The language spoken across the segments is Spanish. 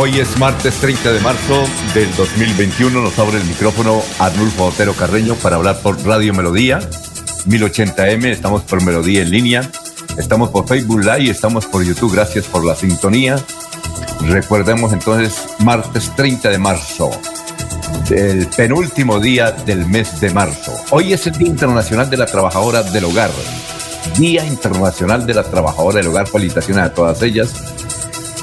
Hoy es martes 30 de marzo del 2021. Nos abre el micrófono Arnulfo Otero Carreño para hablar por Radio Melodía 1080M. Estamos por Melodía en línea. Estamos por Facebook Live. Estamos por YouTube. Gracias por la sintonía. Recordemos entonces martes 30 de marzo, el penúltimo día del mes de marzo. Hoy es el Día Internacional de la Trabajadora del Hogar. Día Internacional de la Trabajadora del Hogar. Felicitaciones a todas ellas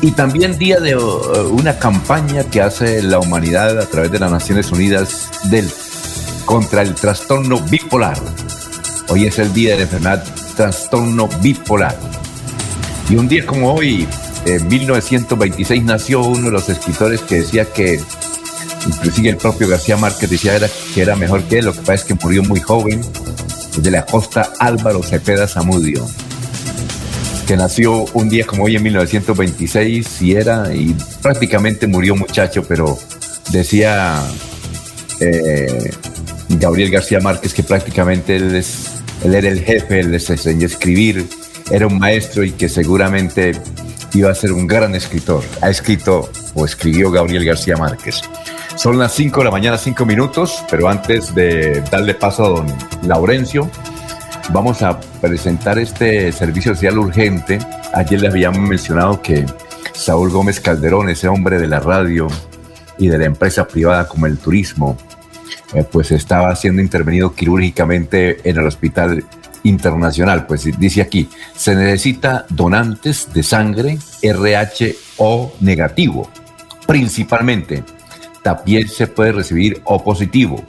y también día de uh, una campaña que hace la humanidad a través de las Naciones Unidas del, contra el trastorno bipolar. Hoy es el día de la enfermedad trastorno bipolar. Y un día como hoy, en 1926, nació uno de los escritores que decía que, inclusive el propio García Márquez decía que era mejor que él, lo que pasa es que murió muy joven, de la costa Álvaro Cepeda Zamudio que nació un día como hoy en 1926 y era, y prácticamente murió muchacho, pero decía eh, Gabriel García Márquez que prácticamente él, es, él era el jefe, él les enseñó a escribir, era un maestro y que seguramente iba a ser un gran escritor. Ha escrito o escribió Gabriel García Márquez. Son las 5 de la mañana, 5 minutos, pero antes de darle paso a don Laurencio, vamos a presentar este servicio social urgente. Ayer les habíamos mencionado que Saúl Gómez Calderón, ese hombre de la radio y de la empresa privada como el turismo, eh, pues estaba siendo intervenido quirúrgicamente en el hospital internacional. Pues dice aquí, se necesita donantes de sangre RH o negativo, principalmente. También se puede recibir O positivo.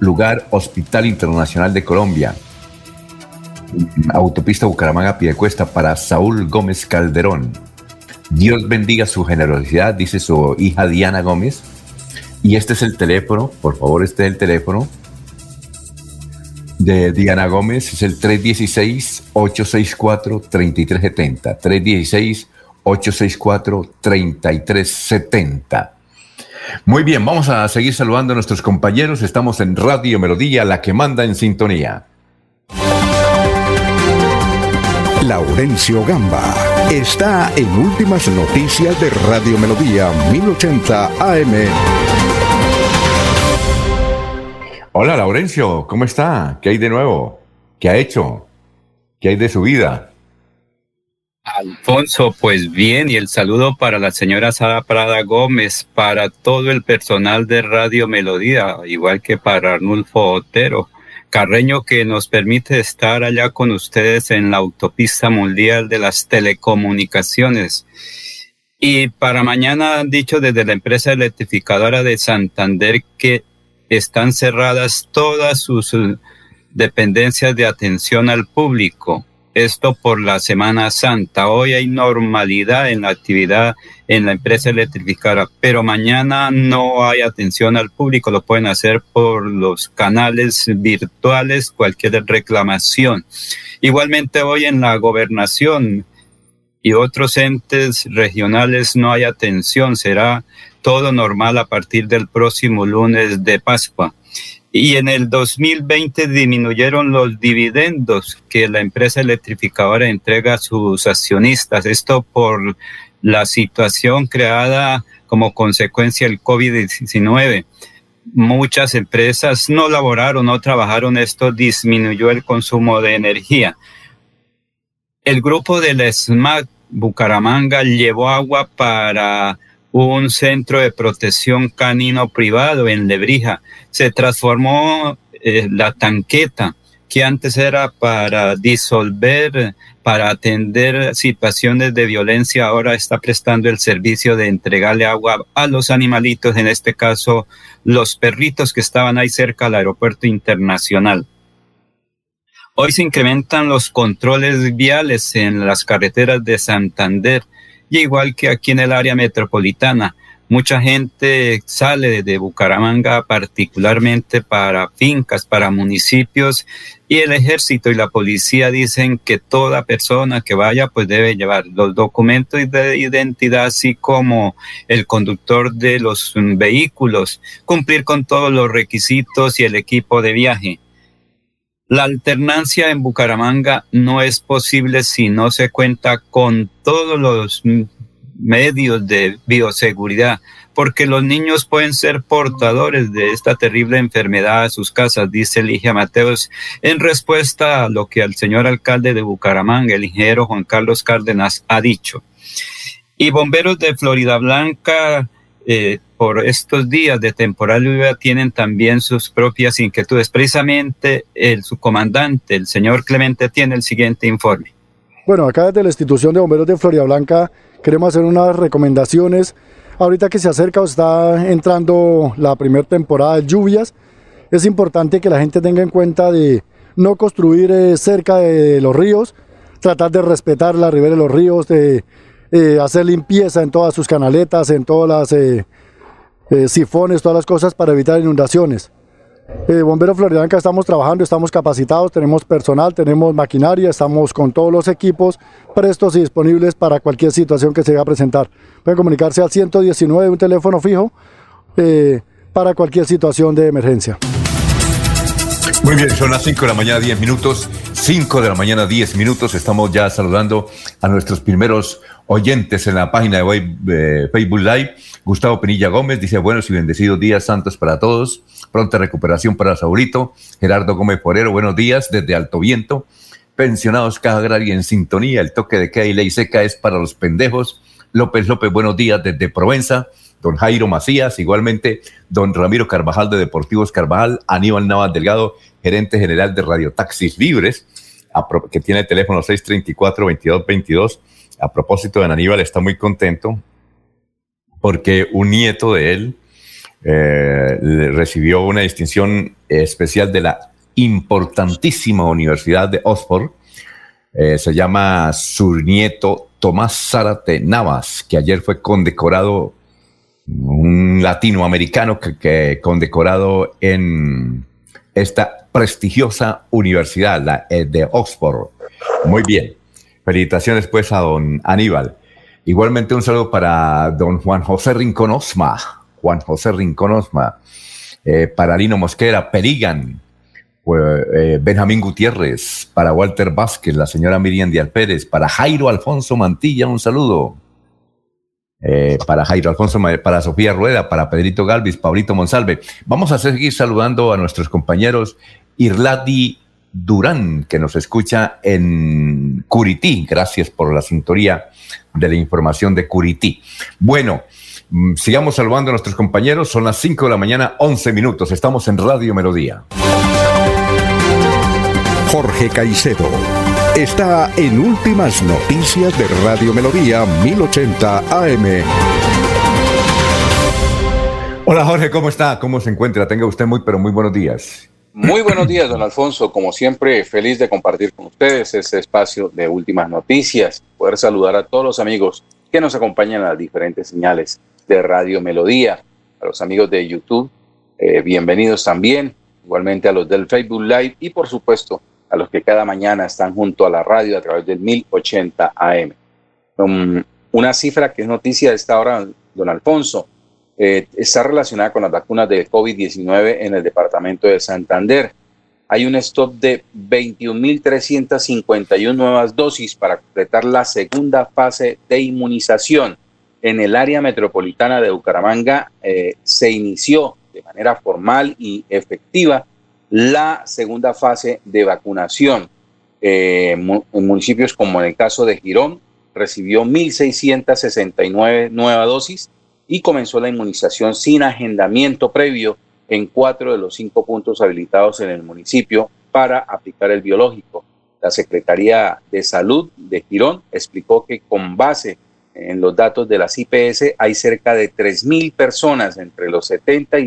Lugar Hospital Internacional de Colombia, Autopista Bucaramanga Piedecuesta para Saúl Gómez Calderón. Dios bendiga su generosidad, dice su hija Diana Gómez. Y este es el teléfono, por favor, este es el teléfono de Diana Gómez, es el 316-864-3370. 316-864-3370. Muy bien, vamos a seguir saludando a nuestros compañeros. Estamos en Radio Melodía, la que manda en sintonía. Laurencio Gamba está en Últimas Noticias de Radio Melodía 1080 AM. Hola Laurencio, ¿cómo está? ¿Qué hay de nuevo? ¿Qué ha hecho? ¿Qué hay de su vida? Alfonso, pues bien, y el saludo para la señora Sara Prada Gómez, para todo el personal de Radio Melodía, igual que para Arnulfo Otero Carreño que nos permite estar allá con ustedes en la autopista mundial de las telecomunicaciones. Y para mañana han dicho desde la empresa electrificadora de Santander que están cerradas todas sus eh, dependencias de atención al público. Esto por la Semana Santa. Hoy hay normalidad en la actividad en la empresa electrificada, pero mañana no hay atención al público. Lo pueden hacer por los canales virtuales, cualquier reclamación. Igualmente hoy en la gobernación y otros entes regionales no hay atención. Será todo normal a partir del próximo lunes de Pascua y en el 2020 disminuyeron los dividendos que la empresa electrificadora entrega a sus accionistas. Esto por la situación creada como consecuencia del COVID-19. Muchas empresas no laboraron, no trabajaron, esto disminuyó el consumo de energía. El grupo del SMAC Bucaramanga llevó agua para un centro de protección canino privado en Lebrija. Se transformó eh, la tanqueta, que antes era para disolver, para atender situaciones de violencia, ahora está prestando el servicio de entregarle agua a los animalitos, en este caso los perritos que estaban ahí cerca del aeropuerto internacional. Hoy se incrementan los controles viales en las carreteras de Santander, y igual que aquí en el área metropolitana. Mucha gente sale de Bucaramanga particularmente para fincas, para municipios y el ejército y la policía dicen que toda persona que vaya pues debe llevar los documentos de identidad así como el conductor de los vehículos, cumplir con todos los requisitos y el equipo de viaje. La alternancia en Bucaramanga no es posible si no se cuenta con todos los medios de bioseguridad, porque los niños pueden ser portadores de esta terrible enfermedad a sus casas, dice Ligia Mateos, en respuesta a lo que el señor alcalde de Bucaramanga, el ingeniero Juan Carlos Cárdenas, ha dicho. Y bomberos de Florida Blanca eh, por estos días de temporal lluvia tienen también sus propias inquietudes. Precisamente el subcomandante, el señor Clemente, tiene el siguiente informe. Bueno, acá desde la institución de bomberos de Florida Blanca queremos hacer unas recomendaciones. Ahorita que se acerca o está entrando la primera temporada de lluvias, es importante que la gente tenga en cuenta de no construir eh, cerca de los ríos, tratar de respetar la ribera de los ríos, de eh, hacer limpieza en todas sus canaletas, en todas las eh, eh, sifones, todas las cosas para evitar inundaciones. Bomberos Floridanca estamos trabajando, estamos capacitados, tenemos personal, tenemos maquinaria, estamos con todos los equipos prestos y disponibles para cualquier situación que se vaya a presentar. Pueden comunicarse al 119, un teléfono fijo, para cualquier situación de emergencia. Muy bien, son las 5 de la mañana, 10 minutos. 5 de la mañana, 10 minutos. Estamos ya saludando a nuestros primeros oyentes en la página de Facebook Live. Gustavo Penilla Gómez dice buenos y bendecidos días santos para todos. Pronta recuperación para Saurito. Gerardo Gómez Porero, buenos días desde Alto Viento. Pensionados Caja Agraria en sintonía. El toque de queda y ley seca es para los pendejos. López López, buenos días desde Provenza don Jairo Macías, igualmente don Ramiro Carvajal de Deportivos Carvajal, Aníbal Navas Delgado, gerente general de Radio Taxis Libres, que tiene el teléfono 634-2222. A propósito de Aníbal, está muy contento porque un nieto de él eh, recibió una distinción especial de la importantísima Universidad de Oxford. Eh, se llama su nieto Tomás Zárate Navas, que ayer fue condecorado un latinoamericano que, condecorado en esta prestigiosa universidad, la eh, de Oxford. Muy bien. Felicitaciones pues a don Aníbal. Igualmente un saludo para don Juan José Rincón Osma, Juan José Rincón Osma, eh, para Lino Mosquera, Perigan, eh, Benjamín Gutiérrez, para Walter Vázquez, la señora Miriam Díaz Pérez, para Jairo Alfonso Mantilla, un saludo. Eh, para Jairo Alfonso, para Sofía Rueda, para Pedrito Galvis, Pablito Monsalve. Vamos a seguir saludando a nuestros compañeros Irladi Durán, que nos escucha en Curití. Gracias por la sintonía de la información de Curití. Bueno, mm, sigamos saludando a nuestros compañeros. Son las 5 de la mañana, 11 minutos. Estamos en Radio Melodía. Jorge Caicedo está en Últimas Noticias de Radio Melodía 1080 AM. Hola Jorge, ¿cómo está? ¿Cómo se encuentra? Tenga usted muy, pero muy buenos días. Muy buenos días, don Alfonso. Como siempre, feliz de compartir con ustedes este espacio de Últimas Noticias, poder saludar a todos los amigos que nos acompañan a las diferentes señales de Radio Melodía, a los amigos de YouTube, eh, bienvenidos también, igualmente a los del Facebook Live y por supuesto a los que cada mañana están junto a la radio a través del 1080 AM. Um, una cifra que es noticia de esta hora, don Alfonso, eh, está relacionada con las vacunas de COVID-19 en el departamento de Santander. Hay un stop de 21.351 nuevas dosis para completar la segunda fase de inmunización. En el área metropolitana de Bucaramanga eh, se inició de manera formal y efectiva la segunda fase de vacunación. Eh, en municipios como en el caso de Girón, recibió 1.669 nuevas dosis y comenzó la inmunización sin agendamiento previo en cuatro de los cinco puntos habilitados en el municipio para aplicar el biológico. La Secretaría de Salud de Girón explicó que con base en los datos de las IPS hay cerca de 3.000 personas entre los 70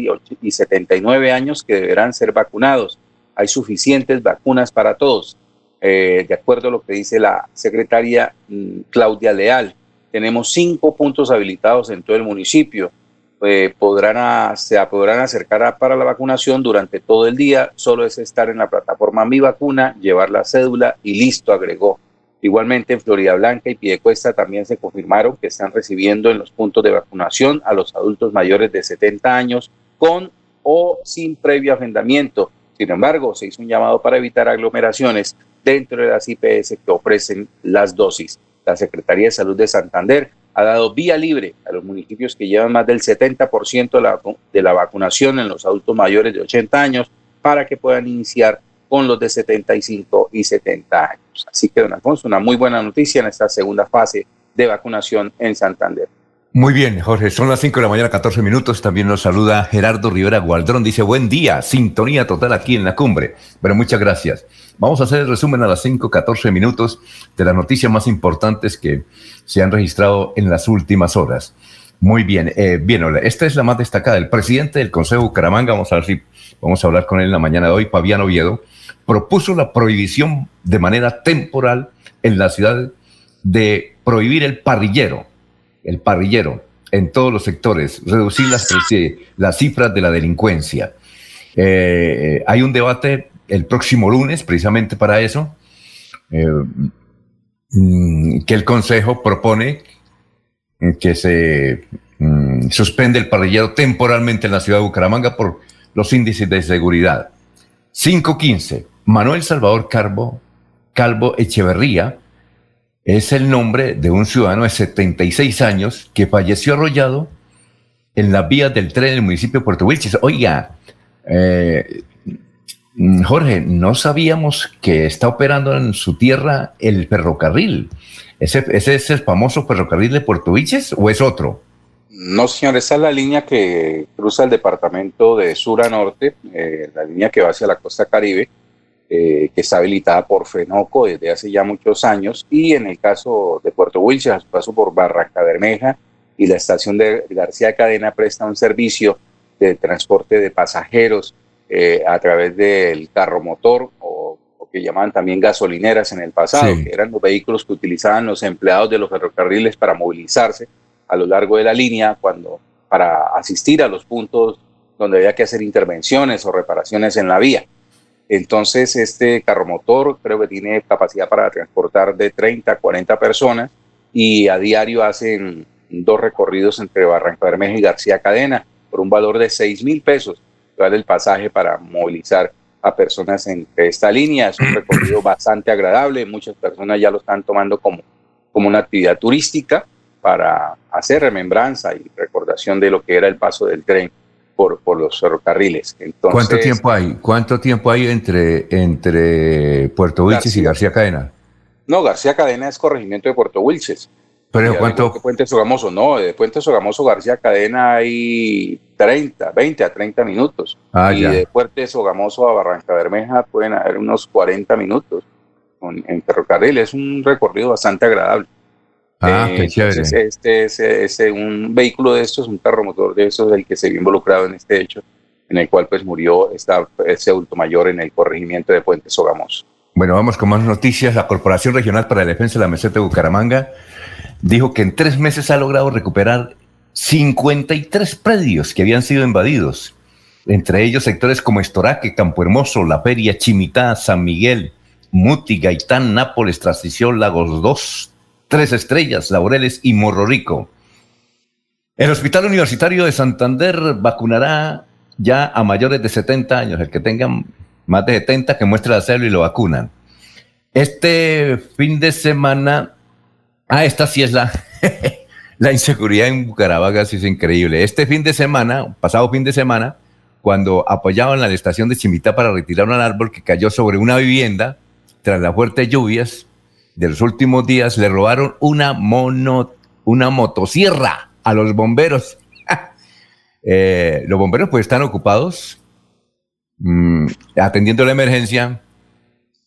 y 79 años que deberán ser vacunados. Hay suficientes vacunas para todos. Eh, de acuerdo a lo que dice la secretaria mm, Claudia Leal, tenemos cinco puntos habilitados en todo el municipio. Eh, podrán se podrán acercar para la vacunación durante todo el día. Solo es estar en la plataforma Mi Vacuna, llevar la cédula y listo, agregó. Igualmente en Florida Blanca y Piedecuesta también se confirmaron que están recibiendo en los puntos de vacunación a los adultos mayores de 70 años con o sin previo agendamiento. Sin embargo, se hizo un llamado para evitar aglomeraciones dentro de las IPS que ofrecen las dosis. La Secretaría de Salud de Santander ha dado vía libre a los municipios que llevan más del 70% de la, vacunación en los adultos mayores de 80 años para que puedan iniciar con los de 75 y 70 años. Así que, don Alfonso, una muy buena noticia en esta segunda fase de vacunación en Santander. Muy bien, Jorge, son las 5 de la mañana, 14 minutos. También nos saluda Gerardo Rivera Gualdrón. Dice, buen día, sintonía total aquí en la cumbre. Pero muchas gracias. Vamos a hacer el resumen a las 5, 14 minutos de las noticias más importantes que se han registrado en las últimas horas. Muy bien, eh, bien, esta es la más destacada. El presidente del Consejo Bucaramanga, vamos a ver si vamos a hablar con él en la mañana de hoy, Fabián Oviedo, propuso la prohibición de manera temporal en la ciudad de prohibir el parrillero, el parrillero en todos los sectores, reducir las, las cifras de la delincuencia. Eh, hay un debate el próximo lunes precisamente para eso, eh, mm, que el Consejo propone que se mm, suspende el parrillero temporalmente en la ciudad de Bucaramanga por los índices de seguridad. 515. Manuel Salvador Calvo, Calvo Echeverría es el nombre de un ciudadano de 76 años que falleció arrollado en las vías del tren del municipio de Puerto Wilches. Oiga, eh, Jorge, no sabíamos que está operando en su tierra el ferrocarril. ¿Ese, es el famoso ferrocarril de Puerto Wilches o es otro? No, señor, esa es la línea que cruza el departamento de sur a norte, eh, la línea que va hacia la costa caribe, eh, que está habilitada por FENOCO desde hace ya muchos años, y en el caso de Puerto Wilches, a su paso por Barranca Bermeja y la estación de García Cadena presta un servicio de transporte de pasajeros eh, a través del carro motor o, que llamaban también gasolineras en el pasado, que eran los vehículos que utilizaban los empleados de los ferrocarriles para movilizarse a lo largo de la línea cuando para asistir a los puntos donde había que hacer intervenciones o reparaciones en la vía. Entonces, este carro motor creo que tiene capacidad para transportar de 30 a 40 personas y a diario hacen dos recorridos entre Barranca Bermeja y García Cadena por un valor de 6 mil pesos. Vale el pasaje para movilizar a personas en esta línea. Es un recorrido bastante agradable. Muchas personas ya lo están tomando como, como una actividad turística para hacer remembranza y recordación de lo que era el paso del tren por, por los ferrocarriles. Entonces, ¿Cuánto tiempo hay? ¿Cuánto tiempo hay entre, entre Puerto Wilches y García Cadena? No, García Cadena es corregimiento de Puerto Wilches. ¿Pero cuánto? Puente Sogamoso, no, de Puente Sogamoso García Cadena hay 30, 20 a 30 minutos. Ah, y de Puente Sogamoso a Barranca Bermeja pueden haber unos 40 minutos en ferrocarril. Es un recorrido bastante agradable. Ah, qué eh. Este es, un vehículo de estos, un carro motor de estos, el que se vio involucrado en este hecho, en el cual pues murió esta, ese adulto mayor en el corregimiento de Puente Sogamoso. Bueno, vamos con más noticias. La Corporación Regional para la Defensa de la Meseta de Bucaramanga dijo que en tres meses ha logrado recuperar 53 predios que habían sido invadidos, entre ellos sectores como Estoraque, Campo Hermoso, La Feria, Chimitá, San Miguel, Muti, Gaitán, Nápoles, Transición, Lagos 2, Tres Estrellas, Laureles y Morro Rico. El Hospital Universitario de Santander vacunará ya a mayores de 70 años, el que tengan más de 70 que muestre la célula y lo vacunan. Este fin de semana, ah, esta sí es la, inseguridad en Bucaramanga, sí es increíble. Este fin de semana, pasado fin de semana, cuando apoyaban la estación de Chimita para retirar un árbol que cayó sobre una vivienda tras las fuertes lluvias, de los últimos días le robaron una mono, una motosierra a los bomberos. Eh, los bomberos pues están ocupados mm, atendiendo la emergencia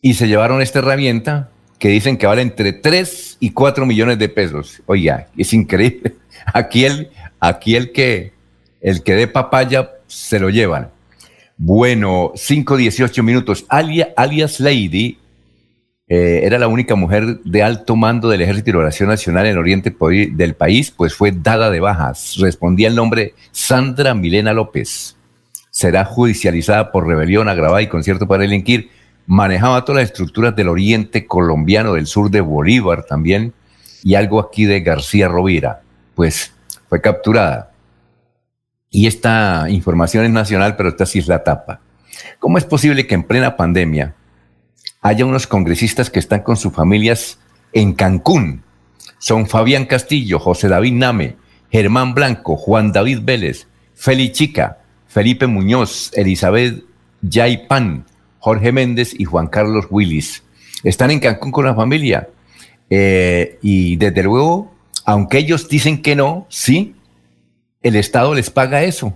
y se llevaron esta herramienta que dicen que vale entre 3 y 4 millones de pesos. Oiga, es increíble. Aquí el, aquí el que el que dé papaya se lo llevan. Bueno, 5-18 minutos. alias Lady eh, era la única mujer de alto mando del Ejército de Liberación Nacional en el oriente del país, pues fue dada de bajas. Respondía el nombre Sandra Milena López. Será judicializada por rebelión agravada y concierto para delinquir. Manejaba todas las estructuras del oriente colombiano, del sur de Bolívar también, y algo aquí de García Rovira. Pues fue capturada. Y esta información es nacional, pero esta sí es la tapa. ¿Cómo es posible que en plena pandemia haya unos congresistas que están con sus familias en Cancún. Son Fabián Castillo, José David Name, Germán Blanco, Juan David Vélez, Feli Chica, Felipe Muñoz, Elizabeth Yaipan, Jorge Méndez y Juan Carlos Willis. Están en Cancún con la familia. Eh, y desde luego, aunque ellos dicen que no, sí, el Estado les paga eso.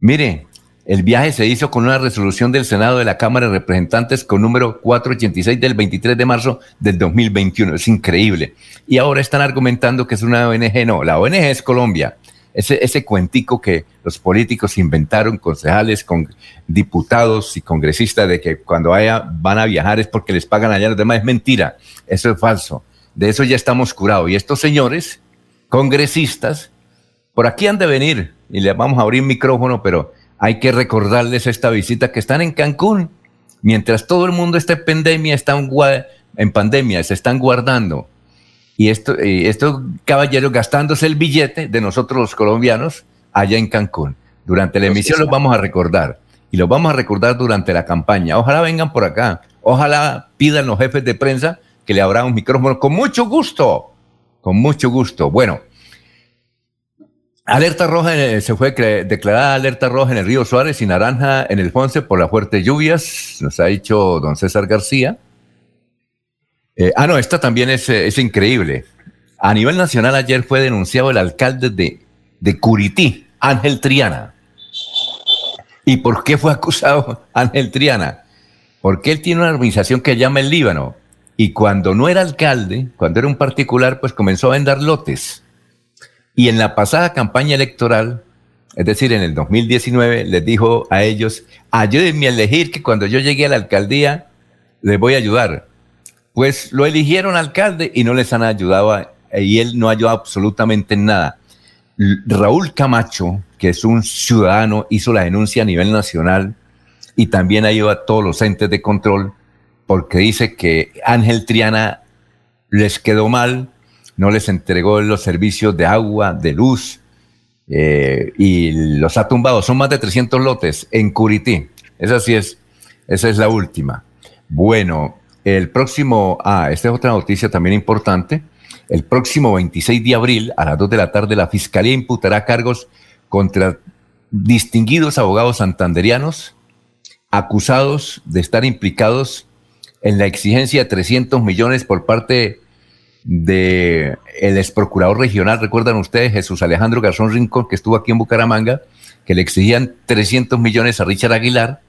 Mire, el viaje se hizo con una resolución del Senado de la Cámara de Representantes con número 486 del 23 de marzo del 2021. Es increíble. Y ahora están argumentando que es una ONG. No, la ONG es Colombia. Ese, cuentico que los políticos inventaron, concejales, con diputados y congresistas, de que cuando van a viajar es porque les pagan allá los demás, es mentira. Eso es falso. De eso ya estamos curados. Y estos señores, congresistas, por aquí han de venir y les vamos a abrir micrófono, pero hay que recordarles esta visita que están en Cancún. Mientras todo el mundo está en pandemia, están en pandemia, se están guardando. Y esto, estos caballeros gastándose el billete de nosotros los colombianos allá en Cancún. Durante la emisión los vamos a recordar. Y los vamos a recordar durante la campaña. Ojalá vengan por acá. Ojalá pidan los jefes de prensa que le abran un micrófono con mucho gusto. Con mucho gusto. Bueno, Alerta roja, se fue declarada alerta roja en el río Suárez y naranja en el Ponce por las fuertes lluvias, nos ha dicho don César García. Eh, ah, no, esta también es, es, increíble. A nivel nacional ayer fue denunciado el alcalde de, de Curití, Ángel Triana. ¿Y por qué fue acusado Ángel Triana? Porque él tiene una organización que llama el Líbano. Y cuando no era alcalde, cuando era un particular, pues comenzó a vender lotes y en la pasada campaña electoral, es decir, en el 2019, les dijo a ellos, ayúdenme a elegir que cuando yo llegue a la alcaldía, les voy a ayudar. Pues lo eligieron alcalde y no les han ayudado y él no ayudó absolutamente en nada. Raúl Camacho, que es un ciudadano, hizo la denuncia a nivel nacional y también ayudó a todos los entes de control porque dice que Ángel Triana les quedó mal, no les entregó los servicios de agua, de luz, eh, y los ha tumbado. Son más de 300 lotes en Curití. Esa sí es, esa es la última. Bueno, el próximo, ah, esta es otra noticia también importante. El próximo 26 de abril, a las 2 de la tarde, la Fiscalía imputará cargos contra distinguidos abogados santanderianos acusados de estar implicados en la exigencia de 300 millones por parte de el ex procurador regional, recuerdan ustedes, Jesús Alejandro Garzón Rincón, que estuvo aquí en Bucaramanga, que le exigían 300 millones a Richard Aguilar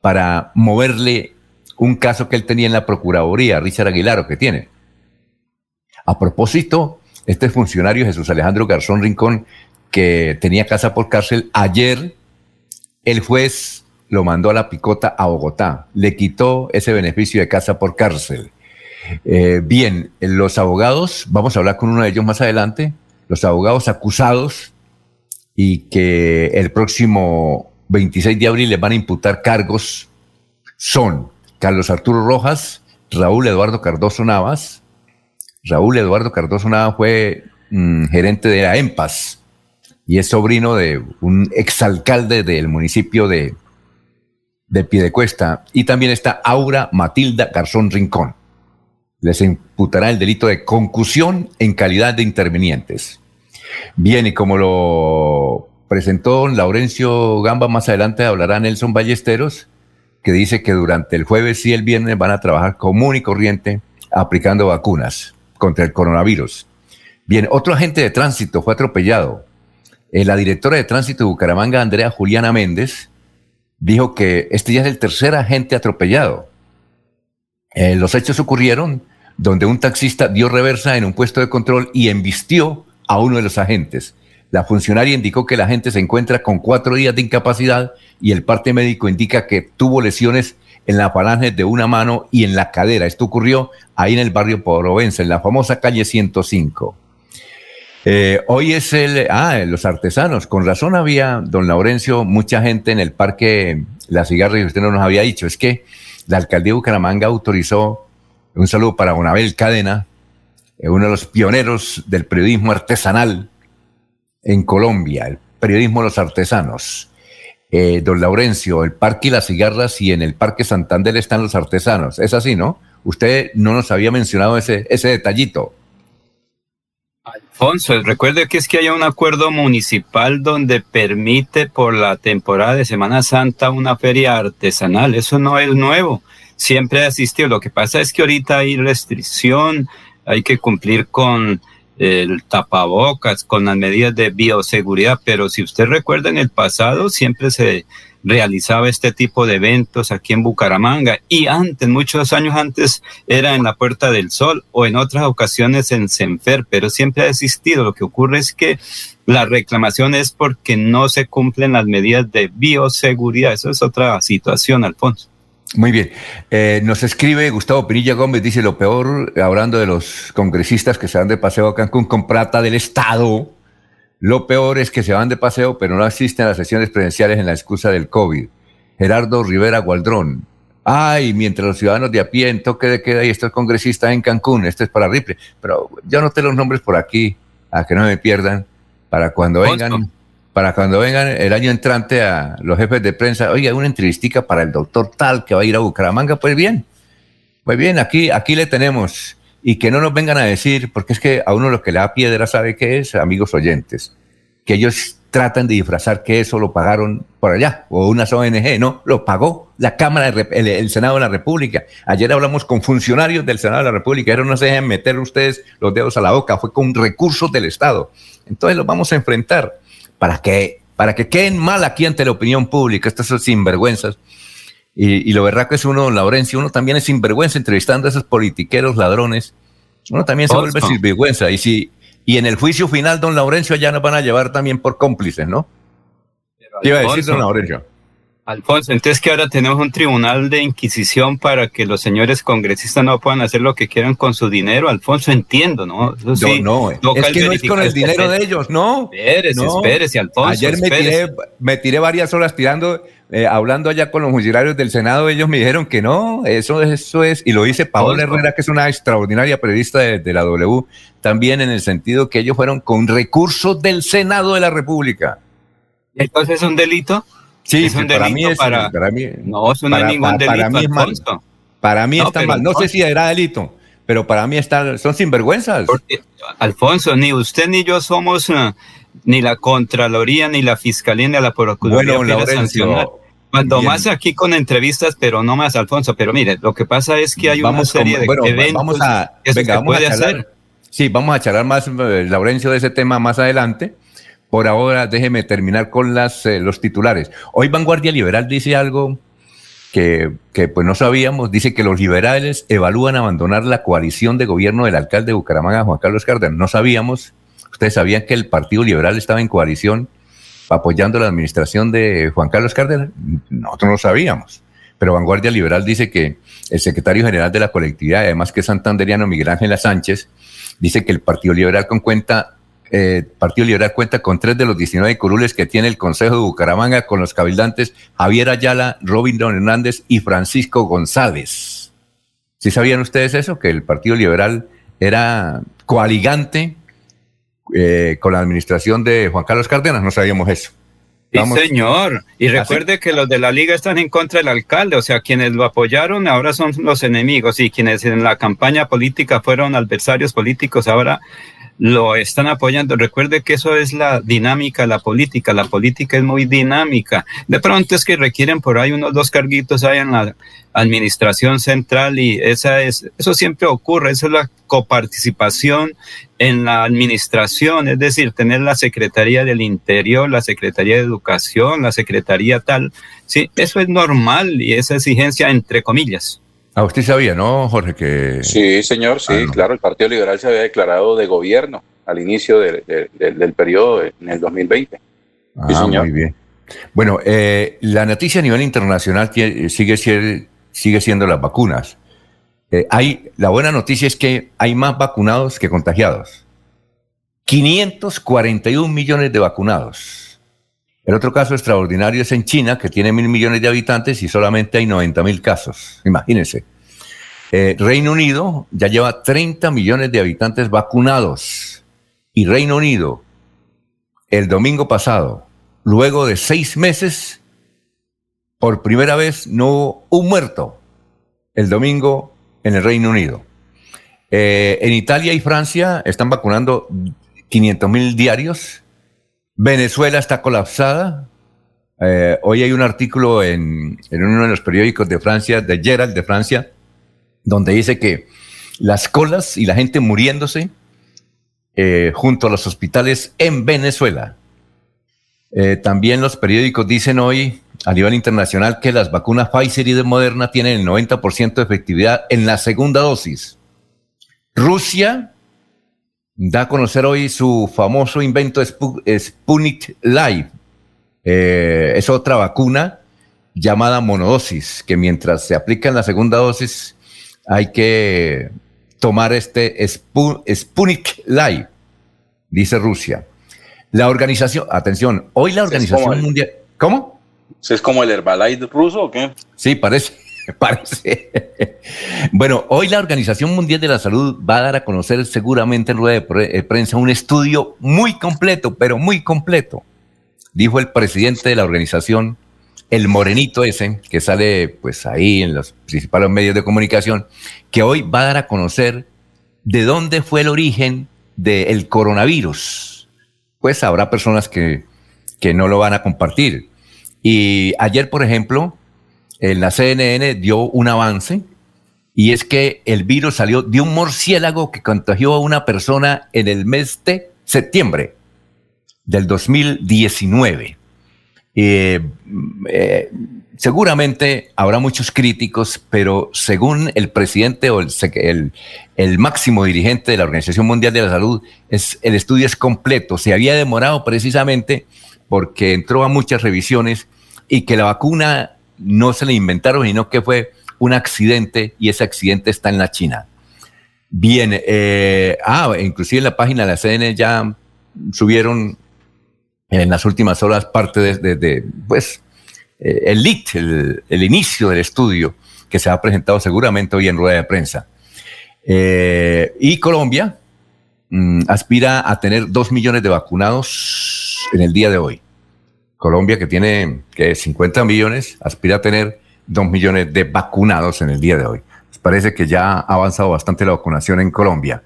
para moverle un caso que él tenía en la Procuraduría, Richard Aguilar, o que tiene. A propósito, este funcionario, Jesús Alejandro Garzón Rincón, que tenía casa por cárcel, ayer el juez lo mandó a la picota a Bogotá, le quitó ese beneficio de casa por cárcel. Eh, bien, los abogados, vamos a hablar con uno de ellos más adelante, los abogados acusados y que el próximo 26 de abril les van a imputar cargos son Carlos Arturo Rojas, Raúl Eduardo Cardoso Navas. Raúl Eduardo Cardoso Navas fue mm, gerente de la EMPAS y es sobrino de un exalcalde del municipio de, de Piedecuesta. Y también está Aura Matilda Garzón Rincón les imputará el delito de concusión en calidad de intervinientes. Bien, y como lo presentó Laurencio Gamba, más adelante hablará Nelson Ballesteros, que dice que durante el jueves y el viernes van a trabajar común y corriente aplicando vacunas contra el coronavirus. Bien, otro agente de tránsito fue atropellado eh, la directora de tránsito de Bucaramanga, Andrea Juliana Méndez, dijo que este ya es el tercer agente atropellado. Eh, los hechos ocurrieron donde un taxista dio reversa en un puesto de control y embistió a uno de los agentes. La funcionaria indicó que el agente se encuentra con cuatro días de incapacidad y el parte médico indica que tuvo lesiones en la falange de una mano y en la cadera. Esto ocurrió ahí en el barrio Provenza, en la famosa calle 105. Eh, hoy es el, ah, los artesanos. Con razón había, don Laurencio, mucha gente en el parque La Cigarra y usted no nos había dicho. Es que la alcaldía de Bucaramanga autorizó, un saludo para Bonabel Cadena, eh, uno de los pioneros del periodismo artesanal en Colombia, el periodismo de los artesanos. Eh, don Laurencio, el Parque Las Cigarras y en el Parque Santander están los artesanos. Es así, ¿no? Usted no nos había mencionado ese, ese detallito. Alfonso, recuerde que es que hay un acuerdo municipal donde permite por la temporada de Semana Santa una feria artesanal. Eso no es nuevo, siempre ha existido. Lo que pasa es que ahorita hay restricción, hay que cumplir con el tapabocas, con las medidas de bioseguridad, pero si usted recuerda en el pasado siempre se realizaba este tipo de eventos aquí en Bucaramanga y antes, muchos años antes, era en la Puerta del Sol o en otras ocasiones en Senfer, pero siempre ha existido. Lo que ocurre es que la reclamación es porque no se cumplen las medidas de bioseguridad. Eso es otra situación, Alfonso. Muy bien. Eh, nos escribe Gustavo Pinilla Gómez, dice lo peor, hablando de los congresistas que se van de paseo a Cancún con plata del Estado. Lo peor es que se van de paseo, pero no asisten a las sesiones presenciales en la excusa del COVID. Gerardo Rivera Gualdrón. Ay, mientras los ciudadanos de a pie en toque de queda y estos congresistas en Cancún, esto es para Ripley. Pero yo anoté los nombres por aquí, a que no me pierdan, para cuando vengan para cuando vengan el año entrante a los jefes de prensa, oye, una entrevistica para el doctor tal que va a ir a Bucaramanga, pues bien, pues bien, aquí, aquí le tenemos. Y que no nos vengan a decir, porque es que a uno lo que le da piedra sabe qué es, amigos oyentes, que ellos tratan de disfrazar que eso lo pagaron por allá, o unas ONG, no, lo pagó la Cámara, el, el, Senado de la República. Ayer hablamos con funcionarios del Senado de la República, pero no se dejen meter ustedes los dedos a la boca, fue con recursos del Estado. Entonces los vamos a enfrentar para que, para que queden mal aquí ante la opinión pública, estas son sinvergüenzas. Y, y lo verdad que es uno, don Laurencio, uno también es sinvergüenza entrevistando a esos politiqueros ladrones. Uno también se vuelve sinvergüenza. Y, si, y en el juicio final, don Laurencio, ya nos van a llevar también por cómplices, ¿no? ¿Qué iba a decir, don Laurencio? Alfonso, entonces que ahora tenemos un tribunal de inquisición para que los señores congresistas no puedan hacer lo que quieran con su dinero. Alfonso, entiendo, ¿no? sí, no, no, es que no es con el dinero de ellos, no. Espérese, no. espérese, Alfonso. Ayer me tiré, me tiré, varias horas tirando, eh, hablando allá con los funcionarios del Senado, ellos me dijeron que no, eso, eso es, y lo dice Paola Herrera, que es una extraordinaria periodista de, de la W, también en el sentido que ellos fueron con recursos del Senado de la República. ¿Entonces es un delito? Sí, es un para, mí es, para, para mí No, eso no para, es ningún delito. Para mí, es mal, para mí no, está mal. No sé si era delito, pero para mí está, son sinvergüenzas. Porque, Alfonso, ni usted ni yo somos uh, ni la Contraloría, ni la Fiscalía, ni la Procuraduría. Bueno, Laurencio, Cuando bien. más aquí con entrevistas, pero no más, Alfonso. Pero mire, lo que pasa es que hay vamos una serie con, de eventos vamos a, que venga, vamos puede a charlar, hacer. Sí, vamos a charlar más, eh, Laurencio, de ese tema más adelante. Por ahora, déjeme terminar con las, eh, los titulares. Hoy Vanguardia Liberal dice algo que, que, pues no sabíamos. Dice que los liberales evalúan abandonar la coalición de gobierno del alcalde de Bucaramanga, Juan Carlos Cárdenas. No sabíamos. Ustedes sabían que el Partido Liberal estaba en coalición apoyando la administración de Juan Carlos Cárdenas. Nosotros no sabíamos. Pero Vanguardia Liberal dice que el secretario general de la colectividad, además que es santanderiano Miguel Ángel Sánchez, dice que el Partido Liberal con cuenta eh, Partido Liberal cuenta con tres de los 19 curules que tiene el Consejo de Bucaramanga con los cabildantes Javier Ayala, Robin Don Hernández y Francisco González. ¿Sí sabían ustedes eso? Que el Partido Liberal era coaligante eh, con la administración de Juan Carlos Cárdenas. No sabíamos eso. Sí, Vamos. señor. Y recuerde que los de la liga están en contra del alcalde, o sea, quienes lo apoyaron ahora son los enemigos y quienes en la campaña política fueron adversarios políticos ahora lo están apoyando. Recuerde que eso es la dinámica, la política. La política es muy dinámica. De pronto es que requieren por ahí unos dos carguitos ahí en la administración central y esa es, eso siempre ocurre. Esa es la coparticipación en la administración, es decir, tener la Secretaría del Interior, la Secretaría de Educación, la Secretaría tal. Sí, eso es normal y esa exigencia entre comillas. Ah, usted sabía, ¿no, Jorge? Que... Sí, señor, sí, ah, claro, el Partido Liberal se había declarado de gobierno al inicio del periodo en el 2020. Ah, sí, señor. muy bien. Bueno, eh, la noticia a nivel internacional sigue, sigue siendo las vacunas. Eh, hay, la buena noticia es que hay más vacunados que contagiados. 541 millones de vacunados. El otro caso extraordinario es en China, que tiene mil millones de habitantes y solamente hay 90 mil casos. Imagínense. Eh, Reino Unido ya lleva 30 millones de habitantes vacunados. Y Reino Unido, el domingo pasado, luego de seis meses, por primera vez no hubo un muerto el domingo en el Reino Unido. Eh, en Italia y Francia están vacunando 500 mil diarios Venezuela está colapsada. Eh, hoy hay un artículo en, uno de los periódicos de Francia, de Gerald de Francia, donde dice que las colas y la gente muriéndose eh, junto a los hospitales en Venezuela. Eh, también los periódicos dicen hoy a nivel internacional que las vacunas Pfizer y de Moderna tienen el 90% de efectividad en la segunda dosis. Rusia da a conocer hoy su famoso invento Sputnik Live. Eh, es otra vacuna llamada monodosis, que mientras se aplica en la segunda dosis hay que tomar este Sputnik Live, dice Rusia. La organización, atención, hoy la Organización Mundial... ¿Cómo? ¿Es como el Herbalife ruso o qué? Sí, parece. parece. bueno, hoy la Organización Mundial de la Salud va a dar a conocer seguramente en rueda de eh, prensa un estudio muy completo, pero muy completo. Dijo el presidente de la organización, el morenito ese, que sale pues ahí en los principales medios de comunicación, que hoy va a dar a conocer de dónde fue el origen del coronavirus. Pues habrá personas que, que no lo van a compartir. Y ayer, por ejemplo, en la CNN dio un avance y es que el virus salió de un murciélago que contagió a una persona en el mes de septiembre del 2019. Eh, eh, seguramente habrá muchos críticos, pero según el presidente o el, el, máximo dirigente de la Organización Mundial de la Salud, es, el estudio es completo. Se había demorado precisamente porque entró a muchas revisiones y que la vacuna no se le inventaron, sino que fue un accidente y ese accidente está en la China. Bien, eh, ah, inclusive en la página de la CN ya subieron en las últimas horas parte de, pues, eh, el lead, el, inicio del estudio que se ha presentado seguramente hoy en rueda de prensa. Eh, y Colombia mm, aspira a tener dos millones de vacunados en el día de hoy. Colombia, que tiene que 50 millones, aspira a tener 2 millones de vacunados en el día de hoy. parece que ya ha avanzado bastante la vacunación en Colombia.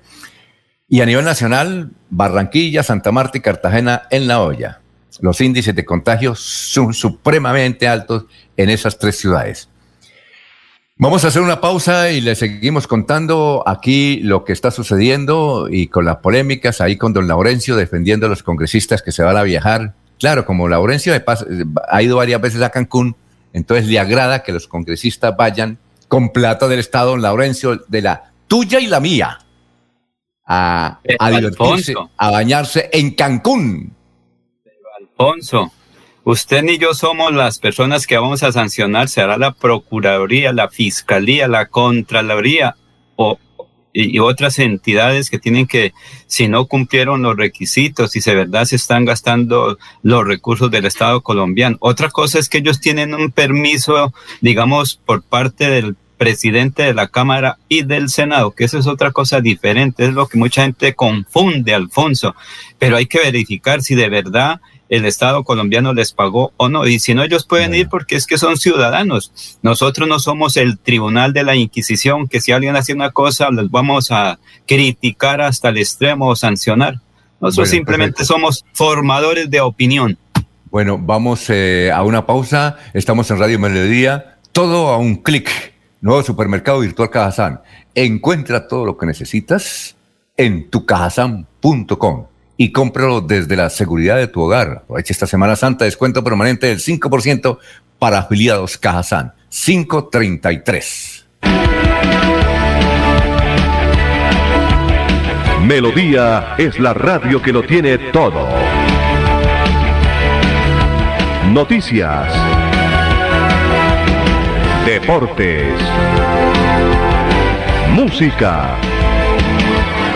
Y a nivel nacional, Barranquilla, Santa Marta y Cartagena en la olla. Los índices de contagios son supremamente altos en esas tres ciudades. Vamos a hacer una pausa y le seguimos contando aquí lo que está sucediendo y con las polémicas ahí con don Laurencio defendiendo a los congresistas que se van a viajar Claro, como Laurencio ha ido varias veces a Cancún, entonces le agrada que los congresistas vayan con plata del Estado, Laurencio, de la tuya y la mía, a, a divertirse, a bañarse en Cancún. Alfonso, usted ni yo somos las personas que vamos a sancionar, será la Procuraduría, la Fiscalía, la Contraloría o y, otras entidades que tienen que, si no cumplieron los requisitos y si de verdad se están gastando los recursos del Estado colombiano. Otra cosa es que ellos tienen un permiso, digamos, por parte del presidente de la Cámara y del Senado, que eso es otra cosa diferente, es lo que mucha gente confunde, Alfonso, pero hay que verificar si de verdad el Estado colombiano les pagó o no. Y si no, ellos pueden ir porque es que son ciudadanos. Nosotros no somos el tribunal de la Inquisición, que si alguien hace una cosa, les vamos a criticar hasta el extremo o sancionar. Nosotros simplemente somos formadores de opinión. Bueno, vamos eh, a una pausa. Estamos en Radio Melodía. Todo a un clic. Nuevo supermercado virtual Cajazán. Encuentra todo lo que necesitas en tucajazán.com y cómpralo desde la seguridad de tu hogar. Aprovecha esta Semana Santa, descuento permanente del 5% para afiliados Cajazán. 533. Melodía es la radio que lo tiene todo. Noticias. Deportes. Música.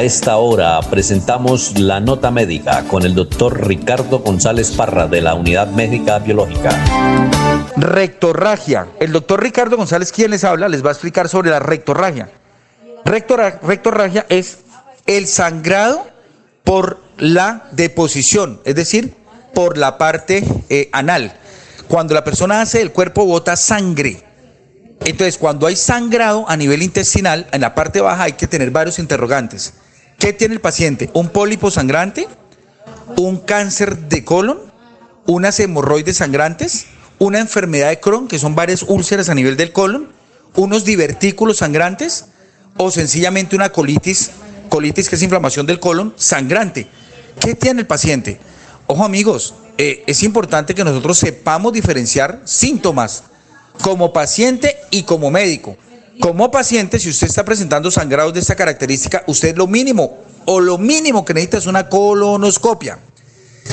A esta hora presentamos la nota médica con el doctor Ricardo González Parra de la Unidad Médica Biológica. Rectorragia. El doctor Ricardo González, quien les habla, les va a explicar sobre la rectorragia. rectorragia es el sangrado por la deposición, es decir, por la parte eh, anal. Cuando la persona hace, el cuerpo bota sangre. Entonces, cuando hay sangrado a nivel intestinal, en la parte baja hay que tener varios interrogantes. ¿Qué tiene el paciente? ¿Un pólipo sangrante? ¿Un cáncer de colon? ¿Unas hemorroides sangrantes? ¿Una enfermedad de Crohn, que son varias úlceras a nivel del colon? ¿Unos divertículos sangrantes? ¿O sencillamente una colitis, colitis que es inflamación del colon, sangrante? ¿Qué tiene el paciente? Ojo amigos, eh, es importante que nosotros sepamos diferenciar síntomas como paciente y como médico. Como paciente, si usted está presentando sangrados de esta característica, usted lo mínimo o lo mínimo que necesita es una colonoscopia.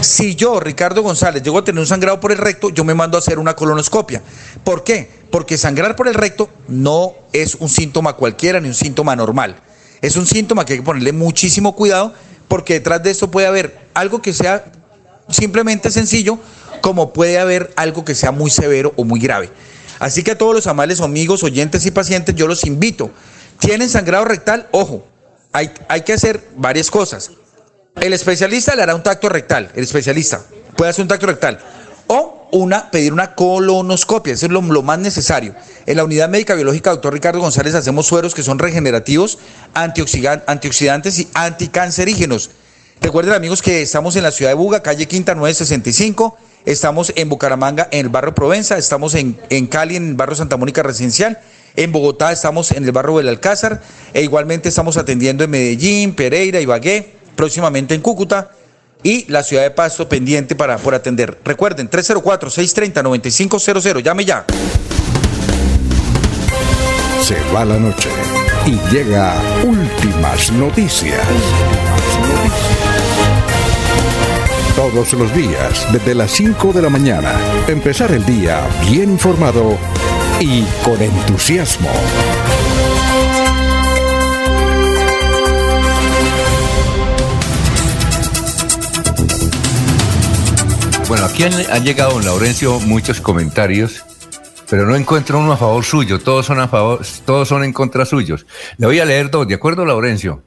Si yo, Ricardo González, llego a tener un sangrado por el recto, yo me mando a hacer una colonoscopia. ¿Por qué? Porque sangrar por el recto no es un síntoma cualquiera ni un síntoma normal. Es un síntoma que hay que ponerle muchísimo cuidado porque detrás de esto puede haber algo que sea simplemente sencillo, como puede haber algo que sea muy severo o muy grave. Así que a todos los amables amigos, oyentes y pacientes, yo los invito. ¿Tienen sangrado rectal? Ojo, hay, hay que hacer varias cosas. El especialista le hará un tacto rectal, el especialista puede hacer un tacto rectal. O una, pedir una colonoscopia, eso es lo, lo, más necesario. En la unidad médica biológica, doctor Ricardo González, hacemos sueros que son regenerativos, antioxidantes y anticancerígenos. Recuerden amigos que estamos en la ciudad de Buga, calle Quinta 965. Estamos en Bucaramanga, en el barrio Provenza. Estamos en, en Cali, en el barrio Santa Mónica Residencial. En Bogotá estamos en el barrio del Alcázar. E igualmente estamos atendiendo en Medellín, Pereira, Ibagué. Próximamente en Cúcuta. Y la ciudad de Pasto pendiente para, por atender. Recuerden, 304-630-9500. Llame ya. Se va la noche y llega últimas noticias. Todos los días, desde las 5 de la mañana, empezar el día bien informado y con entusiasmo. Bueno, aquí han, llegado, don Laurencio, muchos comentarios pero no encuentro uno a favor suyo, todos son a favor, todos son en contra suyos. Le voy a leer dos, ¿de acuerdo, Laurencio?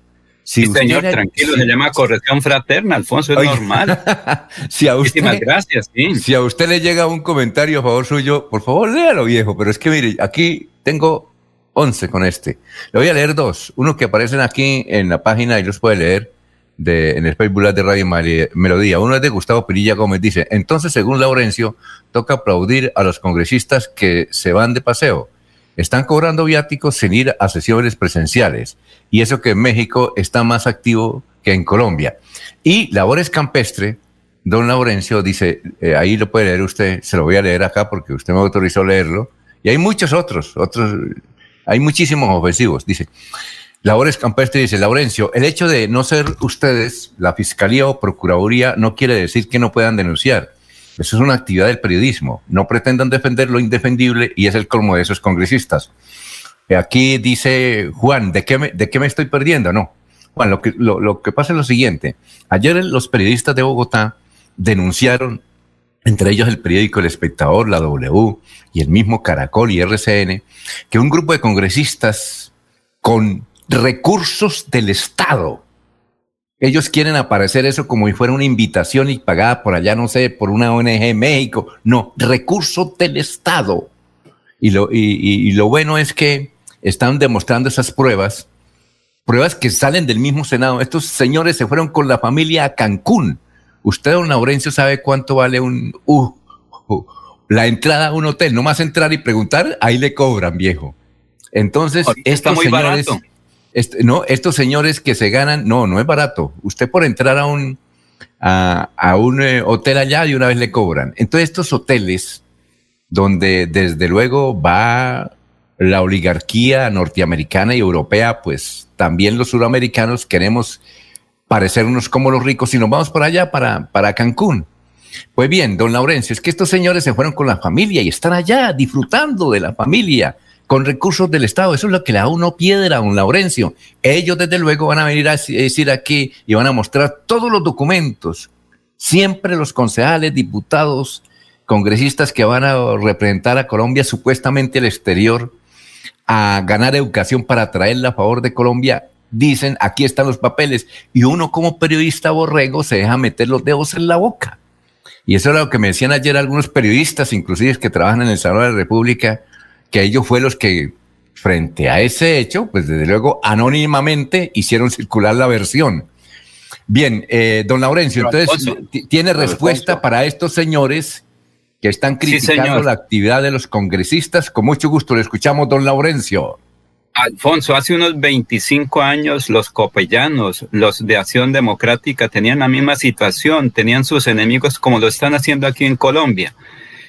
Si sí, señor, tranquilo, se llama corrección fraterna, Alfonso, es Oye, normal. si a usted, Muchísimas gracias. Sí. Si a usted le llega un comentario a favor suyo, por favor, léalo, viejo. Pero es que mire, aquí tengo 11 con este. Le voy a leer dos. Uno que aparecen aquí en la página y los puede leer de, en el Facebook de Radio Melodía. Uno es de Gustavo Pirilla Gómez. Dice, entonces, según Laurencio, toca aplaudir a los congresistas que se van de paseo están cobrando viáticos sin ir a sesiones presenciales. Y eso que en México está más activo que en Colombia. Y Labores Campestre, don Laurencio dice, eh, ahí lo puede leer usted, se lo voy a leer acá porque usted me autorizó leerlo. Y hay muchos otros, otros, hay muchísimos ofensivos. Dice, Labores Campestre dice, Laurencio, el hecho de no ser ustedes la Fiscalía o Procuraduría no quiere decir que no puedan denunciar eso es una actividad del periodismo. No pretendan defender lo indefendible y es el colmo de esos congresistas. aquí dice Juan, ¿de qué me, de qué me estoy perdiendo? No. Juan, lo que, lo, que pasa es lo siguiente. Ayer los periodistas de Bogotá denunciaron, entre ellos el periódico El Espectador, la W y el mismo Caracol y RCN, que un grupo de congresistas con recursos del Estado, ellos quieren aparecer eso como si fuera una invitación y pagada por allá, no sé, por una ONG en México. No, recursos del Estado. Y lo, y, lo bueno es que están demostrando esas pruebas, pruebas que salen del mismo Senado. Estos señores se fueron con la familia a Cancún. Usted, don Laurencio, sabe cuánto vale un, uh, uh, la entrada a un hotel. No más entrar y preguntar, ahí le cobran, viejo. Entonces, estos señores, no, estos señores que se ganan, no, no es barato. Usted por entrar a un, a, un eh, hotel allá de una vez le cobran. Entonces estos hoteles donde desde luego va la oligarquía norteamericana y europea, pues también los suramericanos queremos parecernos como los ricos y nos vamos por allá para, para Cancún. Pues bien, don Laurencio, es que estos señores se fueron con la familia y están allá disfrutando de la familia con recursos del Estado. Eso es lo que le da uno piedra a un Laurencio. Ellos, desde luego, van a venir a decir aquí y van a mostrar todos los documentos. Siempre los concejales, diputados, congresistas que van a representar a Colombia supuestamente al exterior a ganar educación para traerla a favor de Colombia, dicen, aquí están los papeles. Y uno como periodista borrego se deja meter los dedos en la boca. Y eso era lo que me decían ayer algunos periodistas, inclusive que trabajan en el Salón de la República, que ellos fueron los que, frente a ese hecho, pues desde luego anónimamente hicieron circular la versión. Bien, eh, don Laurencio, entonces, ¿tiene respuesta para estos señores que están criticando la actividad de los congresistas? Con mucho gusto le escuchamos, don Laurencio. Alfonso, hace unos 25 años los copellanos, los de Acción Democrática, tenían la misma situación, tenían sus enemigos como lo están haciendo aquí en Colombia.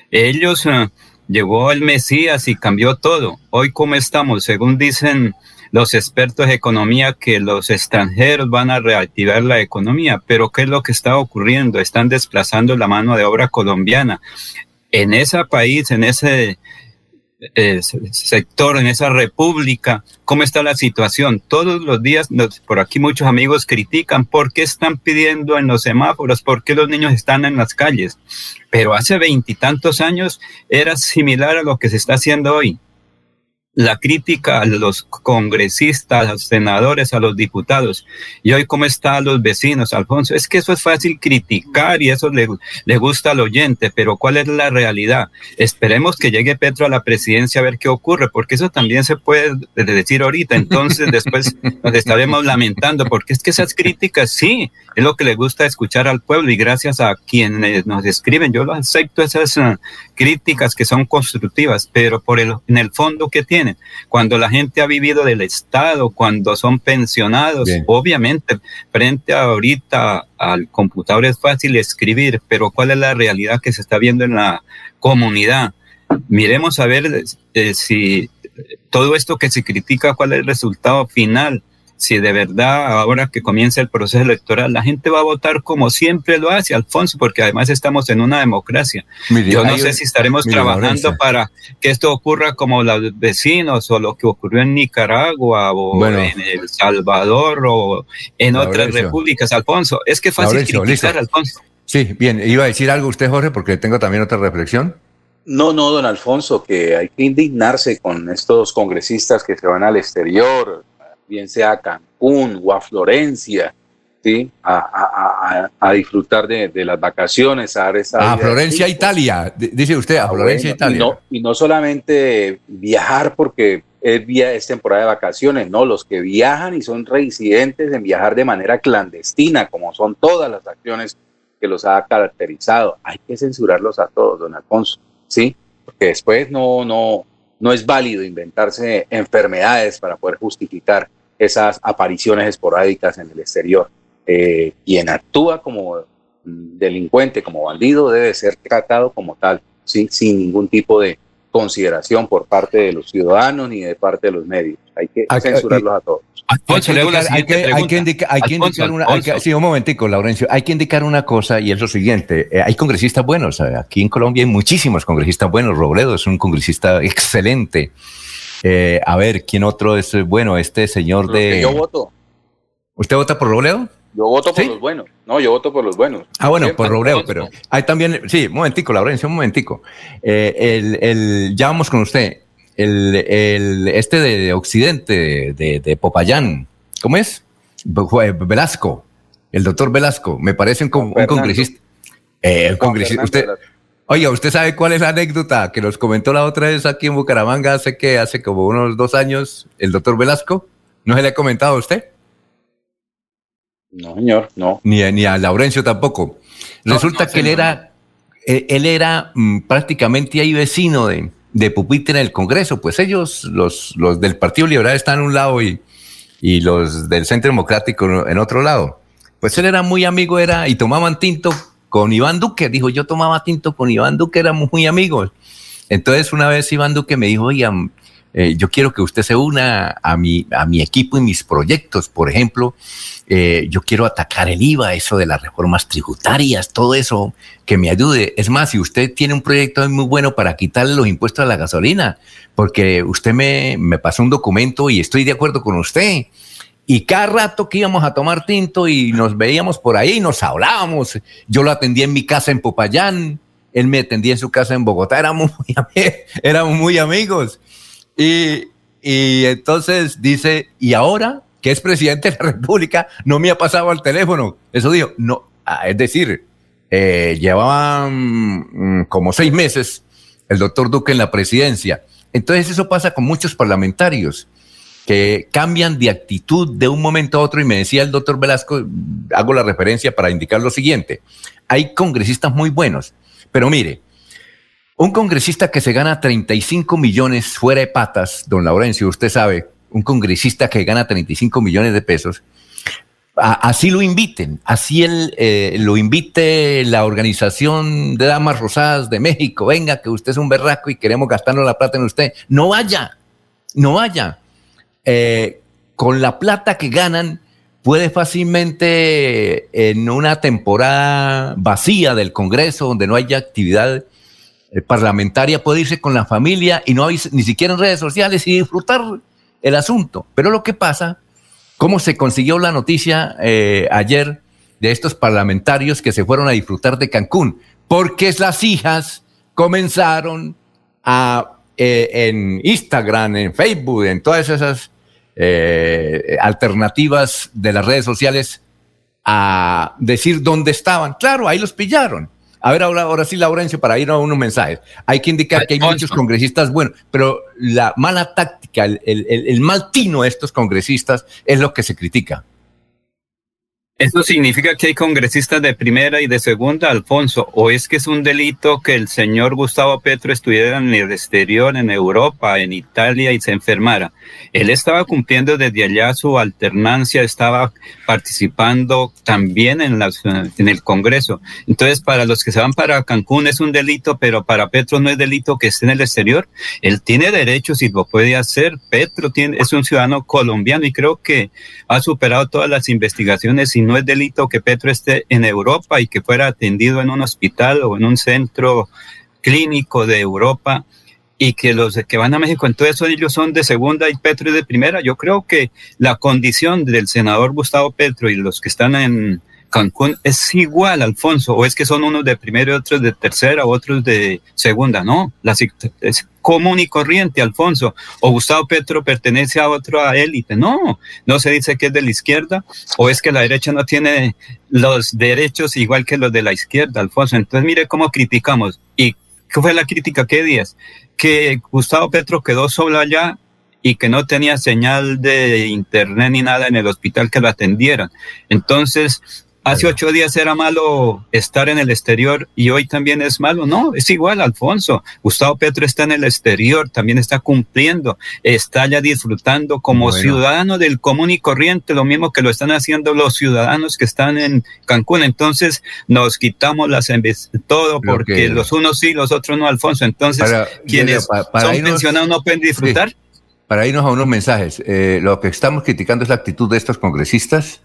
Ellos eh, Llegó el Mesías y cambió todo. Hoy, ¿cómo estamos? Según dicen los expertos de economía, que los extranjeros van a reactivar la economía. Pero ¿qué es lo que está ocurriendo? Están desplazando la mano de obra colombiana. En ese país, en ese sector, en esa república, cómo está la situación. Todos los días, por aquí muchos amigos critican por qué están pidiendo en los semáforos, por qué los niños están en las calles. Pero hace veintitantos años era similar a lo que se está haciendo hoy la crítica a los congresistas, a los senadores, a los diputados. Y hoy, ¿cómo están los vecinos, Alfonso? Es que eso es fácil criticar y eso le, le, gusta al oyente, pero ¿cuál es la realidad? Esperemos que llegue Petro a la presidencia a ver qué ocurre, porque eso también se puede decir ahorita. Entonces, después nos estaremos lamentando, porque es que esas críticas, sí, es lo que le gusta escuchar al pueblo y gracias a quienes nos escriben, yo lo acepto esas uh, críticas que son constructivas, pero por el, en el fondo que tiene cuando la gente ha vivido del Estado, cuando son pensionados, obviamente, frente a ahorita al computador es fácil escribir, pero ¿cuál es la realidad que se está viendo en la comunidad? Miremos a ver eh, si todo esto que se critica, cuál es el resultado final si de verdad ahora que comienza el proceso electoral la gente va a votar como siempre lo hace, Alfonso, porque además estamos en una democracia. Yo no sé si estaremos trabajando para que esto ocurra como los vecinos o lo que ocurrió en Nicaragua o en El Salvador o en otras repúblicas, Alfonso. Es que fácil criticar, Alfonso. Sí, bien, iba a decir algo usted, Jorge, porque tengo también otra reflexión. No, no, don Alfonso, que hay que indignarse con estos congresistas que se van al exterior, bien sea a Cancún o a Florencia, ¿sí? a, disfrutar de, las vacaciones, a esa... A Florencia, Italia, dice usted, a ah, Florencia, Italia. Y no, solamente viajar porque es, es temporada de vacaciones, no, los que viajan y son reincidentes en viajar de manera clandestina, como son todas las acciones que los ha caracterizado. Hay que censurarlos a todos, don Alfonso, ¿sí? Porque después no, no, no es válido inventarse enfermedades para poder justificar esas apariciones esporádicas en el exterior. Eh, quien actúa como delincuente, como bandido, debe ser tratado como tal, sin ningún tipo de consideración por parte de los ciudadanos ni de parte de los medios. Hay que censurarlos a todos. Hay que, indicar una, sí, un momentico, Laurencio, hay que indicar una cosa y es lo siguiente, eh, hay congresistas buenos, aquí en Colombia hay muchísimos congresistas buenos, Robledo es un congresista excelente, Eh, a ver, ¿quién otro es bueno? Este señor de. Yo voto. ¿Usted vota por Robledo? Yo voto por los buenos. No, yo voto por los buenos. Ah, bueno, por Robledo, pero hay también, sí, un momentico, Laurencio, un momentico. Eh, el, el, ya vamos con usted. El, el este de Occidente, de, de Popayán, ¿cómo es? Velasco, el doctor Velasco, me parece un, un congresista. Eh, un congresista. Usted, Oiga, ¿usted sabe cuál es la anécdota que nos comentó la otra vez aquí en Bucaramanga hace que hace como unos dos años el doctor Velasco? ¿No se le ha comentado a usted? No, señor, no. Ni, ni a Laurencio tampoco. Resulta que él era, eh, él era mm, prácticamente ahí vecino de, de Pupitre en el Congreso. Pues ellos, los, los del Partido Liberal, están en un lado y, y los del Centro Democrático en otro lado. Pues él era muy amigo, era, y tomaban tinto con Iván Duque. Dijo, yo tomaba tinto con Iván Duque, éramos muy amigos. Entonces una vez Iván Duque me dijo, oye, eh, yo quiero que usted se una a mi, a mi equipo y mis proyectos. Por ejemplo, eh, yo quiero atacar el IVA, eso de las reformas tributarias, todo eso, que me ayude. Es más, si usted tiene un proyecto muy bueno para quitarle los impuestos a la gasolina, porque usted me, me pasó un documento y estoy de acuerdo con usted. Y cada rato que íbamos a tomar tinto y nos veíamos por ahí, nos hablábamos. Yo lo atendía en mi casa en Popayán, él me atendía en su casa en Bogotá, éramos muy, éramos muy amigos. Y, y entonces dice, y ahora que es presidente de la República, no me ha pasado al teléfono. Eso dijo, no, ah, es decir, eh, llevaban mm, como seis meses el doctor Duque en la presidencia. Entonces eso pasa con muchos parlamentarios que cambian de actitud de un momento a otro y me decía el doctor Velasco, hago la referencia para indicar lo siguiente, hay congresistas muy buenos, pero mire, un congresista que se gana 35 millones fuera de patas, don Laurencio, usted sabe, un congresista que gana 35 millones de pesos, así lo inviten, así él, eh, lo invite la Organización de Damas Rosadas de México, venga, que usted es un berraco y queremos gastarnos la plata en usted, no vaya, no vaya eh, con la plata que ganan, puede fácilmente en una temporada vacía del Congreso, donde no haya actividad eh, parlamentaria, puede irse con la familia y no hay ni siquiera en redes sociales y disfrutar el asunto. Pero lo que pasa, cómo se consiguió la noticia eh, ayer de estos parlamentarios que se fueron a disfrutar de Cancún, porque las hijas comenzaron a en Instagram, en Facebook, en todas esas eh, alternativas de las redes sociales a decir dónde estaban. Claro, ahí los pillaron. A ver, ahora, ahora sí, Laurencio, para ir a unos mensajes. Hay que indicar que hay muchos congresistas buenos, pero la mala táctica, el, el, el mal tino de estos congresistas es lo que se critica. ¿Eso significa que hay congresistas de primera y de segunda, Alfonso? ¿O es que es un delito que el señor Gustavo Petro estuviera en el exterior, en Europa, en Italia y se enfermara? Él estaba cumpliendo desde allá su alternancia, estaba participando también en, la, en el Congreso. Entonces, para los que se van para Cancún es un delito, pero para Petro no es delito que esté en el exterior. Él tiene derechos y lo puede hacer. Petro tiene, es un ciudadano colombiano y creo que ha superado todas las investigaciones y no es delito que Petro esté en Europa y que fuera atendido en un hospital o en un centro clínico de Europa y que los que van a México, entonces ellos son de segunda y Petro es de primera. Yo creo que la condición del senador Gustavo Petro y los que están en Cancún es igual, Alfonso, o es que son unos de primera y otros de tercera, otros de segunda, no, la, es común y corriente, Alfonso, o Gustavo Petro pertenece a otra élite, no, no se dice que es de la izquierda, o es que la derecha no tiene los derechos igual que los de la izquierda, Alfonso, entonces mire cómo criticamos, y ¿qué fue la crítica? ¿Qué días? Que Gustavo Petro quedó solo allá y que no tenía señal de internet ni nada en el hospital que lo atendieran. Entonces, Hace ocho días era malo estar en el exterior y hoy también es malo. No, es igual, Alfonso. Gustavo Petro está en el exterior, también está cumpliendo, está ya disfrutando como ciudadano del común y corriente, lo mismo que lo están haciendo los ciudadanos que están en Cancún. Entonces nos quitamos las todo porque los unos sí, los otros no, Alfonso. Entonces, quienes son pensionados no pueden disfrutar. Para irnos a unos mensajes, eh, lo que estamos criticando es la actitud de estos congresistas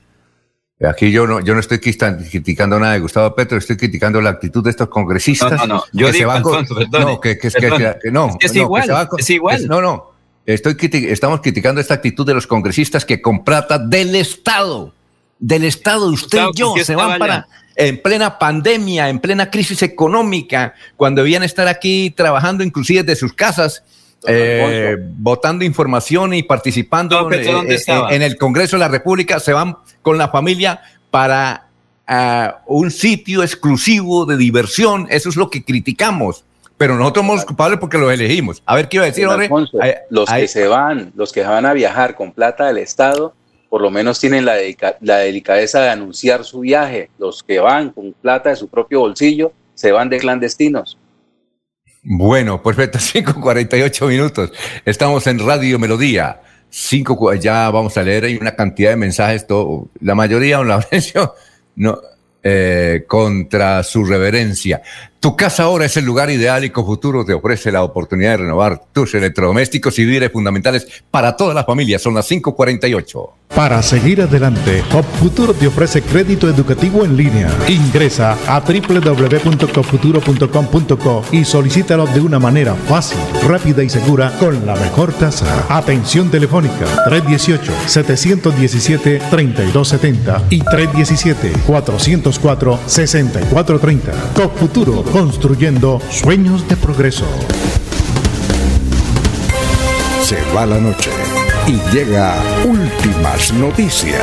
Aquí yo no, yo no estoy criticando nada de Gustavo Petro, estoy criticando la actitud de estos congresistas. No, no, no. Yo digo, Alfonso, no, que, que, que, no, es, igual, es igual. no, no. estoy estamos criticando esta actitud de los congresistas que con plata del Estado, del Estado, usted y yo, se van para en plena pandemia, en plena crisis económica, cuando debían estar aquí trabajando inclusive de sus casas, eh, votando información y participando eh, eh, en, el Congreso de la República, se van con la familia para ah, un sitio exclusivo de diversión. Eso es lo que criticamos. Pero nosotros somos culpables porque los elegimos. A ver qué iba a decir, los que se van, los que van a viajar con plata del Estado, por lo menos tienen la, la delicadeza de anunciar su viaje. Los que van con plata de su propio bolsillo se van de clandestinos. Bueno, perfecto, 5.48 minutos. Estamos en Radio Melodía. Cinco, ya vamos a leer, hay una cantidad de mensajes, todo, la mayoría, don Laurencio, no, eh, contra su reverencia. Tu casa ahora es el lugar ideal y con futuro te ofrece la oportunidad de renovar tus electrodomésticos y víveres fundamentales para toda la familia. Son las 5:48. Para seguir adelante, Futuro te ofrece crédito educativo en línea. Ingresa a www.copfuturo.com.co y solicítalo de una manera fácil, rápida y segura con la mejor tasa. Atención telefónica 318-717-3270 y 317-404-6430. Construyendo sueños de progreso. Se va la noche y llega últimas noticias.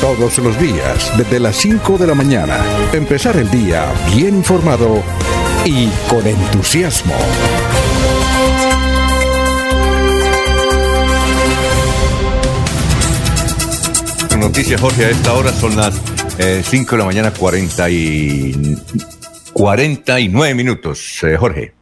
Todos los días, desde las 5 de la mañana, empezar el día bien informado y con entusiasmo. Noticias, Jorge, a esta hora son las 5 eh, de la mañana, 40 y 49 minutos. Eh, Jorge.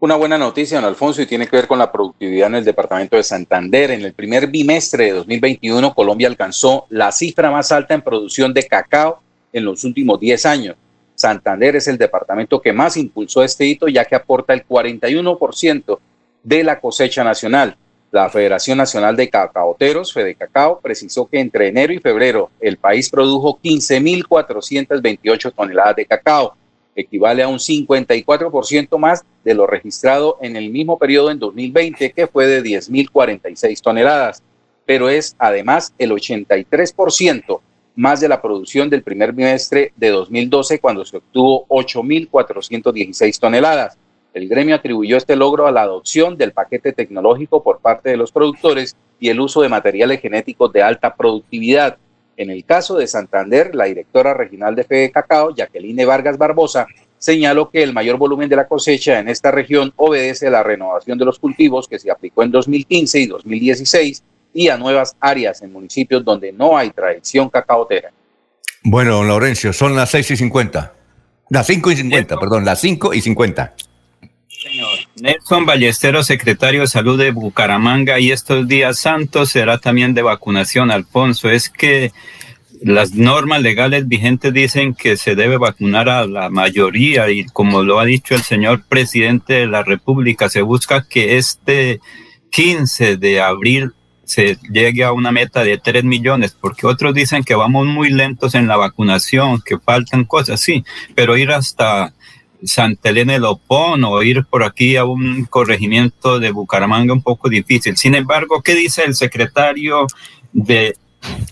Una buena noticia, don Alfonso, y tiene que ver con la productividad en el departamento de Santander. En el primer bimestre de 2021, Colombia alcanzó la cifra más alta en producción de cacao en los últimos 10 años. Santander es el departamento que más impulsó este hito, ya que aporta el 41% de la cosecha nacional. La Federación Nacional de Cacaoteros, Cacao, precisó que entre enero y febrero el país produjo 15.428 toneladas de cacao, equivale a un 54% más de lo registrado en el mismo periodo en 2020, que fue de 10.046 toneladas, pero es además el 83% más de la producción del primer bimestre de 2012, cuando se obtuvo 8.416 toneladas. El gremio atribuyó este logro a la adopción del paquete tecnológico por parte de los productores y el uso de materiales genéticos de alta productividad. En el caso de Santander, la directora regional de Fede Cacao, Jacqueline Vargas Barbosa, señaló que el mayor volumen de la cosecha en esta región obedece a la renovación de los cultivos que se aplicó en 2015 y 2016 y a nuevas áreas en municipios donde no hay tradición cacaotera. Bueno, don Laurencio, son las 6 y 50. Las 5 y 50, perdón, las 5 y 50. Nelson Ballesteros, secretario de Salud de Bucaramanga, y estos días santos será también de vacunación, Alfonso. Es que las normas legales vigentes dicen que se debe vacunar a la mayoría y como lo ha dicho el señor presidente de la República, se busca que este 15 de abril se llegue a una meta de 3 millones, porque otros dicen que vamos muy lentos en la vacunación, que faltan cosas, sí, pero ir hasta Santa Elena de Lopón o ir por aquí a un corregimiento de Bucaramanga un poco difícil. Sin embargo, ¿qué dice el secretario de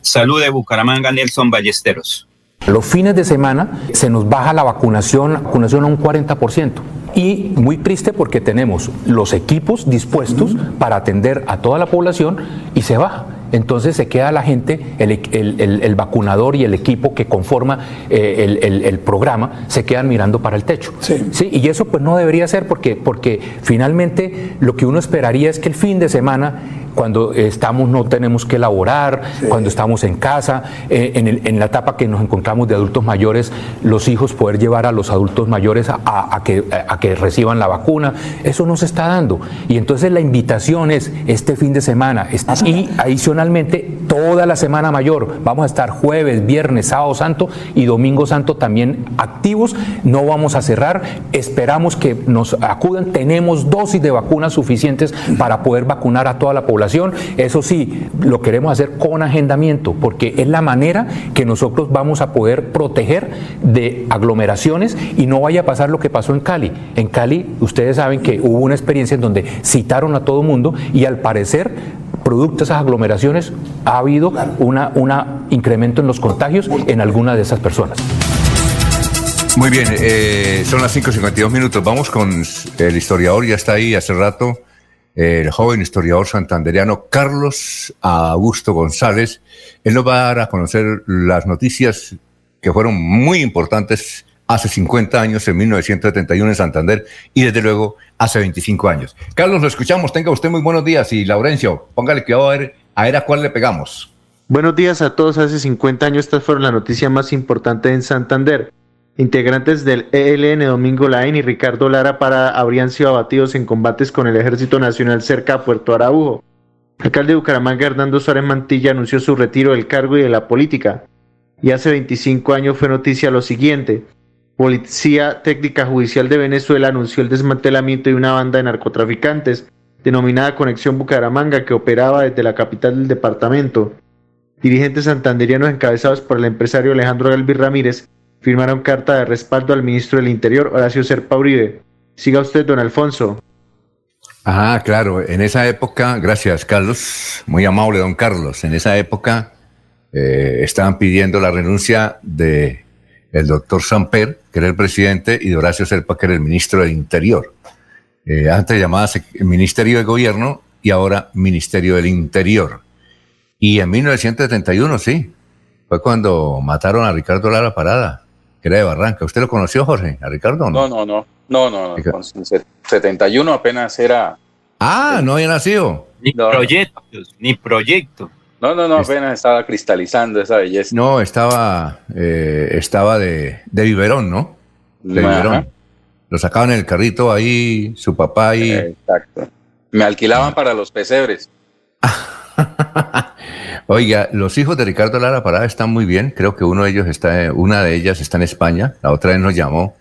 Salud de Bucaramanga, Nelson Ballesteros? Los fines de semana se nos baja la vacunación, vacunación a un 40%. Y muy triste porque tenemos los equipos dispuestos para atender a toda la población y se baja entonces se queda la gente, el, vacunador y el equipo que conforma eh, el, programa, se quedan mirando para el techo. Sí. Y eso pues no debería ser porque, porque finalmente lo que uno esperaría es que el fin de semana cuando estamos no tenemos que elaborar, cuando estamos en casa, eh, en, la etapa que nos encontramos de adultos mayores, los hijos poder llevar a los adultos mayores a, que, a que reciban la vacuna, eso no se está dando. Y entonces la invitación es este fin de semana y adicionalmente toda la Semana Mayor. Vamos a estar jueves, viernes, sábado santo y domingo santo también activos. No vamos a cerrar. Esperamos que nos acudan. Tenemos dosis de vacunas suficientes para poder vacunar a toda la población. Eso sí, lo queremos hacer con agendamiento porque es la manera que nosotros vamos a poder proteger de aglomeraciones y no vaya a pasar lo que pasó en Cali. En Cali, ustedes saben que hubo una experiencia en donde citaron a todo mundo y al parecer producto de esas aglomeraciones ha habido un una incremento en los contagios en alguna de esas personas. Muy bien, eh, son las 5.52 minutos. Vamos con el historiador, ya está ahí hace rato, el joven historiador santandereano Carlos Augusto González. Él nos va a dar a conocer las noticias que fueron muy importantes hace 50 años, en 1971 en Santander, y desde luego hace 25 años. Carlos, lo escuchamos, tenga usted muy buenos días, y Laurencio, póngale cuidado a ver a, ver a cuál le pegamos. Buenos días a todos, hace 50 años estas fueron la noticia más importante en Santander. Integrantes del ELN Domingo Lain y Ricardo Lara para habrían sido abatidos en combates con el Ejército Nacional cerca a Puerto Araujo. El alcalde de Bucaramanga, Hernando Suárez Mantilla, anunció su retiro del cargo y de la política. Y hace 25 años fue noticia lo siguiente. Policía Técnica Judicial de Venezuela anunció el desmantelamiento de una banda de narcotraficantes denominada Conexión Bucaramanga que operaba desde la capital del departamento. Dirigentes santanderianos encabezados por el empresario Alejandro Galvi Ramírez firmaron carta de respaldo al ministro del Interior Horacio Serpa Uribe. Siga usted, don Alfonso. Ah, claro, en esa época, gracias Carlos, muy amable don Carlos, en esa época eh, estaban pidiendo la renuncia de el doctor Samper, que era el presidente, y de Horacio Serpa, que era el ministro del Interior. Eh, antes llamaba Ministerio de Gobierno y ahora Ministerio del Interior. Y en 1971, sí, fue cuando mataron a Ricardo Lara Parada, que era de Barranca. ¿Usted lo conoció, Jorge? ¿A Ricardo? No, no, no. No, no, no. En 71 apenas era. Ah, no había nacido. Ni proyectos, ni proyectos. No, no, no, apenas estaba cristalizando esa belleza. No, estaba, eh, estaba de, de biberón, ¿no? De biberón. Lo sacaban en el carrito ahí, su papá y... Exacto. Me alquilaban para los pesebres. Oiga, los hijos de Ricardo Lara Parada están muy bien. Creo que uno de ellos está, una de ellas está en España. La otra vez nos llamó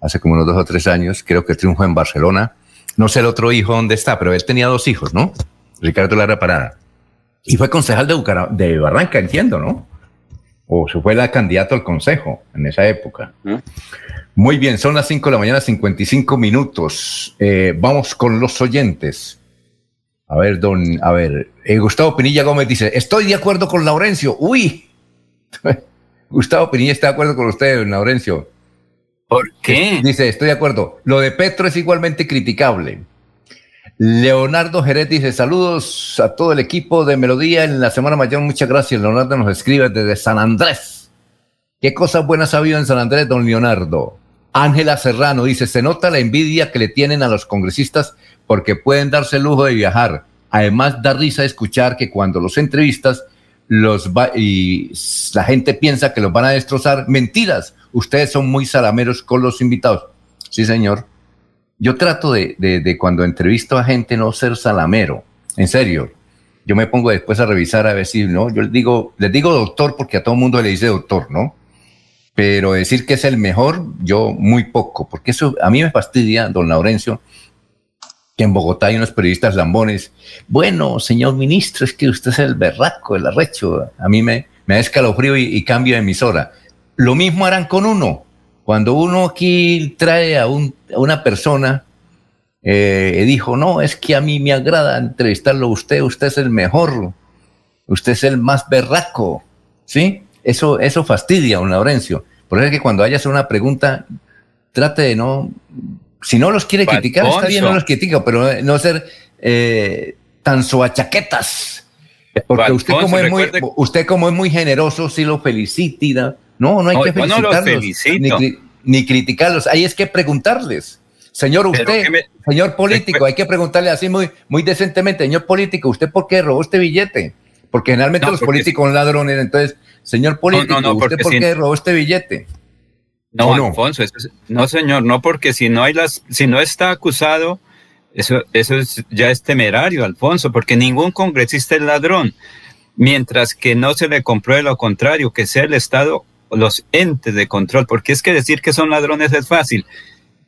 hace como unos dos o tres años. Creo que triunfó en Barcelona. No sé el otro hijo dónde está, pero él tenía dos hijos, ¿no? Ricardo Lara Parada. Y fue concejal de, de Barranca, entiendo, ¿no? O se fue la candidato al consejo en esa época. Muy bien, son las 5 de la mañana, 55 minutos. Eh, vamos con los oyentes. A ver, don, a ver, eh, Gustavo Pinilla Gómez dice, estoy de acuerdo con Laurencio. Uy, Gustavo Pinilla está de acuerdo con usted, don Laurencio. ¿Por qué? Dice, estoy de acuerdo. Lo de Petro es igualmente criticable. Leonardo Jerez dice, saludos a todo el equipo de Melodía en la Semana Mayor. Muchas gracias. Leonardo nos escribe desde San Andrés. ¿Qué cosas buenas ha habido en San Andrés, don Leonardo? Ángela Serrano dice, se nota la envidia que le tienen a los congresistas porque pueden darse el lujo de viajar. Además, da risa escuchar que cuando los entrevistas y la gente piensa que los van a destrozar. Mentiras. Ustedes son muy salameros con los invitados. Sí, señor yo trato de, de, cuando entrevisto a gente no ser salamero, en serio. Yo me pongo después a revisar a ver si, ¿no? Yo les digo, les digo doctor porque a todo mundo le dice doctor, ¿no? Pero decir que es el mejor, yo muy poco, porque eso a mí me fastidia, don Laurencio, que en Bogotá hay unos periodistas lambones. Bueno, señor ministro, es que usted es el berraco, el arrecho. A mí me, me da escalofrío y, y cambio de emisora. Lo mismo harán con uno. Cuando uno aquí trae a, una persona eh, dijo, no, es que a mí me agrada entrevistarlo a usted, usted es el mejor, usted es el más berraco, ¿sí? Eso, eso fastidia a un Laurencio. Por eso es que cuando haya una pregunta, trate de no, si no los quiere criticar, está bien, no los critica, pero no ser eh, tan soachaquetas. Porque usted como, es muy, usted como es muy generoso, sí lo felicita, no, no hay que felicitarlos ni, criticarlos. Hay es que preguntarles. Señor, usted, señor político, hay que preguntarle así muy, muy decentemente, señor político, ¿usted por qué robó este billete? Porque generalmente los políticos son ladrones. Entonces, señor político, ¿usted por qué robó este billete? No, Alfonso, no, señor, no, porque si no hay las, si no está acusado, eso, eso es, ya es temerario, Alfonso, porque ningún congresista es ladrón. mientras que no se le compruebe lo contrario, que sea el Estado los entes de control, porque es que decir que son ladrones es fácil.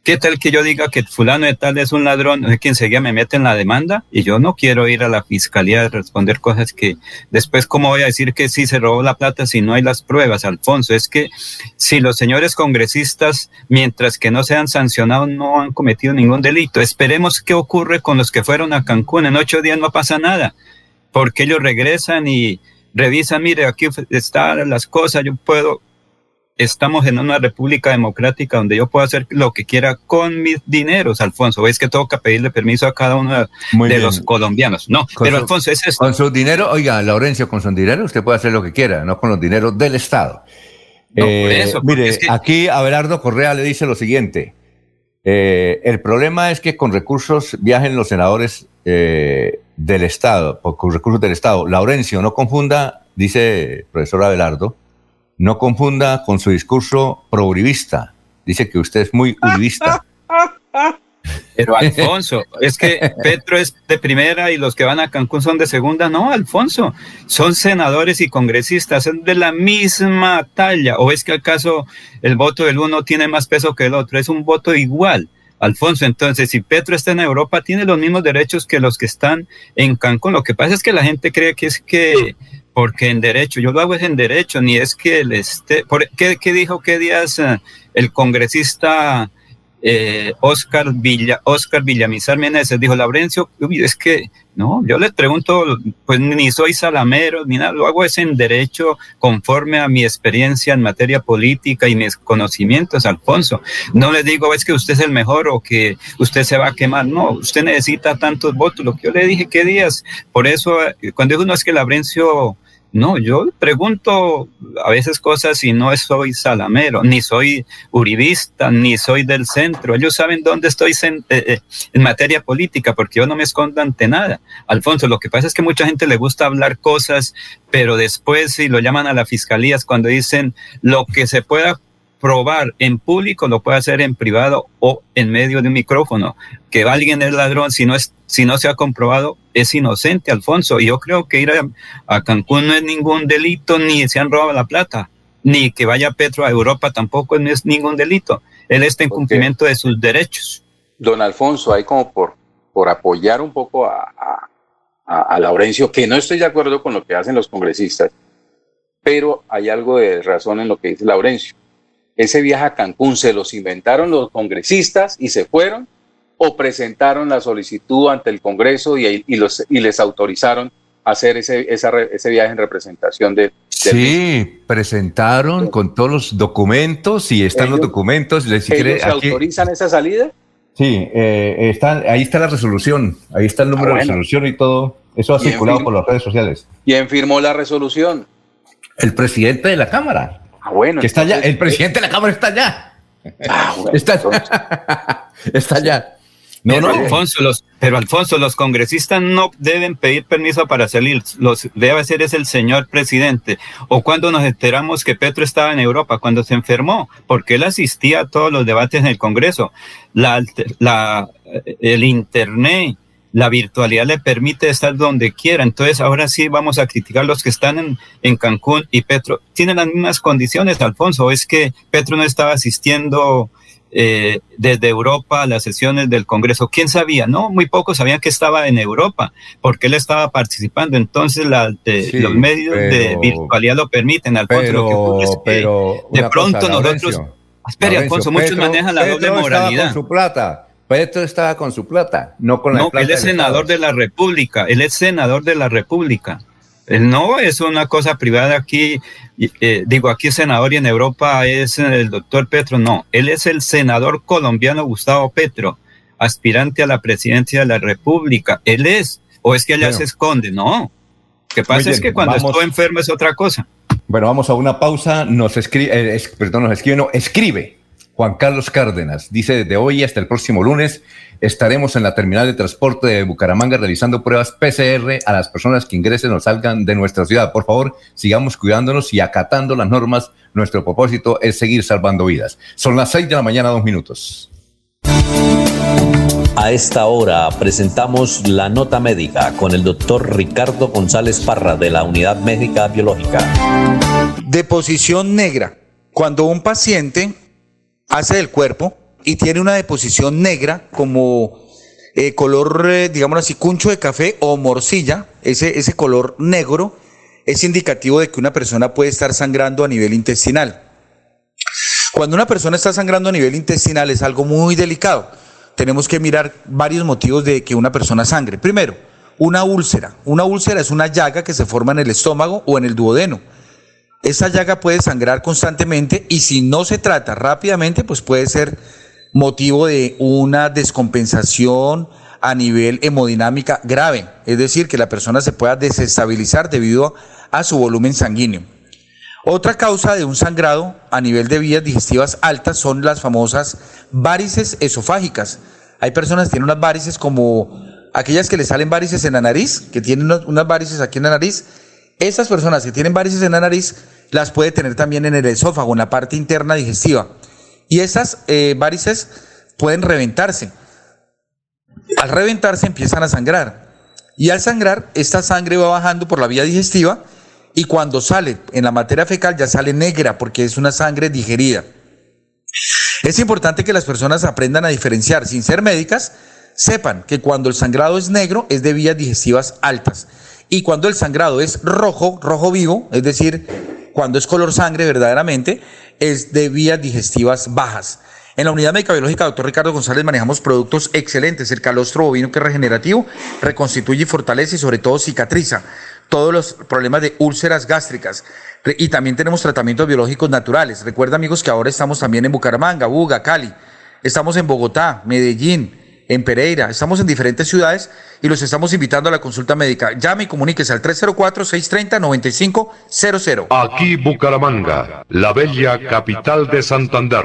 ¿Qué tal que yo diga que fulano de tal es un ladrón, que enseguida me mete en la demanda? Y yo no quiero ir a la fiscalía a responder cosas que después, ¿cómo voy a decir que sí se robó la plata si no hay las pruebas, Alfonso? Es que si los señores congresistas, mientras que no sean sancionados, no han cometido ningún delito. Esperemos qué ocurre con los que fueron a Cancún. En ocho días no pasa nada, porque ellos regresan y revisan, mire, aquí están las cosas, yo puedo estamos en una república democrática donde yo puedo hacer lo que quiera con mis dineros, Alfonso. Es que tengo que pedirle permiso a cada uno de los colombianos. No, pero Alfonso, es Con su dinero, oiga, Laurencio, con su dinero usted puede hacer lo que quiera, no con los dineros del Estado. Eh, mire, aquí Abelardo Correa le dice lo siguiente. Eh, el problema es que con recursos viajen los senadores eh, del Estado, con recursos del Estado. Laurencio, no confunda, dice el profesor Abelardo, no confunda con su discurso pro-uribista. Dice que usted es muy uribista. Pero Alfonso, es que Petro es de primera y los que van a Cancún son de segunda. No, Alfonso, son senadores y congresistas, son de la misma talla. ¿O es que acaso el voto del uno tiene más peso que el otro? Es un voto igual. Alfonso, entonces, si Petro está en Europa, tiene los mismos derechos que los que están en Cancún. Lo que pasa es que la gente cree que es que porque en derecho, yo lo hago es en derecho, ni es que el esté, por, ¿qué, ¿qué, dijo qué días eh, el congresista eh, Oscar, Villa, Oscar Villamizar Meneses? Dijo, Laurencio, es que, no, yo le pregunto, pues ni soy salamero, ni nada, lo hago es en derecho conforme a mi experiencia en materia política y mis conocimientos, Alfonso. No le digo, es que usted es el mejor o que usted se va a quemar, no, usted necesita tantos votos, lo que yo le dije, ¿qué días? Por eso, eh, cuando dijo, no, es que Laurencio no, yo pregunto a veces cosas y no soy salamero, ni soy uribista, ni soy del centro. Ellos saben dónde estoy en, eh, eh, en, materia política, porque yo no me escondo ante nada. Alfonso, lo que pasa es que mucha gente le gusta hablar cosas, pero después si lo llaman a la fiscalía cuando dicen lo que se pueda probar en público, lo puede hacer en privado o en medio de un micrófono. Que alguien es ladrón, si no, es, si no se ha comprobado, es inocente, Alfonso. Y yo creo que ir a, Cancún no es ningún delito, ni se han robado la plata, ni que vaya Petro a Europa tampoco no es ningún delito. Él está en cumplimiento de sus derechos. Don Alfonso, hay como por, por apoyar un poco a, a, a Laurencio, que no estoy de acuerdo con lo que hacen los congresistas, pero hay algo de razón en lo que dice Laurencio ese viaje a Cancún se los inventaron los congresistas y se fueron o presentaron la solicitud ante el Congreso y, los, y les autorizaron hacer ese, ese viaje en representación de... Sí, presentaron con todos los documentos y están los documentos. Les, ¿Ellos autorizan esa salida? Sí, eh, ahí está la resolución, ahí está el número de ah, resolución y todo. Eso ha circulado por las redes sociales. ¿Quién firmó la resolución? El presidente de la Cámara. Ah, bueno. Que está allá. El presidente de la Cámara está allá. Ah, está, está allá. No, pero, no. Alfonso, los, pero Alfonso, los congresistas no deben pedir permiso para salir. Los debe ser es el señor presidente. O cuando nos enteramos que Petro estaba en Europa, cuando se enfermó, porque él asistía a todos los debates en el Congreso. La, la, el Internet, la virtualidad le permite estar donde quiera. Entonces, ahora sí vamos a criticar los que están en, en, Cancún y Petro. Tienen las mismas condiciones, Alfonso. Es que Petro no estaba asistiendo eh, desde Europa a las sesiones del Congreso. ¿Quién sabía? No, muy pocos sabían que estaba en Europa, porque él estaba participando. Entonces, la, los medios de virtualidad lo permiten, Alfonso. Pero, lo que es pero de pronto nosotros. Espere, Alfonso, muchos manejan la doble moralidad. Con su plata Petro estaba con su plata, no con la no, él es senador de la República, él es senador de la República. Él no es una cosa privada aquí, eh, digo, aquí es senador y en Europa es el doctor Petro, no, él es el senador colombiano Gustavo Petro, aspirante a la presidencia de la República, él es, o es que allá se esconde, no. Lo que pasa es que cuando estoy enfermo es otra cosa. Bueno, vamos a una pausa, nos escribe, eh, perdón, nos escribe, no, escribe Juan Carlos Cárdenas. Dice, desde hoy hasta el próximo lunes estaremos en la terminal de transporte de Bucaramanga realizando pruebas PCR a las personas que ingresen o salgan de nuestra ciudad. Por favor, sigamos cuidándonos y acatando las normas. Nuestro propósito es seguir salvando vidas. Son las seis de la mañana, dos minutos. A esta hora presentamos la nota médica con el doctor Ricardo González Parra de la Unidad Médica Biológica. Deposición negra. Cuando un paciente hace del cuerpo y tiene una deposición negra como eh, color, eh, digamos así, cuncho de café o morcilla, ese, ese color negro es indicativo de que una persona puede estar sangrando a nivel intestinal. Cuando una persona está sangrando a nivel intestinal es algo muy delicado tenemos que mirar varios motivos de que una persona sangre. Primero, una úlcera. Una úlcera es una llaga que se forma en el estómago o en el duodeno. Esa llaga puede sangrar constantemente y si no se trata rápidamente, pues puede ser motivo de una descompensación a nivel hemodinámica grave, es decir, que la persona se pueda desestabilizar debido a su volumen sanguíneo. Otra causa de un sangrado a nivel de vías digestivas altas son las famosas varices esofágicas. Hay personas que tienen unas varices como aquellas que le salen varices en la nariz, que tienen unas varices aquí en la nariz. Esas personas que tienen varices en la nariz las puede tener también en el esófago, en la parte interna digestiva. Y esas eh, varices pueden reventarse. Al reventarse empiezan a sangrar. Y al sangrar, esta sangre va bajando por la vía digestiva y cuando sale en la materia fecal ya sale negra porque es una sangre digerida. Es importante que las personas aprendan a diferenciar, sin ser médicas, sepan que cuando el sangrado es negro es de vías digestivas altas y cuando el sangrado es rojo, rojo vivo, es decir, cuando es color sangre verdaderamente, es de vías digestivas bajas. En la unidad médica biológica, doctor Ricardo González, manejamos productos excelentes. El calostro bovino que es regenerativo, reconstituye y fortalece y sobre todo cicatriza todos los problemas de úlceras gástricas. Y también tenemos tratamientos biológicos naturales. Recuerda, amigos, que ahora estamos también en Bucaramanga, Buga, Cali. Estamos en Bogotá, Medellín, en Pereira. Estamos en diferentes ciudades y los estamos invitando a la consulta médica. Llame y comuníquese al 304-630-9500. Aquí Bucaramanga, la bella capital de Santander.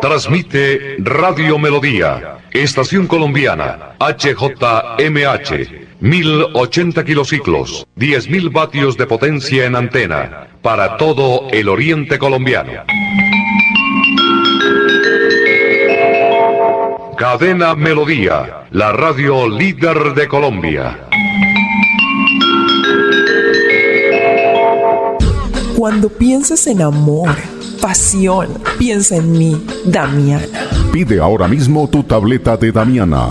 Transmite Radio Melodía, Estación Colombiana, HJMH, 1080 kilociclos, 10.000 vatios de potencia en antena, para todo el oriente colombiano. Cadena Melodía, la radio líder de Colombia. Cuando pienses en amor, pasión. Piensa en mí, Damiana. Pide ahora mismo tu tableta de Damiana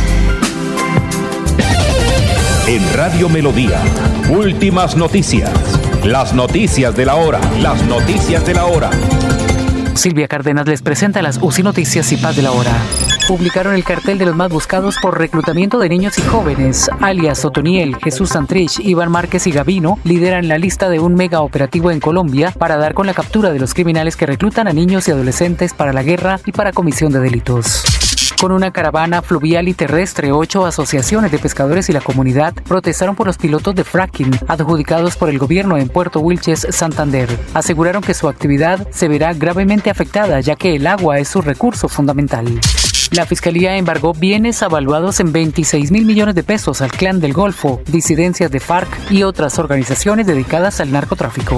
En Radio Melodía, últimas noticias. Las noticias de la hora, las noticias de la hora. Silvia Cárdenas les presenta las UCI Noticias y Paz de la Hora. Publicaron el cartel de los más buscados por reclutamiento de niños y jóvenes. Alias Otoniel, Jesús Santrich, Iván Márquez y Gavino lideran la lista de un mega operativo en Colombia para dar con la captura de los criminales que reclutan a niños y adolescentes para la guerra y para comisión de delitos. Con una caravana fluvial y terrestre, ocho asociaciones de pescadores y la comunidad protestaron por los pilotos de fracking adjudicados por el gobierno en Puerto Wilches, Santander. Aseguraron que su actividad se verá gravemente afectada ya que el agua es su recurso fundamental. La Fiscalía embargó bienes avaluados en 26 mil millones de pesos al Clan del Golfo, disidencias de FARC y otras organizaciones dedicadas al narcotráfico.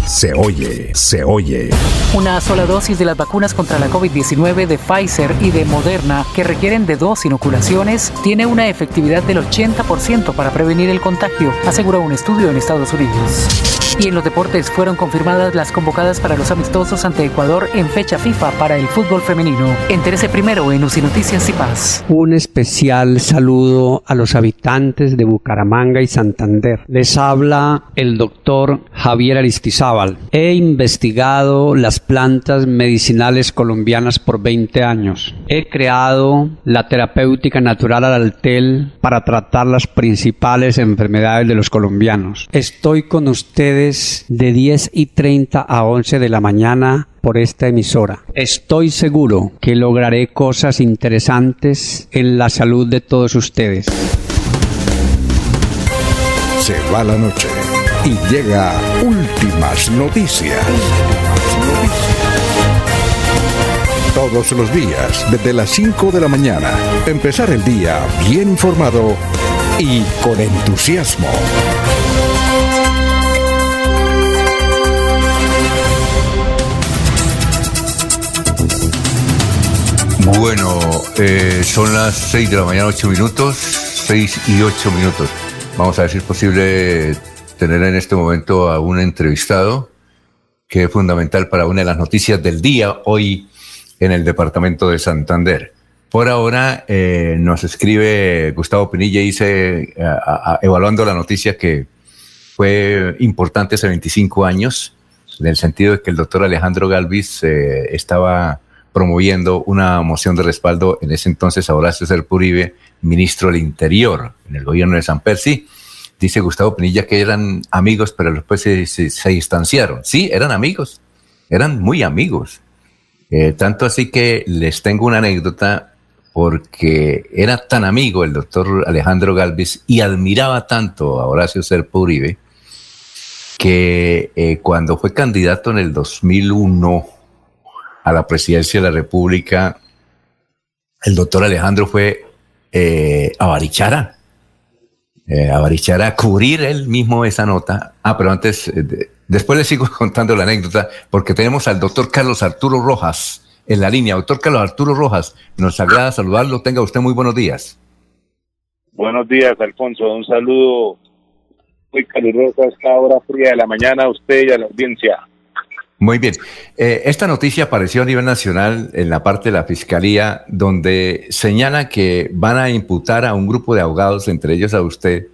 se oye, se oye. Una sola dosis de las vacunas contra la COVID-19 de Pfizer y de Moderna, que requieren de dos inoculaciones, tiene una efectividad del 80% para prevenir el contagio, asegura un estudio en Estados Unidos. Y en los deportes fueron confirmadas las convocadas para los amistosos ante Ecuador en fecha FIFA para el fútbol femenino. Entérese primero en UCI Noticias y Paz. Un especial saludo a los habitantes de Bucaramanga y Santander. Les habla el doctor Javier Aristizábal. He investigado las plantas medicinales colombianas por 20 años. He creado la terapéutica natural al altel para tratar las principales enfermedades de los colombianos. Estoy con ustedes de 10 y 30 a 11 de la mañana por esta emisora. Estoy seguro que lograré cosas interesantes en la salud de todos ustedes. Se va la noche y llega últimas noticias. Todos los días, desde las 5 de la mañana, empezar el día bien informado y con entusiasmo. Bueno, eh, son las 6 de la mañana, 8 minutos, 6 y 8 minutos. Vamos a ver si es posible tener en este momento a un entrevistado que es fundamental para una de las noticias del día hoy en el departamento de Santander. Por ahora eh, nos escribe Gustavo Pinilla, dice, evaluando la noticia que fue importante hace 25 años, en el sentido de que el doctor Alejandro Galvis eh, estaba promoviendo una moción de respaldo en ese entonces a Horacio Serpuribe, ministro del Interior en el gobierno de San Percy. Dice Gustavo Pinilla que eran amigos, pero después se, se, distanciaron. Sí, eran amigos, eran muy amigos. Eh, tanto así que les tengo una anécdota porque era tan amigo el doctor Alejandro Galvis y admiraba tanto a Horacio Serpuribe que eh, cuando fue candidato en el 2001 a la presidencia de la República, el doctor Alejandro fue eh, a Barichara, eh, a cubrir él mismo esa nota. Ah, pero antes, eh, después le sigo contando la anécdota, porque tenemos al doctor Carlos Arturo Rojas en la línea. Doctor Carlos Arturo Rojas, nos agrada saludarlo. Tenga usted muy buenos días. Buenos días, Alfonso. Un saludo muy caluroso a esta hora fría de la mañana a usted y a la audiencia. Muy bien. Eh, esta noticia apareció a nivel nacional en la parte de la Fiscalía, donde señala que van a imputar a un grupo de abogados, entre ellos a usted,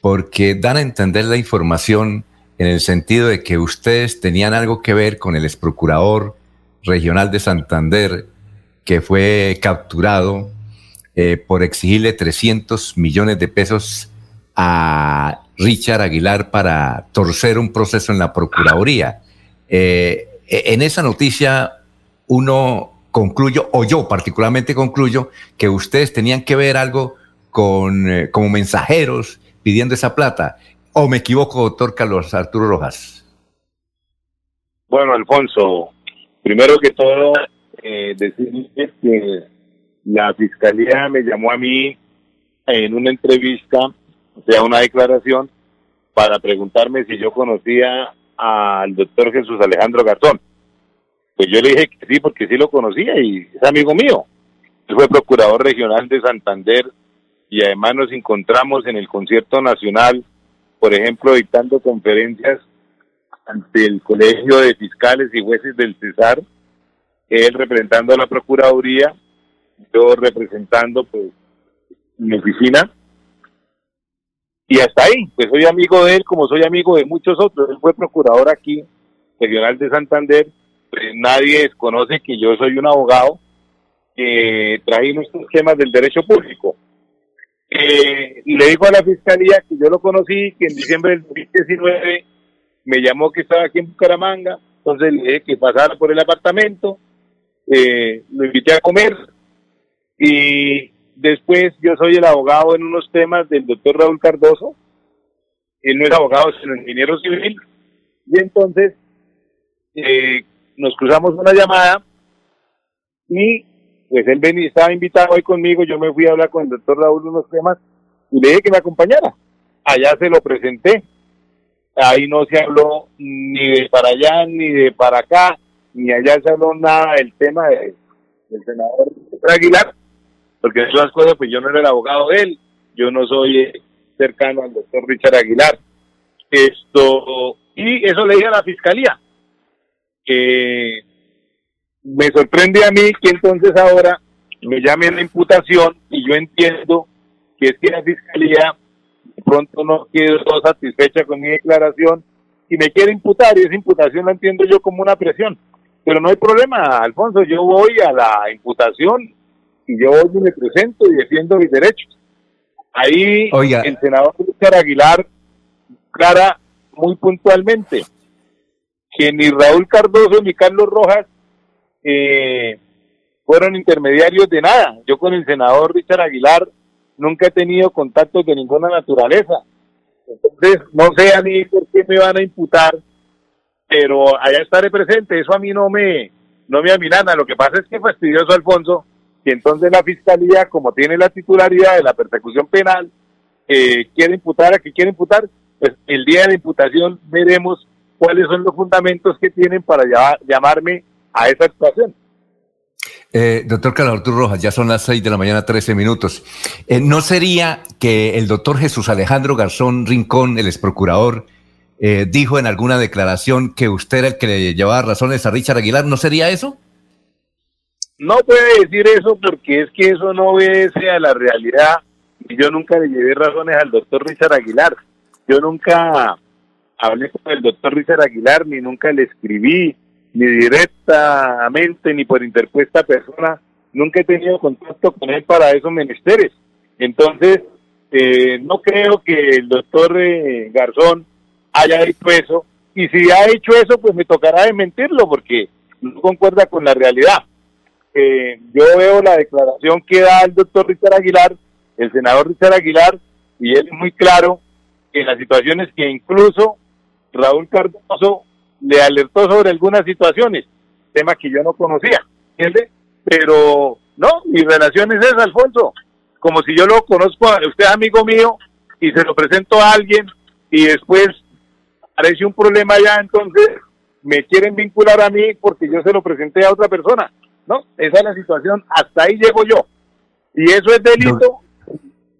porque dan a entender la información en el sentido de que ustedes tenían algo que ver con el exprocurador regional de Santander, que fue capturado eh, por exigirle 300 millones de pesos a Richard Aguilar para torcer un proceso en la Procuraduría. Eh, en esa noticia uno concluyo, o yo particularmente concluyo, que ustedes tenían que ver algo con eh, como mensajeros pidiendo esa plata. ¿O me equivoco, doctor Carlos Arturo Rojas? Bueno, Alfonso, primero que todo, eh, que la fiscalía me llamó a mí en una entrevista, o sea, una declaración, para preguntarme si yo conocía al doctor Jesús Alejandro Garzón. Pues yo le dije que sí, porque sí lo conocía y es amigo mío. Él fue procurador regional de Santander y además nos encontramos en el concierto nacional, por ejemplo, dictando conferencias ante el Colegio de Fiscales y Jueces del Cesar, él representando a la Procuraduría, yo representando pues mi oficina y hasta ahí, pues soy amigo de él como soy amigo de muchos otros. Él fue procurador aquí, regional de Santander, pues nadie desconoce que yo soy un abogado que trae nuestros temas del derecho público. Eh, le dijo a la fiscalía que yo lo conocí, que en diciembre del 2019 me llamó que estaba aquí en Bucaramanga, entonces le dije que pasara por el apartamento, eh, lo invité a comer y Después yo soy el abogado en unos temas del doctor Raúl Cardoso. Él no es abogado, sino ingeniero civil. Y entonces eh, nos cruzamos una llamada y pues él venía, estaba invitado hoy conmigo, yo me fui a hablar con el doctor Raúl unos temas y le dije que me acompañara. Allá se lo presenté. ahí no se habló ni de para allá ni de para acá, ni allá se habló nada del tema de, del senador Aguilar, porque esas cosas, pues yo no era el abogado de él, yo no soy eh, cercano al doctor Richard Aguilar. Esto, y eso le dije a la fiscalía, que me sorprende a mí que entonces ahora me llamen la imputación y yo entiendo que es que la fiscalía pronto no quedó satisfecha con mi declaración y me quiere imputar y esa imputación la entiendo yo como una presión. Pero no hay problema, Alfonso, yo voy a la imputación y yo hoy me presento y defiendo mis derechos. Ahí el senador Richard Aguilar clara muy puntualmente que ni Raúl Cardoso ni Carlos Rojas eh, fueron intermediarios de nada. Yo con el senador Richard Aguilar nunca he tenido contactos de ninguna naturaleza. Entonces, no sé a mí por qué me van a imputar, pero allá estaré presente. Eso a mí no me, no me amilana. Lo que pasa es que fastidioso, Alfonso, que entonces la fiscalía, como tiene la titularidad de la persecución penal, eh, quiere imputar a que quiere imputar, pues el día de la imputación veremos cuáles son los fundamentos que tienen para llamarme a esa actuación. Eh, doctor Carlos Rojas, ya son las 6 de la mañana, 13 minutos. Eh, ¿No sería que el doctor Jesús Alejandro Garzón Rincón, el exprocurador, eh, dijo en alguna declaración que usted era el que le llevaba razones a Richard Aguilar? ¿No sería eso? No puede decir eso porque es que eso no obedece a la realidad. Y yo nunca le llevé razones al doctor Richard Aguilar. Yo nunca hablé con el doctor Richard Aguilar, ni nunca le escribí, ni directamente, ni por interpuesta persona. Nunca he tenido contacto con él para esos menesteres. Entonces, eh, no creo que el doctor eh, Garzón haya hecho eso. Y si ha hecho eso, pues me tocará desmentirlo porque no concuerda con la realidad. Eh, yo veo la declaración que da el doctor Richard Aguilar, el senador Richard Aguilar, y él es muy claro en las situaciones que incluso Raúl Cardoso le alertó sobre algunas situaciones, temas que yo no conocía, ¿entiende? Pero no, mi relación es esa, Alfonso, como si yo lo conozco, usted es amigo mío y se lo presento a alguien y después aparece un problema ya, entonces me quieren vincular a mí porque yo se lo presenté a otra persona. No, esa es la situación, hasta ahí llego yo. Y eso es delito,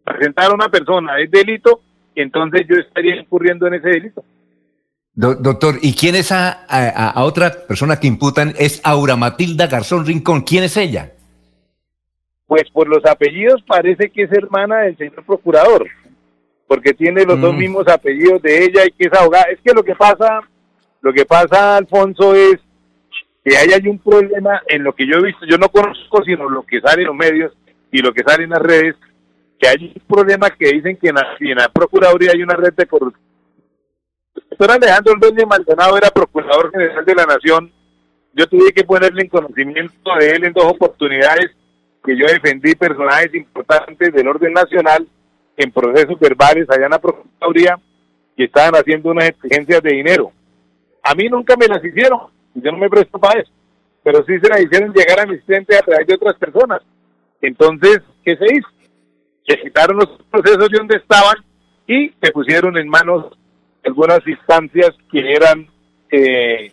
presentar a una persona es delito, entonces yo estaría incurriendo en ese delito doctor, ¿y quién es a, otra persona que imputan? Es Aura Matilda Garzón Rincón. ¿Quién es ella? Pues por los apellidos parece que es hermana del señor procurador, porque tiene los dos mm. mismos apellidos de ella y que es abogada. Es que lo que pasa, lo que pasa, Alfonso, es que ahí hay un problema en lo que yo he visto, yo no conozco sino lo que sale en los medios y lo que sale en las redes, que hay un problema que dicen que en la, en Procuraduría hay una red de corrupción. Doctor Alejandro Ordóñez Maldonado era procurador general de la Nación, yo tuve que ponerle en conocimiento de él en dos oportunidades que yo defendí personajes importantes del orden nacional en procesos verbales allá en la Procuraduría que estaban haciendo unas exigencias de dinero. A mí nunca me las hicieron, yo no me presto para eso, pero sí se las hicieron llegar a mis clientes a través de otras personas. Entonces, ¿qué se hizo? Se quitaron los procesos de donde estaban y se pusieron en manos algunas instancias que eran eh,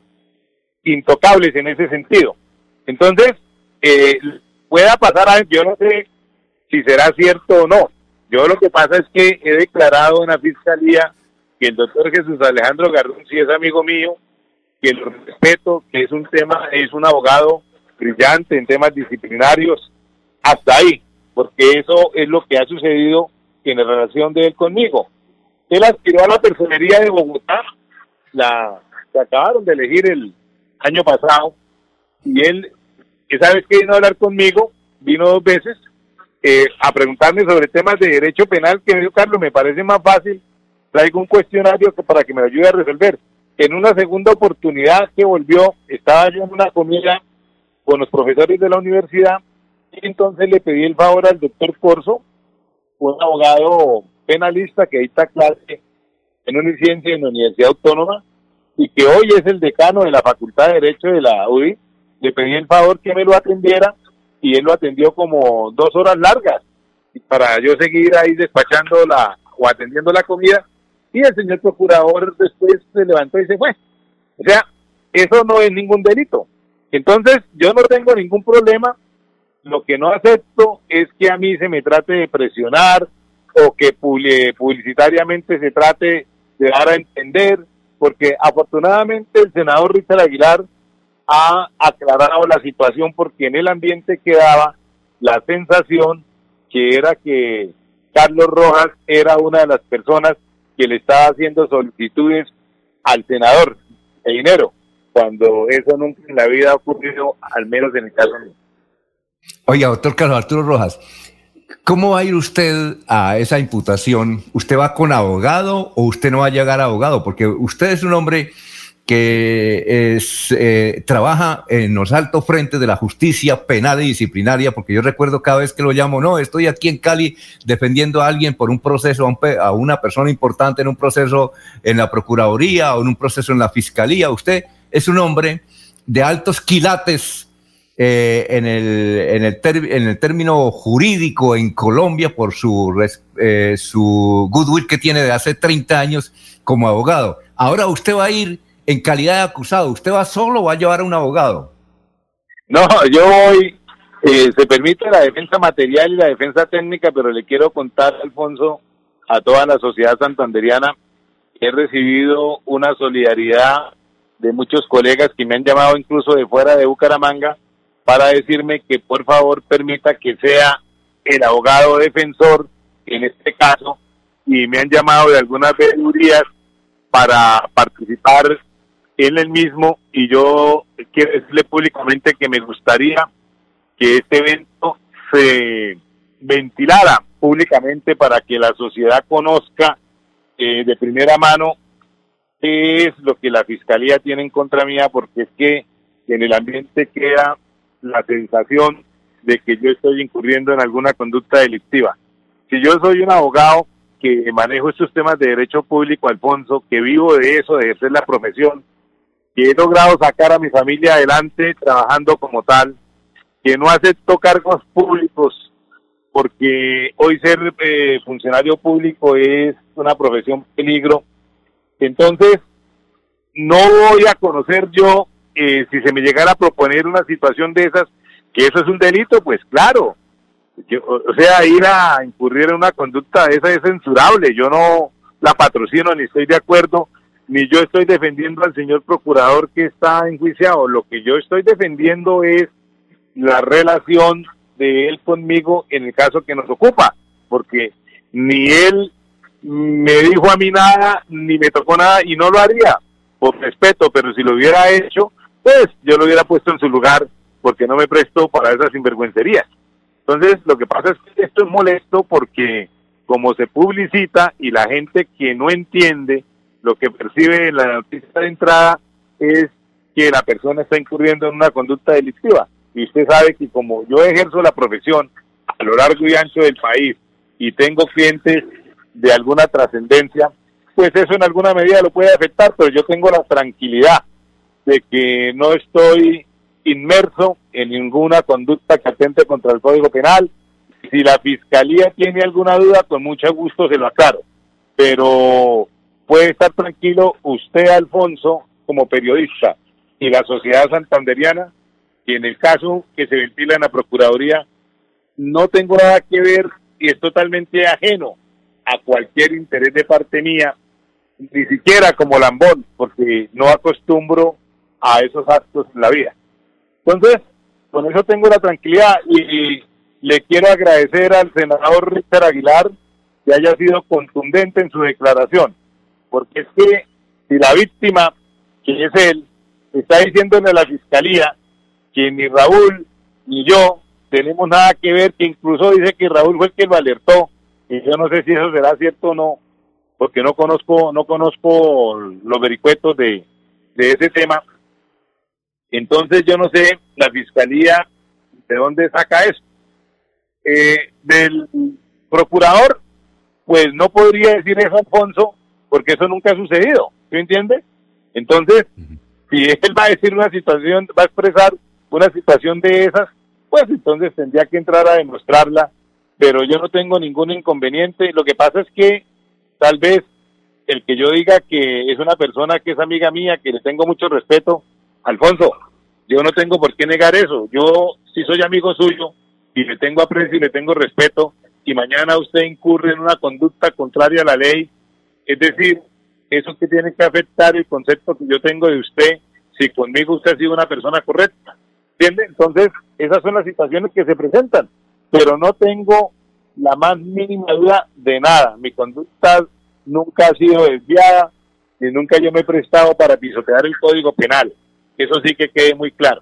intocables en ese sentido. Entonces, eh, pueda pasar algo, yo no sé si será cierto o no. Yo lo que pasa es que he declarado en la fiscalía que el doctor Jesús Alejandro Gardón sí es amigo mío, que lo respeto, que es un tema, es un abogado brillante en temas disciplinarios, hasta ahí, porque eso es lo que ha sucedido en la relación de él conmigo. Él aspiró a la personería de Bogotá, la que acabaron de elegir el año pasado, y él, esa vez que vino a hablar conmigo, vino dos veces eh, a preguntarme sobre temas de derecho penal, que me dijo, Carlos, me parece más fácil, traigo un cuestionario para que me ayude a resolver. En una segunda oportunidad que volvió, estaba yo en una comida con los profesores de la universidad, y entonces le pedí el favor al doctor Corso, un abogado penalista que está clase en una licencia en la Universidad Autónoma y que hoy es el decano de la Facultad de Derecho de la UDI, le pedí el favor que me lo atendiera y él lo atendió como dos horas largas para yo seguir ahí despachando la o atendiendo la comida y el señor procurador después se levantó y se fue. O sea, eso no es ningún delito. Entonces, yo no tengo ningún problema. Lo que no acepto es que a mí se me trate de presionar o que publicitariamente se trate de dar a entender, porque afortunadamente el senador Richard Aguilar ha aclarado la situación porque en el ambiente quedaba la sensación que era que Carlos Rojas era una de las personas que le estaba haciendo solicitudes al senador de dinero, cuando eso nunca en la vida ha ocurrido, al menos en el caso mío. Oiga, doctor Carlos Arturo Rojas, ¿cómo va a ir usted a esa imputación? ¿Usted va con abogado o usted no va a llegar a abogado? Porque usted es un hombre que eh, trabaja en los altos frentes de la justicia penal y disciplinaria, porque yo recuerdo cada vez que lo llamo, no, estoy aquí en Cali defendiendo a alguien por un proceso, a, una persona importante en un proceso en la Procuraduría o en un proceso en la Fiscalía. Usted es un hombre de altos quilates eh, en, el, en, el en, el término jurídico en Colombia por su, eh, su goodwill que tiene de hace 30 años como abogado. Ahora usted va a ir en calidad de acusado, ¿usted va solo o va a llevar a un abogado? No, yo voy, eh, se permite la defensa material y la defensa técnica, pero le quiero contar, Alfonso, a toda la sociedad santanderiana, he recibido una solidaridad de muchos colegas que me han llamado incluso de fuera de Bucaramanga para decirme que por favor permita que sea el abogado defensor en este caso y me han llamado de algunas veedurías para participar en el mismo y yo quiero decirle públicamente que me gustaría que este evento se ventilara públicamente para que la sociedad conozca eh, de primera mano qué es lo que la fiscalía tiene en contra mía, porque es que en el ambiente queda la sensación de que yo estoy incurriendo en alguna conducta delictiva. Si yo soy un abogado que manejo estos temas de derecho público, Alfonso, que vivo de eso, de ejercer la profesión, que he logrado sacar a mi familia adelante trabajando como tal, que no acepto cargos públicos, porque hoy ser eh, funcionario público es una profesión peligro. Entonces, no voy a conocer yo, eh, si se me llegara a proponer una situación de esas, que eso es un delito, pues claro. o sea, ir a incurrir en una conducta de esa es censurable. Yo no la patrocino ni estoy de acuerdo ni yo estoy defendiendo al señor procurador que está enjuiciado. Lo que yo estoy defendiendo es la relación de él conmigo en el caso que nos ocupa, porque ni él me dijo a mí nada, ni me tocó nada, y no lo haría, por respeto, pero si lo hubiera hecho, pues yo lo hubiera puesto en su lugar, porque no me presto para esas sinvergüencerías. Entonces, lo que pasa es que esto es molesto porque como se publicita y la gente que no entiende lo que percibe la noticia de entrada es que la persona está incurriendo en una conducta delictiva. Y usted sabe que como yo ejerzo la profesión a lo largo y ancho del país y tengo clientes de alguna trascendencia, pues eso en alguna medida lo puede afectar, pero yo tengo la tranquilidad de que no estoy inmerso en ninguna conducta que atente contra el Código Penal. Si la Fiscalía tiene alguna duda, con mucho gusto se lo aclaro. Pero puede estar tranquilo usted, Alfonso, como periodista, y la sociedad santanderiana, y en el caso que se ventila en la Procuraduría, no tengo nada que ver y es totalmente ajeno a cualquier interés de parte mía, ni siquiera como lambón, porque no acostumbro a esos actos en la vida. Entonces, con eso tengo la tranquilidad y le quiero agradecer al senador Richard Aguilar que haya sido contundente en su declaración porque es que si la víctima, que es él, está diciéndole a la fiscalía que ni Raúl ni yo tenemos nada que ver, que incluso dice que Raúl fue el que lo alertó, y yo no sé si eso será cierto o no, porque no conozco, no conozco los vericuetos de, de ese tema. Entonces yo no sé la fiscalía de dónde saca eso. Eh, del procurador, pues no podría decir eso, Alfonso, porque eso nunca ha sucedido, ¿sí entiende? Entonces, si él va a decir una situación, va a expresar una situación de esas, pues entonces tendría que entrar a demostrarla, pero yo no tengo ningún inconveniente. Lo que pasa es que tal vez el que yo diga que es una persona que es amiga mía, que le tengo mucho respeto, Alfonso, yo no tengo por qué negar eso. Yo si soy amigo suyo y le tengo aprecio y le tengo respeto, y mañana usted incurre en una conducta contraria a la ley, es decir, eso que tiene que afectar el concepto que yo tengo de usted, si conmigo usted ha sido una persona correcta. ¿Entiende? Entonces, esas son las situaciones que se presentan, pero no tengo la más mínima duda de nada. Mi conducta nunca ha sido desviada y nunca yo me he prestado para pisotear el código penal. Eso sí que quede muy claro.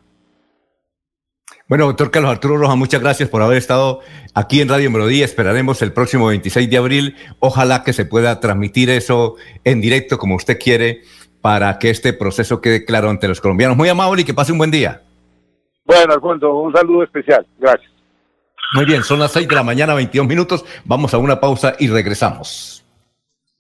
Bueno, doctor Carlos Arturo Roja, muchas gracias por haber estado aquí en Radio Melodía. Esperaremos el próximo 26 de abril. Ojalá que se pueda transmitir eso en directo como usted quiere para que este proceso quede claro ante los colombianos. Muy amable y que pase un buen día. Bueno, Alfonso, un saludo especial. Gracias. Muy bien, son las 6 de la mañana, 22 minutos. Vamos a una pausa y regresamos.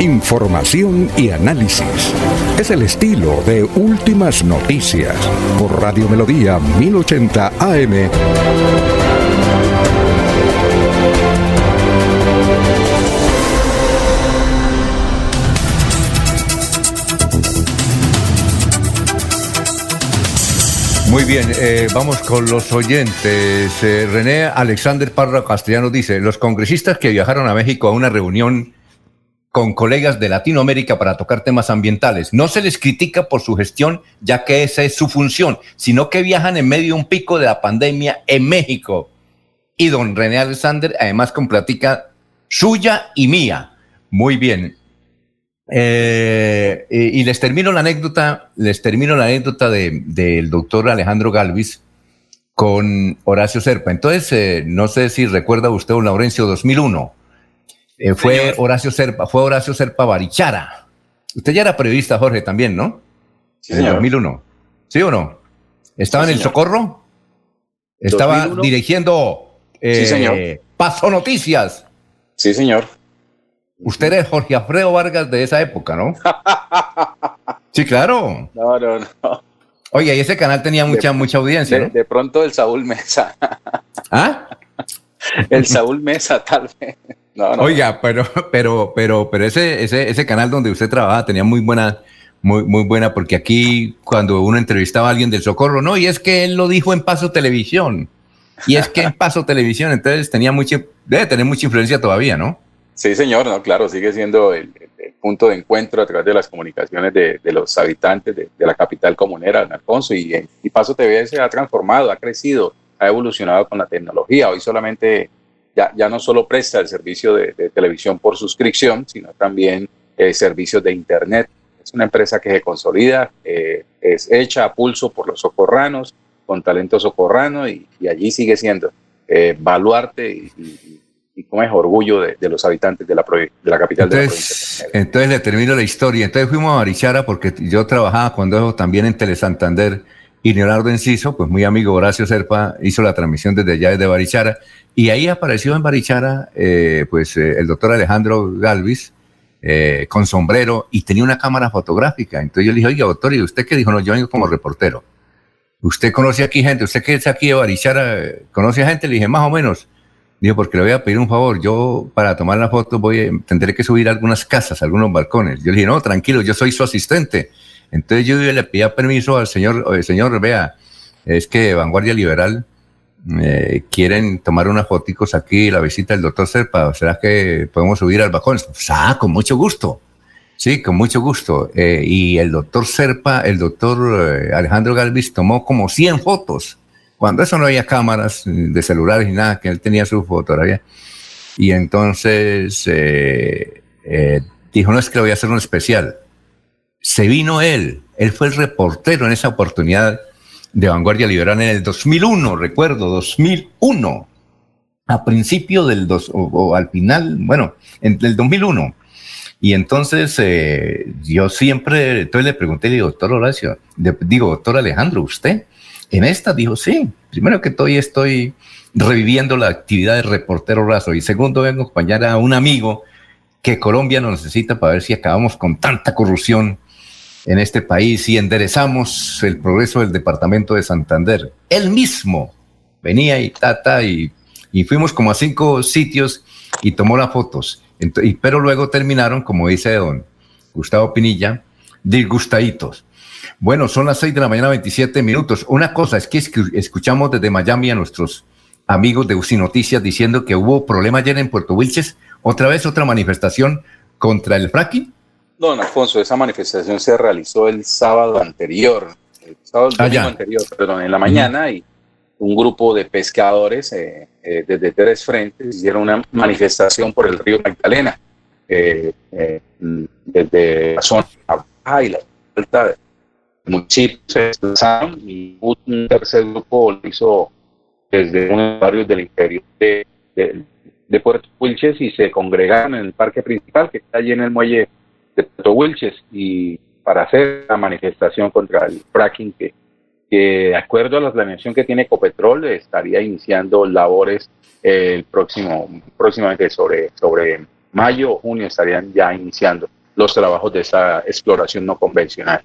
Información y análisis. Es el estilo de Últimas Noticias por Radio Melodía 1080 AM. Muy bien, eh, vamos con los oyentes. Eh, René Alexander Parra Castellano dice, los congresistas que viajaron a México a una reunión con colegas de Latinoamérica para tocar temas ambientales. No se les critica por su gestión, ya que esa es su función, sino que viajan en medio de un pico de la pandemia en México. Y don René Alexander, además, con plática suya y mía. Muy bien. Eh, y, les termino la anécdota, les termino la anécdota del doctor Alejandro Galvis con Horacio Serpa. Entonces, eh, no sé si recuerda usted un Laurencio 2001 eh, fue Horacio Serpa, fue Horacio Serpa Barichara. Usted ya era periodista, Jorge, también, ¿no? Sí, en el 2001. ¿Sí o no? ¿Estaba en el Socorro? Estaba dirigiendo eh, Paso Noticias. Sí, señor. Usted es Jorge Alfredo Vargas de esa época, ¿no? sí, claro. No, no, no. Oye, y ese canal tenía mucha, mucha audiencia, de, ¿no? De pronto el Saúl Mesa. ¿Ah? el Saúl Mesa, tal vez. Oiga, pero, pero, pero, pero ese, ese, ese canal donde usted trabajaba tenía muy buena, muy, muy buena, porque aquí cuando uno entrevistaba a alguien del Socorro, no, y es que él lo dijo en Paso Televisión. Y es que en Paso Televisión, entonces tenía mucha, debe tener mucha influencia todavía, ¿no? Sí, señor, no, claro, sigue siendo el, punto de encuentro a través de las comunicaciones de, los habitantes de, la capital comunera, de Alfonso, y, y Paso TV se ha transformado, ha crecido, ha evolucionado con la tecnología. Hoy solamente ya, no solo presta el servicio de, televisión por suscripción, sino también eh, servicios de Internet. Es una empresa que se consolida, eh, es hecha a pulso por los socorranos, con talento socorrano, y, allí sigue siendo eh, baluarte y, y, como es orgullo de, los habitantes de la, de la capital entonces, de la provincia. Entonces le termino la historia. Entonces fuimos a Barichara porque yo trabajaba cuando también en Telesantander y Leonardo Enciso, pues muy amigo Horacio Serpa, hizo la transmisión desde allá, desde Barichara, y ahí apareció en Barichara, eh, pues eh, el doctor Alejandro Galvis, eh, con sombrero, y tenía una cámara fotográfica. Entonces yo le dije, oiga, doctor, ¿y usted qué dijo? No, yo vengo como reportero. ¿Usted conoce aquí gente? ¿Usted que es aquí de Barichara? ¿Conoce a gente? Le dije, más o menos. Dijo, porque le voy a pedir un favor. Yo, para tomar la foto, voy tendré que subir algunas casas, algunos balcones. Yo le dije, no, tranquilo, yo soy su asistente entonces yo le pedía permiso al señor, señor, vea, es que Vanguardia Liberal eh, quieren tomar unas fotos aquí, la visita del doctor Serpa, ¿será que podemos subir al balcón? Ah, con mucho gusto. Sí, con mucho gusto. Eh, y el doctor Serpa, el doctor eh, Alejandro Galvis tomó como 100 fotos. Cuando eso no había cámaras de celulares ni nada, que él tenía su fotografía. Y entonces dijo, no es que lo voy a hacer un especial se vino él, él fue el reportero en esa oportunidad de Vanguardia Liberal en el 2001, recuerdo, 2001, a principio del dos, o, al final, bueno, en el 2001. Y entonces eh, yo siempre, entonces le pregunté, le digo, doctor Horacio, digo, doctor Alejandro, ¿usted en esta? Dijo, sí, primero que todo estoy reviviendo la actividad de reportero raso y segundo vengo a acompañar a un amigo que Colombia nos necesita para ver si acabamos con tanta corrupción en este país y enderezamos el progreso del departamento de Santander. Él mismo venía y tata y, fuimos como a cinco sitios y tomó las fotos. pero luego terminaron, como dice don Gustavo Pinilla, disgustaditos. Bueno, son las seis de la mañana, 27 minutos. Una cosa es que escuchamos desde Miami a nuestros amigos de UCI Noticias diciendo que hubo problema ayer en Puerto Wilches. Otra vez otra manifestación contra el fracking. Don Alfonso, esa manifestación se realizó el sábado anterior, el sábado ah, anterior, perdón, en la mañana y un grupo de pescadores eh, eh, desde tres frentes hicieron una manifestación por el río Magdalena, eh, desde la zona y la falta de muchos se desplazaron y un tercer grupo lo hizo desde unos barrios del interior de, de, Puerto Wilches y se congregaron en el parque principal que está allí en el muelle de Puerto Wilches y para hacer la manifestación contra el fracking que que de acuerdo a la planeación que tiene Ecopetrol estaría iniciando labores eh, el próximo, próximamente sobre, sobre mayo o junio estarían ya iniciando los trabajos de esa exploración no convencional.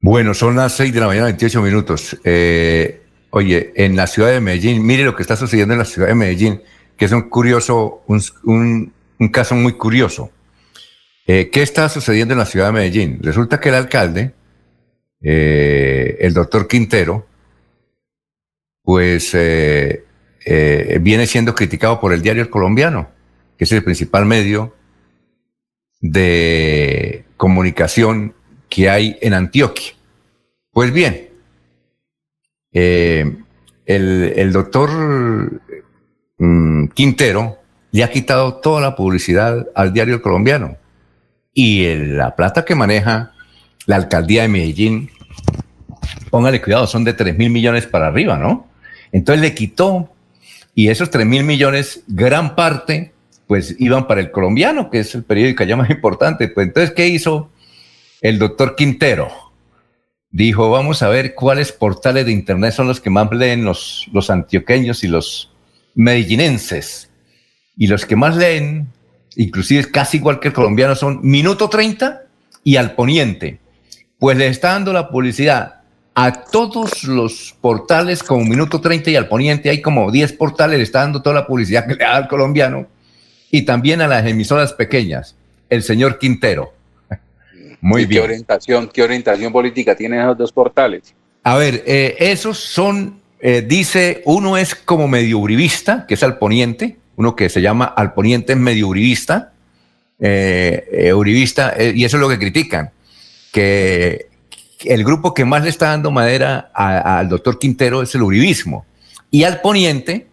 Bueno, son las 6 de la mañana, 28 minutos. Eh, oye, en la ciudad de Medellín, mire lo que está sucediendo en la ciudad de Medellín, que es un curioso, un, un, caso muy curioso. Eh, ¿Qué está sucediendo en la ciudad de Medellín? Resulta que el alcalde, eh, el doctor Quintero, pues eh, viene siendo criticado por el diario El Colombiano, que es el principal medio de comunicación que hay en Antioquia. Pues bien, el, el, doctor mm, Quintero le ha quitado toda la publicidad al diario El Colombiano y la plata que maneja la alcaldía de Medellín póngale cuidado, son de 3 mil millones para arriba, ¿no? Entonces le quitó y esos 3 mil millones, gran parte, pues iban para el colombiano, que es el periódico ya más importante. Pues entonces, ¿qué hizo el doctor Quintero? Dijo, vamos a ver cuáles portales de Internet son los que más leen los, los antioqueños y los medellinenses. Y los que más leen, inclusive casi igual que el colombiano, son Minuto 30 y Al Poniente. Pues le está dando la publicidad a todos los portales como Minuto 30 y al Poniente, hay como 10 portales, le está dando toda la publicidad que le da al colombiano, y también a las emisoras pequeñas, el señor Quintero. Muy bien. ¿Qué orientación, ¿Qué orientación política tienen esos dos portales? A ver, eh, esos son, eh, dice, uno es como medio uribista, que es al Poniente, uno que se llama al Poniente medio uribista, eh, uribista, y eso es lo que critican, que el grupo que más le está dando madera al doctor Quintero es el uribismo. Y al poniente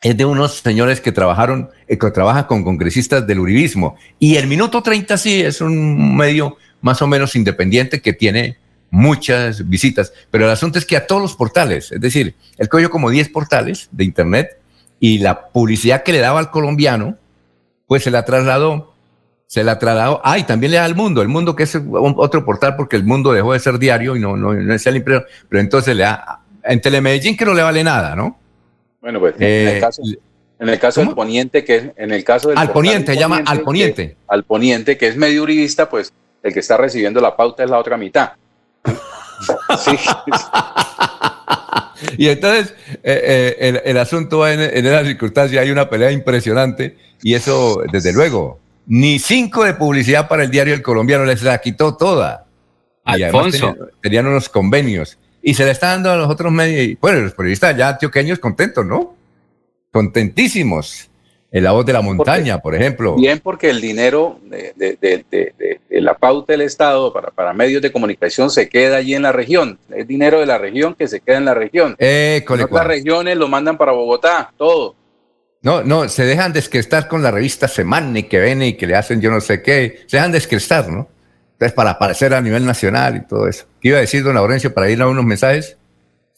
es de unos señores que trabajaron, eh, que trabajan con congresistas del uribismo. Y el Minuto 30 sí es un medio más o menos independiente que tiene muchas visitas. Pero el asunto es que a todos los portales, es decir, él cogió como 10 portales de Internet y la publicidad que le daba al colombiano, pues se la trasladó se la trasladó. Ah, y también le da al mundo, el mundo que es otro portal porque el mundo dejó de ser diario y no, no, no es el impreso, pero entonces le da, en Telemedellín que no le vale nada, ¿no? Bueno, pues en el eh, caso, en el caso del poniente, que es, en el caso del al poniente, llama al poniente. al poniente, que es medio uribista, pues el que está recibiendo la pauta es la otra mitad. sí. y entonces eh, eh, el, asunto va en, en esa circunstancia, hay una pelea impresionante y eso, desde luego, ni cinco de publicidad para el diario El Colombiano, les la quitó toda. Alfonso. tenían, unos convenios. Y se le está dando a los otros medios. Bueno, los periodistas ya antioqueños contentos, ¿no? Contentísimos. En la voz de la montaña, por ejemplo. Bien, porque el dinero de, la pauta del Estado para, para, medios de comunicación se queda allí en la región. Es dinero de la región que se queda en la región. Eh, en otras regiones lo mandan para Bogotá, todo. No, no, se dejan descrestar con la revista Semana y que viene y que le hacen yo no sé qué. Se dejan descrestar, ¿no? Entonces, para aparecer a nivel nacional y todo eso. ¿Qué iba a decir don Laurencio para ir a unos mensajes?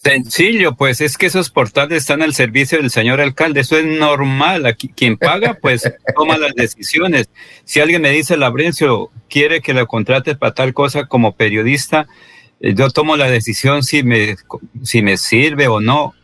Sencillo, pues es que esos portales están al servicio del señor alcalde, eso es normal. Aquí, quien paga, pues toma las decisiones. Si alguien me dice, Labrencio, quiere que lo contrate para tal cosa como periodista, eh, yo tomo la decisión si me, si me sirve o no.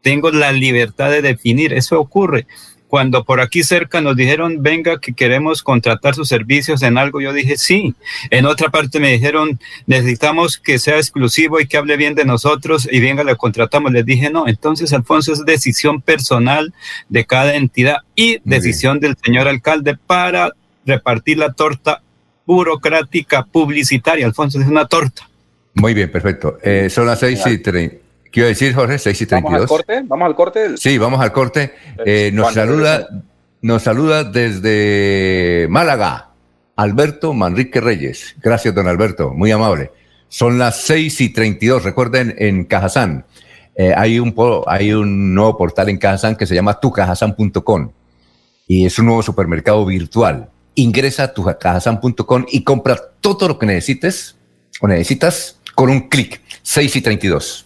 Tengo la libertad de definir, eso ocurre. Cuando por aquí cerca nos dijeron, venga, que queremos contratar sus servicios en algo, yo dije, sí. En otra parte me dijeron, necesitamos que sea exclusivo y que hable bien de nosotros y venga, lo contratamos. Les dije, no. Entonces, Alfonso, es decisión personal de cada entidad y decisión del señor alcalde para repartir la torta burocrática publicitaria. Alfonso, es una torta. Muy bien, perfecto. Eh, son las seis y treinta. Quiero decir, Jorge, 6 y 32. ¿Vamos al corte? ¿Vamos al corte? Sí, vamos al corte. Eh, nos, saluda, nos saluda desde Málaga, Alberto Manrique Reyes. Gracias, don Alberto, muy amable. Son las 6 y 32. Recuerden, en Cajazán eh, hay, un, hay un nuevo portal en Cajazán que se llama tucajazán.com y es un nuevo supermercado virtual. Ingresa a tucajazán.com y compra todo lo que necesites o necesitas con un clic. 6 y 32.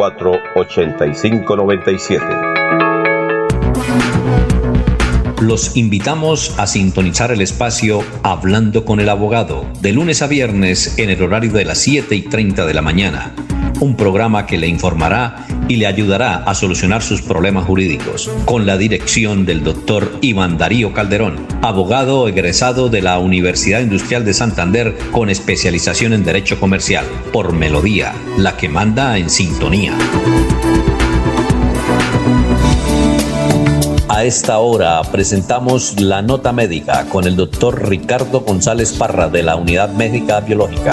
8597 Los invitamos a sintonizar el espacio Hablando con el Abogado de lunes a viernes en el horario de las 7 y 30 de la mañana. Un programa que le informará y le ayudará a solucionar sus problemas jurídicos con la dirección del doctor Iván Darío Calderón, abogado egresado de la Universidad Industrial de Santander con especialización en Derecho Comercial, por Melodía, la que manda en sintonía. A esta hora presentamos la nota médica con el doctor Ricardo González Parra de la Unidad Médica Biológica.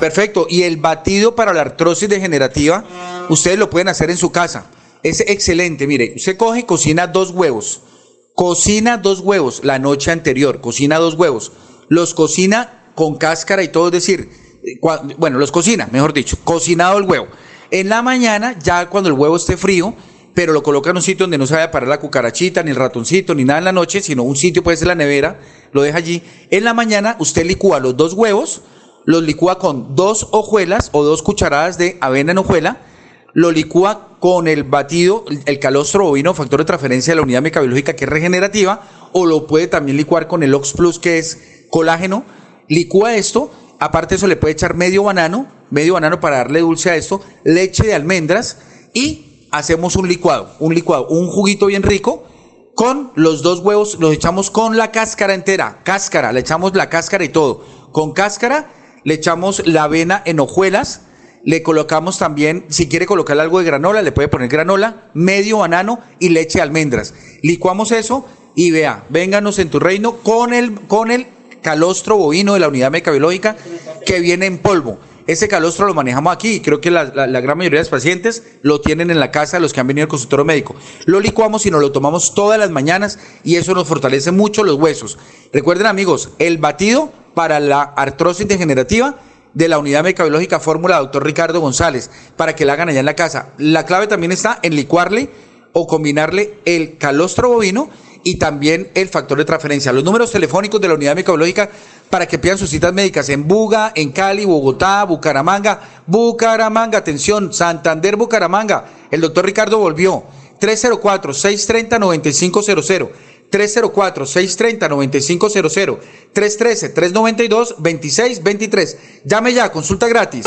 Perfecto. Y el batido para la artrosis degenerativa, ustedes lo pueden hacer en su casa. Es excelente. Mire, usted coge y cocina dos huevos. Cocina dos huevos la noche anterior. Cocina dos huevos. Los cocina con cáscara y todo. Es decir, bueno, los cocina, mejor dicho. Cocinado el huevo. En la mañana, ya cuando el huevo esté frío, pero lo coloca en un sitio donde no se vaya a parar la cucarachita, ni el ratoncito, ni nada en la noche, sino un sitio puede ser la nevera, lo deja allí. En la mañana usted licúa los dos huevos, los licúa con dos hojuelas o dos cucharadas de avena en hojuela, lo licúa con el batido, el calostro bovino, factor de transferencia de la unidad mecabiológica que es regenerativa, o lo puede también licuar con el Ox Plus que es colágeno. Licúa esto, aparte eso le puede echar medio banano, medio banano para darle dulce a esto, leche de almendras y hacemos un licuado, un licuado, un juguito bien rico con los dos huevos, los echamos con la cáscara entera, cáscara, le echamos la cáscara y todo. Con cáscara le echamos la avena en hojuelas, le colocamos también, si quiere colocarle algo de granola, le puede poner granola, medio banano y leche de almendras. Licuamos eso y vea, vénganos en tu reino con el, con el calostro bovino de la unidad mecabiológica que viene en polvo. Ese calostro lo manejamos aquí y creo que la, gran mayoría de los pacientes lo tienen en la casa, los que han venido al consultorio médico. Lo licuamos y nos lo tomamos todas las mañanas y eso nos fortalece mucho los huesos. Recuerden amigos, el batido para la artrosis degenerativa de la unidad mecabiológica fórmula doctor Ricardo González, para que la hagan allá en la casa. La clave también está en licuarle o combinarle el calostro bovino y también el factor de transferencia. Los números telefónicos de la unidad mecabiológica para que pidan sus citas médicas en Buga, en Cali, Bogotá, Bucaramanga, Bucaramanga, atención, Santander, Bucaramanga. El doctor Ricardo volvió. 304-630-9500. 304-630-9500, 313-392-2623. Llame ya, consulta gratis.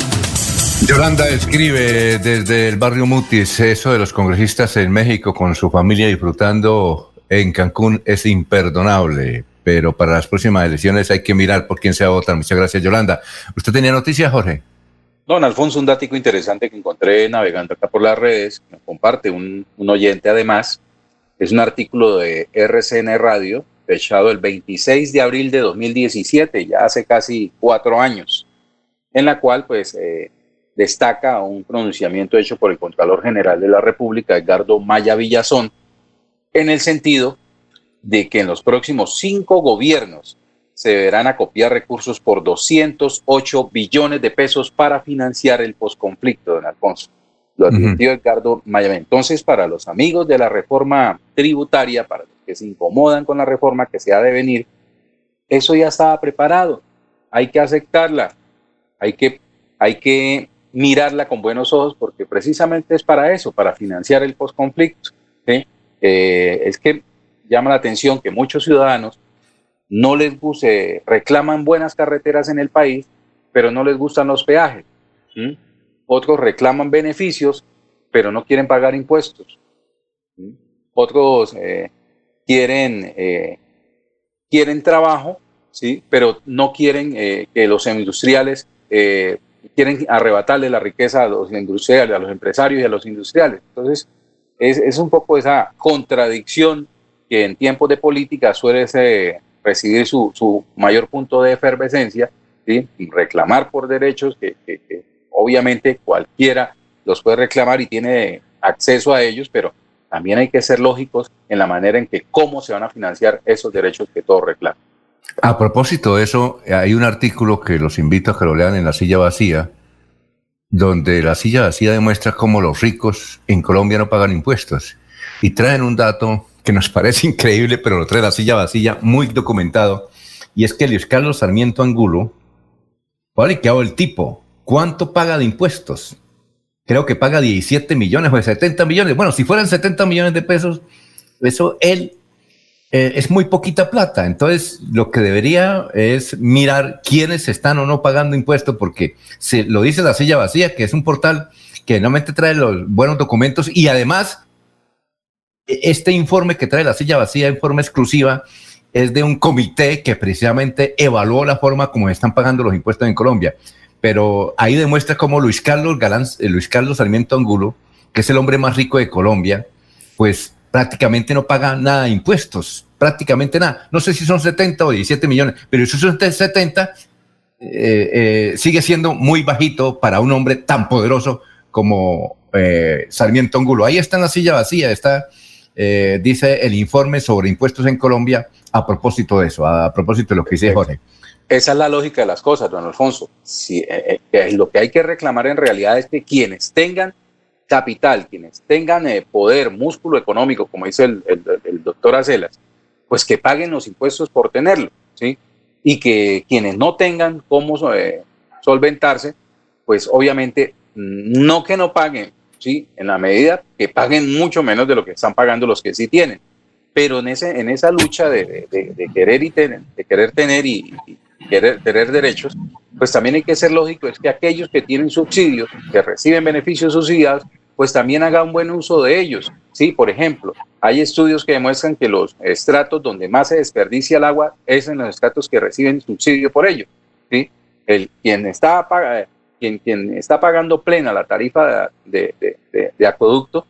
Yolanda escribe desde el barrio Mutis, eso de los congresistas en México con su familia disfrutando en Cancún es imperdonable, pero para las próximas elecciones hay que mirar por quién se va a votar. Muchas gracias, Yolanda. ¿Usted tenía noticias, Jorge? Don Alfonso, un dato interesante que encontré navegando acá por las redes, me comparte un, un oyente además, es un artículo de RCN Radio, fechado el 26 de abril de 2017, ya hace casi cuatro años, en la cual pues eh, destaca un pronunciamiento hecho por el Contralor General de la República, Edgardo Maya Villazón, en el sentido de que en los próximos cinco gobiernos se deberán acopiar recursos por 208 billones de pesos para financiar el posconflicto, don Alfonso. Lo advirtió Edgardo Maya. Entonces, para los amigos de la reforma tributaria, para los que se incomodan con la reforma que se ha de venir, eso ya estaba preparado. Hay que aceptarla. Hay que, hay que mirarla con buenos ojos porque precisamente es para eso, para financiar el posconflicto. ¿sí? Eh, es que llama la atención que muchos ciudadanos no les gusta, reclaman buenas carreteras en el país, pero no les gustan los peajes. Otros reclaman beneficios, pero no quieren pagar impuestos. Otros eh, quieren, eh, quieren trabajo, ¿sí? pero no quieren que los industriales quieren arrebatarle la riqueza a los industriales, a los empresarios y a los industriales. Entonces, es, es un poco esa contradicción que en tiempos de política suele ser, recibir su, su, mayor punto de efervescencia, ¿sí? reclamar por derechos que, obviamente cualquiera los puede reclamar y tiene acceso a ellos, pero también hay que ser lógicos en la manera en que cómo se van a financiar esos derechos que todos reclaman. A propósito de eso, hay un artículo que los invito a que lo lean en La Silla Vacía, donde La Silla Vacía demuestra cómo los ricos en Colombia no pagan impuestos. Y traen un dato que nos parece increíble, pero lo trae La Silla Vacía, muy documentado, y es que Luis Carlos Sarmiento Angulo, vale, que hago el tipo, ¿cuánto paga de impuestos? Creo que paga 17 millones o 70 millones. Bueno, si fueran 70 millones de pesos, eso él eh, es muy poquita plata. Entonces, lo que debería es mirar quiénes están o no pagando impuestos, porque se lo dice la silla vacía, que es un portal que normalmente trae los buenos documentos y además e, este informe que trae la silla vacía en forma exclusiva es de un comité que precisamente evaluó la forma como están pagando los impuestos en Colombia. Pero ahí demuestra cómo Luis Carlos Galán, eh, Luis Carlos Sarmiento Angulo, que es el hombre más rico de Colombia, pues prácticamente no paga nada de impuestos, prácticamente nada. No sé si son 70 o 17 millones, pero si son 70, eh, eh, sigue siendo muy bajito para un hombre tan poderoso como eh, Sarmiento Angulo. Ahí está en la silla vacía, está, eh, dice el informe sobre impuestos en Colombia a propósito de eso, a propósito de lo que dice Jorge. Esa es la lógica de las cosas, don Alfonso. Si, lo que hay que reclamar en realidad es que quienes tengan capital, quienes tengan eh, poder, músculo económico, como dice el, el, doctor Acelas, pues que paguen los impuestos por tenerlo, ¿sí? Y que quienes no tengan cómo eh, solventarse, pues obviamente no que no paguen, ¿sí? En la medida que paguen mucho menos de lo que están pagando los que sí tienen. Pero en, ese, en esa lucha de querer y tener, de querer tener y, y querer tener derechos, pues también hay que ser lógico, es que aquellos que tienen subsidios, que reciben beneficios subsidiados, pues también haga un buen uso de ellos. Sí, por ejemplo, hay estudios que demuestran que los estratos donde más se desperdicia el agua es en los estratos que reciben subsidio por ello. ¿sí? El, quien, está, quien, quien está pagando plena la tarifa de, de, de, acueducto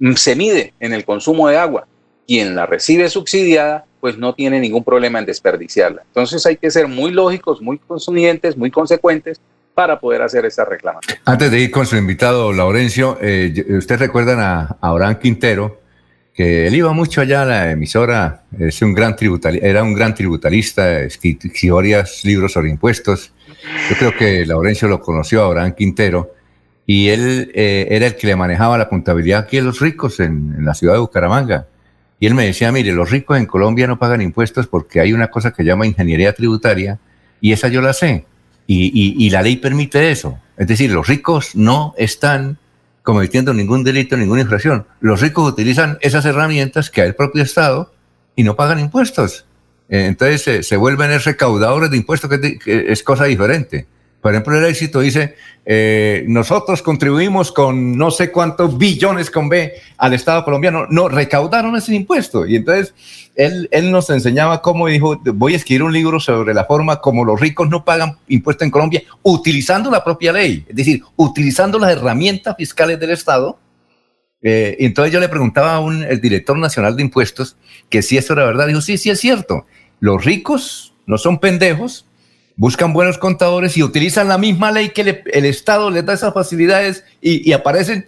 mm, se mide en el consumo de agua. Quien la recibe subsidiada, pues no tiene ningún problema en desperdiciarla. Entonces hay que ser muy lógicos, muy conscientes, muy consecuentes para poder hacer esta reclamación. Antes de ir con su invitado, Laurencio, eh, ustedes recuerdan a, Abraham Quintero, que él iba mucho allá a la emisora, es un gran era un gran tributarista, escribió varios libros sobre impuestos. Yo creo que Laurencio lo conoció a Abraham Quintero y él eh, era el que le manejaba la contabilidad aquí a los ricos en, la ciudad de Bucaramanga. Y él me decía, mire, los ricos en Colombia no pagan impuestos porque hay una cosa que llama ingeniería tributaria y esa yo la sé. Y la ley permite eso. Es decir, los ricos no están cometiendo ningún delito, ninguna infracción. Los ricos utilizan esas herramientas que hay el propio Estado y no pagan impuestos. Eh, entonces se vuelven recaudadores de impuestos, que, es cosa diferente. Por ejemplo, el éxito dice, eh, nosotros contribuimos con no sé cuántos billones con B al Estado colombiano. No, recaudaron ese impuesto. Y entonces él, él nos enseñaba cómo dijo, voy a escribir un libro sobre la forma como los ricos no pagan impuestos en Colombia utilizando la propia ley, es decir, utilizando las herramientas fiscales del Estado. Eh, entonces yo le preguntaba a un el director nacional de impuestos que si eso era verdad. Dijo, sí, sí es cierto. Los ricos no son pendejos, buscan buenos contadores y utilizan la misma ley que el Estado les da esas facilidades y, aparecen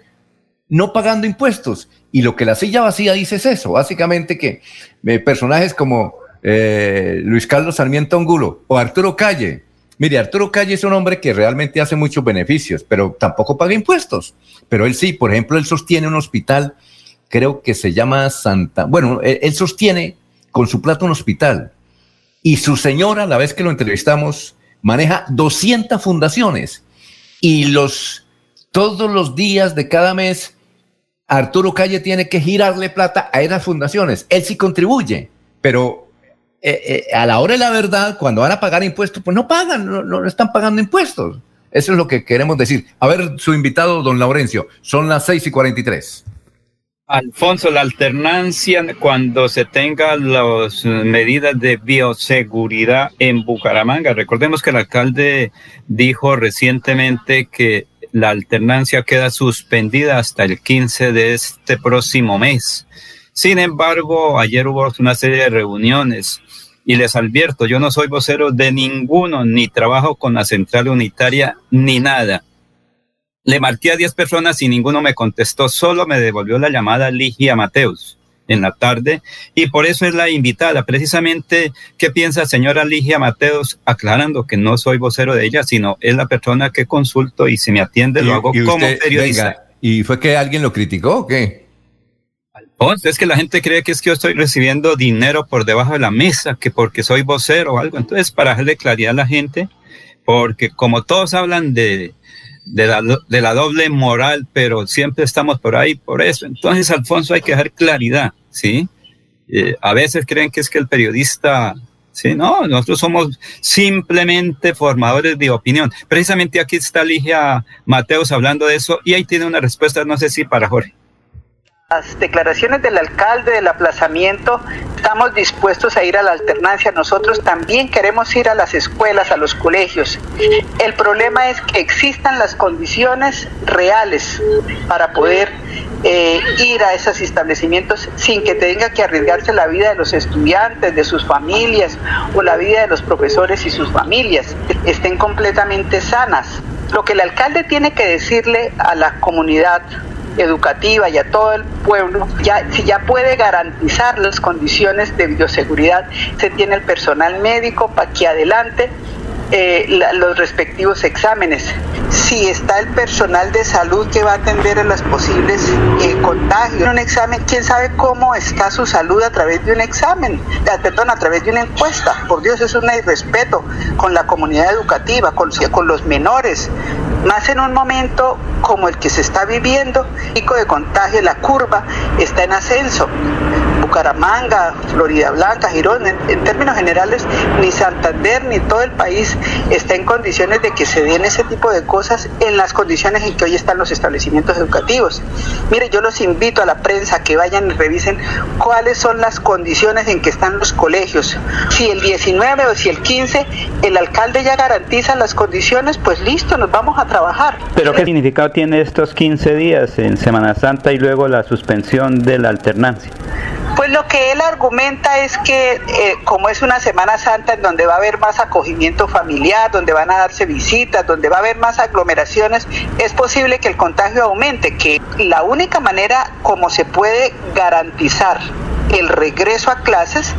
no pagando impuestos. Y lo que la silla vacía dice es eso, básicamente que eh, personajes como eh, Luis Carlos Sarmiento Angulo o Arturo Calle. Mire, Arturo Calle es un hombre que realmente hace muchos beneficios, pero tampoco paga impuestos. Pero él sí, por ejemplo, él sostiene un hospital, creo que se llama Santa. Bueno, él sostiene con su plata un hospital y su señora, la vez que lo entrevistamos, maneja 200 fundaciones y los todos los días de cada mes Arturo Calle tiene que girarle plata a esas fundaciones. Él sí contribuye, pero eh, eh, a la hora de la verdad, cuando van a pagar impuestos, pues no pagan, no, no están pagando impuestos. Eso es lo que queremos decir. A ver, su invitado, don Laurencio, son las 6 y 43. Alfonso, la alternancia cuando se tengan las medidas de bioseguridad en Bucaramanga. Recordemos que el alcalde dijo recientemente que la alternancia queda suspendida hasta el 15 de este próximo mes. Sin embargo, ayer hubo una serie de reuniones y les advierto, yo no soy vocero de ninguno, ni trabajo con la central unitaria, ni nada. Le marqué a 10 personas y ninguno me contestó, solo me devolvió la llamada Ligia Mateus en la tarde y por eso es la invitada. Precisamente, ¿qué piensa señora Ligia Mateus? Aclarando que no soy vocero de ella, sino es la persona que consulto y si me atiende lo hago como periodista. ¿Y fue que alguien lo criticó o qué? Alfonso, es que la gente cree que es que yo estoy recibiendo dinero por debajo de la mesa, que porque soy vocero o algo. Entonces, para darle claridad a la gente, porque como todos hablan de de la, de la doble moral, pero siempre estamos por ahí por eso. Entonces, Alfonso, hay que dejar claridad, ¿sí? Eh, a veces creen que es que el periodista, sí, no, nosotros somos simplemente formadores de opinión. Precisamente aquí está Ligia Mateos hablando de eso y ahí tiene una respuesta, no sé si para Jorge las declaraciones del alcalde del aplazamiento, estamos dispuestos a ir a la alternancia. Nosotros también queremos ir a las escuelas, a los colegios. El problema es que existan las condiciones reales para poder eh, ir a esos establecimientos sin que tenga que arriesgarse la vida de los estudiantes, de sus familias o la vida de los profesores y sus familias. Estén completamente sanas. Lo que el alcalde tiene que decirle a la comunidad educativa y a todo el pueblo, ya, si ya puede garantizar las condiciones de bioseguridad, se tiene el personal médico para que adelante eh, los respectivos exámenes. Si está el personal de salud que va a atender a los posibles eh, contagios, un examen, quién sabe cómo está su salud a través de un examen, eh, perdón, a través de una encuesta. Por Dios, es un irrespeto con la comunidad educativa, con, con los menores, más en un momento como el que se está viviendo, pico de contagio, la curva está en ascenso. Bucaramanga, Florida Blanca, Girón, en, términos generales, ni Santander ni todo el país está en condiciones de que se den ese tipo de cosas en las condiciones en que hoy están los establecimientos educativos. Mire, yo los invito a la prensa que vayan y revisen cuáles son las condiciones en que están los colegios. Si el 19 o si el 15 el alcalde ya garantiza las condiciones, pues listo, nos vamos a trabajar. Pero ¿qué significado tiene estos 15 días en Semana Santa y luego la suspensión de la alternancia? Pues lo que él argumenta es que eh, como es una Semana Santa en donde va a haber más acogimiento familiar, donde van a darse visitas, donde va a haber más aglomeraciones, es posible que el contagio aumente, que la única manera como se puede garantizar el regreso a clases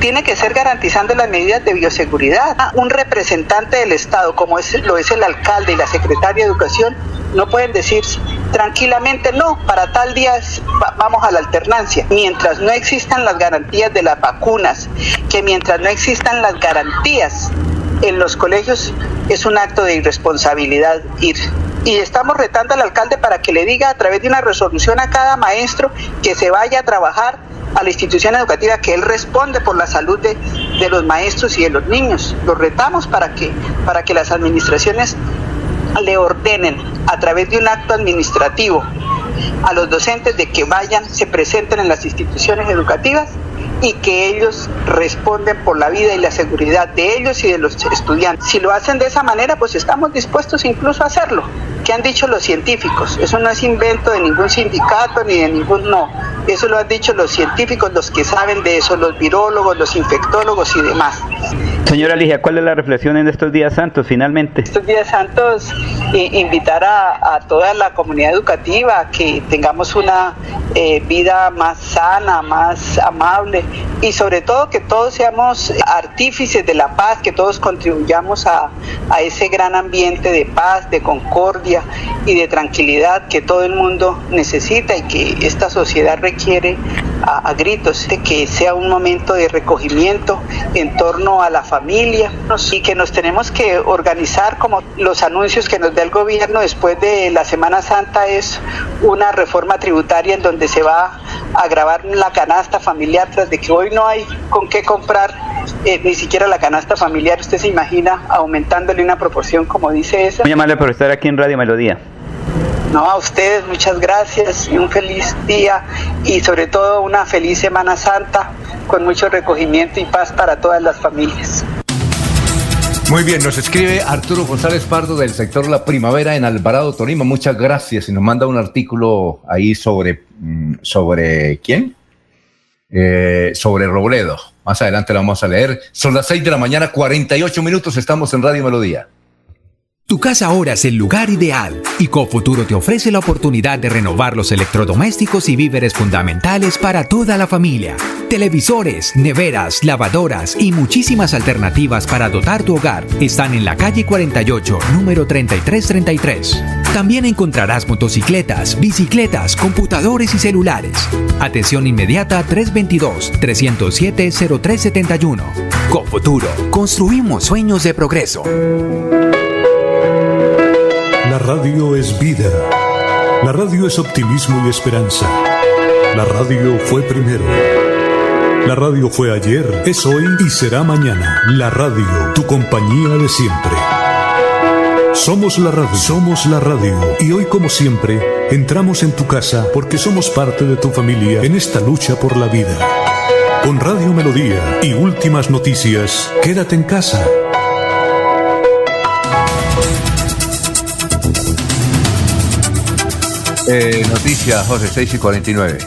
tiene que ser garantizando las medidas de bioseguridad. Un representante del Estado, como es, lo es el alcalde y la secretaria de Educación, no pueden decir tranquilamente no, para tal día vamos a la alternancia. Mientras no existan las garantías de las vacunas, que mientras no existan las garantías en los colegios, es un acto de irresponsabilidad ir y estamos retando al alcalde para que le diga a través de una resolución a cada maestro que se vaya a trabajar a la institución educativa que él responde por la salud de, de los maestros y de los niños. Los retamos para que, para que las administraciones le ordenen a través de un acto administrativo a los docentes de que vayan, se presenten en las instituciones educativas y que ellos responden por la vida y la seguridad de ellos y de los estudiantes. Si lo hacen de esa manera, pues estamos dispuestos incluso a hacerlo. ¿Qué han dicho los científicos? Eso no es invento de ningún sindicato ni de ningún no. Eso lo han dicho los científicos, los que saben de eso, los virólogos, los infectólogos y demás. Señora Ligia, ¿cuál es la reflexión en estos días santos finalmente? Estos días santos, eh, invitar a, toda la comunidad educativa a que tengamos una eh, vida más sana, más amable y sobre todo que todos seamos artífices de la paz, que todos contribuyamos a, a ese gran ambiente de paz, de concordia y de tranquilidad que todo el mundo necesita y que esta sociedad requiere a, gritos, de que sea un momento de recogimiento en torno a la familia y que nos tenemos que organizar como los anuncios que nos da el gobierno después de la Semana Santa es una reforma tributaria en donde se va a grabar la canasta familiar tras de que hoy no hay con qué comprar eh, ni siquiera la canasta familiar, usted se imagina aumentándole una proporción como dice esa. Muy amable por estar aquí en Radio Melodía. No, a ustedes muchas gracias y un feliz día y sobre todo una feliz Semana Santa con mucho recogimiento y paz para todas las familias. Muy bien, nos escribe Arturo González Pardo del sector La Primavera en Alvarado, Tolima. Muchas gracias y nos manda un artículo ahí sobre, mm, sobre ¿quién? Eh, sobre Robledo. Más adelante lo vamos a leer. Son las 6 de la mañana, 48 minutos, estamos en Radio Melodía. Tu casa ahora es el lugar ideal y Cofuturo te ofrece la oportunidad de renovar los electrodomésticos y víveres fundamentales para toda la familia. Televisores, neveras, lavadoras y muchísimas alternativas para dotar tu hogar están en la calle 48, número 3333. También encontrarás motocicletas, bicicletas, computadores y celulares. Atención inmediata 322-307-0371. Cofuturo, construimos sueños de progreso. La radio es vida. La radio es optimismo y esperanza. La radio fue primero. La radio fue ayer, es hoy y será mañana. La radio, tu compañía de siempre. Somos la radio, somos la radio. Y hoy como siempre, entramos en tu casa porque somos parte de tu familia en esta lucha por la vida. Con Radio Melodía y últimas noticias, quédate en casa. Eh, noticias, José, 6 y 49.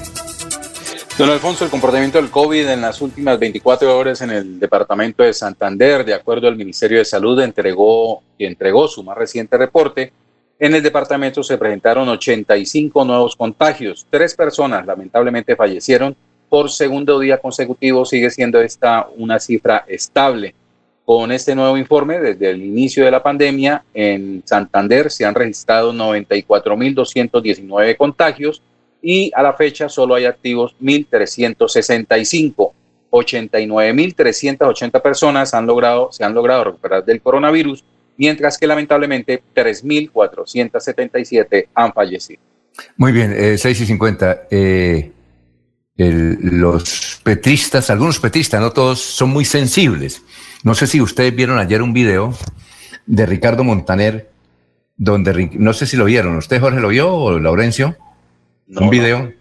Don Alfonso, el comportamiento del COVID en las últimas 24 horas en el departamento de Santander, de acuerdo al Ministerio de Salud, entregó y entregó su más reciente reporte. En el departamento se presentaron 85 nuevos contagios. Tres personas lamentablemente fallecieron por segundo día consecutivo. Sigue siendo esta una cifra estable. Con este nuevo informe, desde el inicio de la pandemia, en Santander se han registrado 94.219 contagios y a la fecha solo hay activos 1.365. 89.380 personas han logrado, se han logrado recuperar del coronavirus, mientras que lamentablemente 3.477 han fallecido. Muy bien, eh, 6 y 50. Eh, los petristas, algunos petristas, no todos, son muy sensibles no sé si ustedes vieron ayer un video de Ricardo Montaner, donde, no sé si lo vieron, ¿usted Jorge lo vio o Laurencio? Un video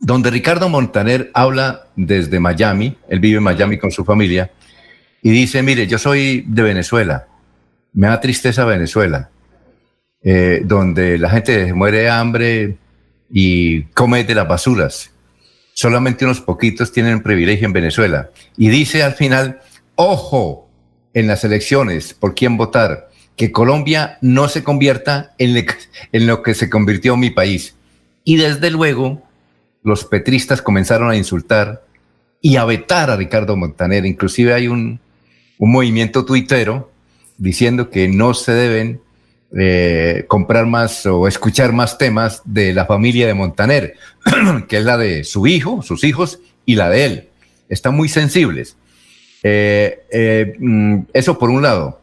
donde Ricardo Montaner habla desde Miami, él vive en Miami con su familia, y dice, mire, yo soy de Venezuela, me da tristeza Venezuela, eh, donde la gente muere de hambre y come de las basuras. solamente unos poquitos tienen privilegio en Venezuela. Y dice al final, ojo en las elecciones por quién votar, que Colombia no se convierta en, en lo que se convirtió mi país. Y desde luego, los petristas comenzaron a insultar y a vetar a Ricardo Montaner. Inclusive hay un, un movimiento tuitero diciendo que no se deben eh, comprar más o escuchar más temas de la familia de Montaner, que es la de su hijo, sus hijos y la de él. Están muy sensibles. Eh, eh, mm, eso por un lado.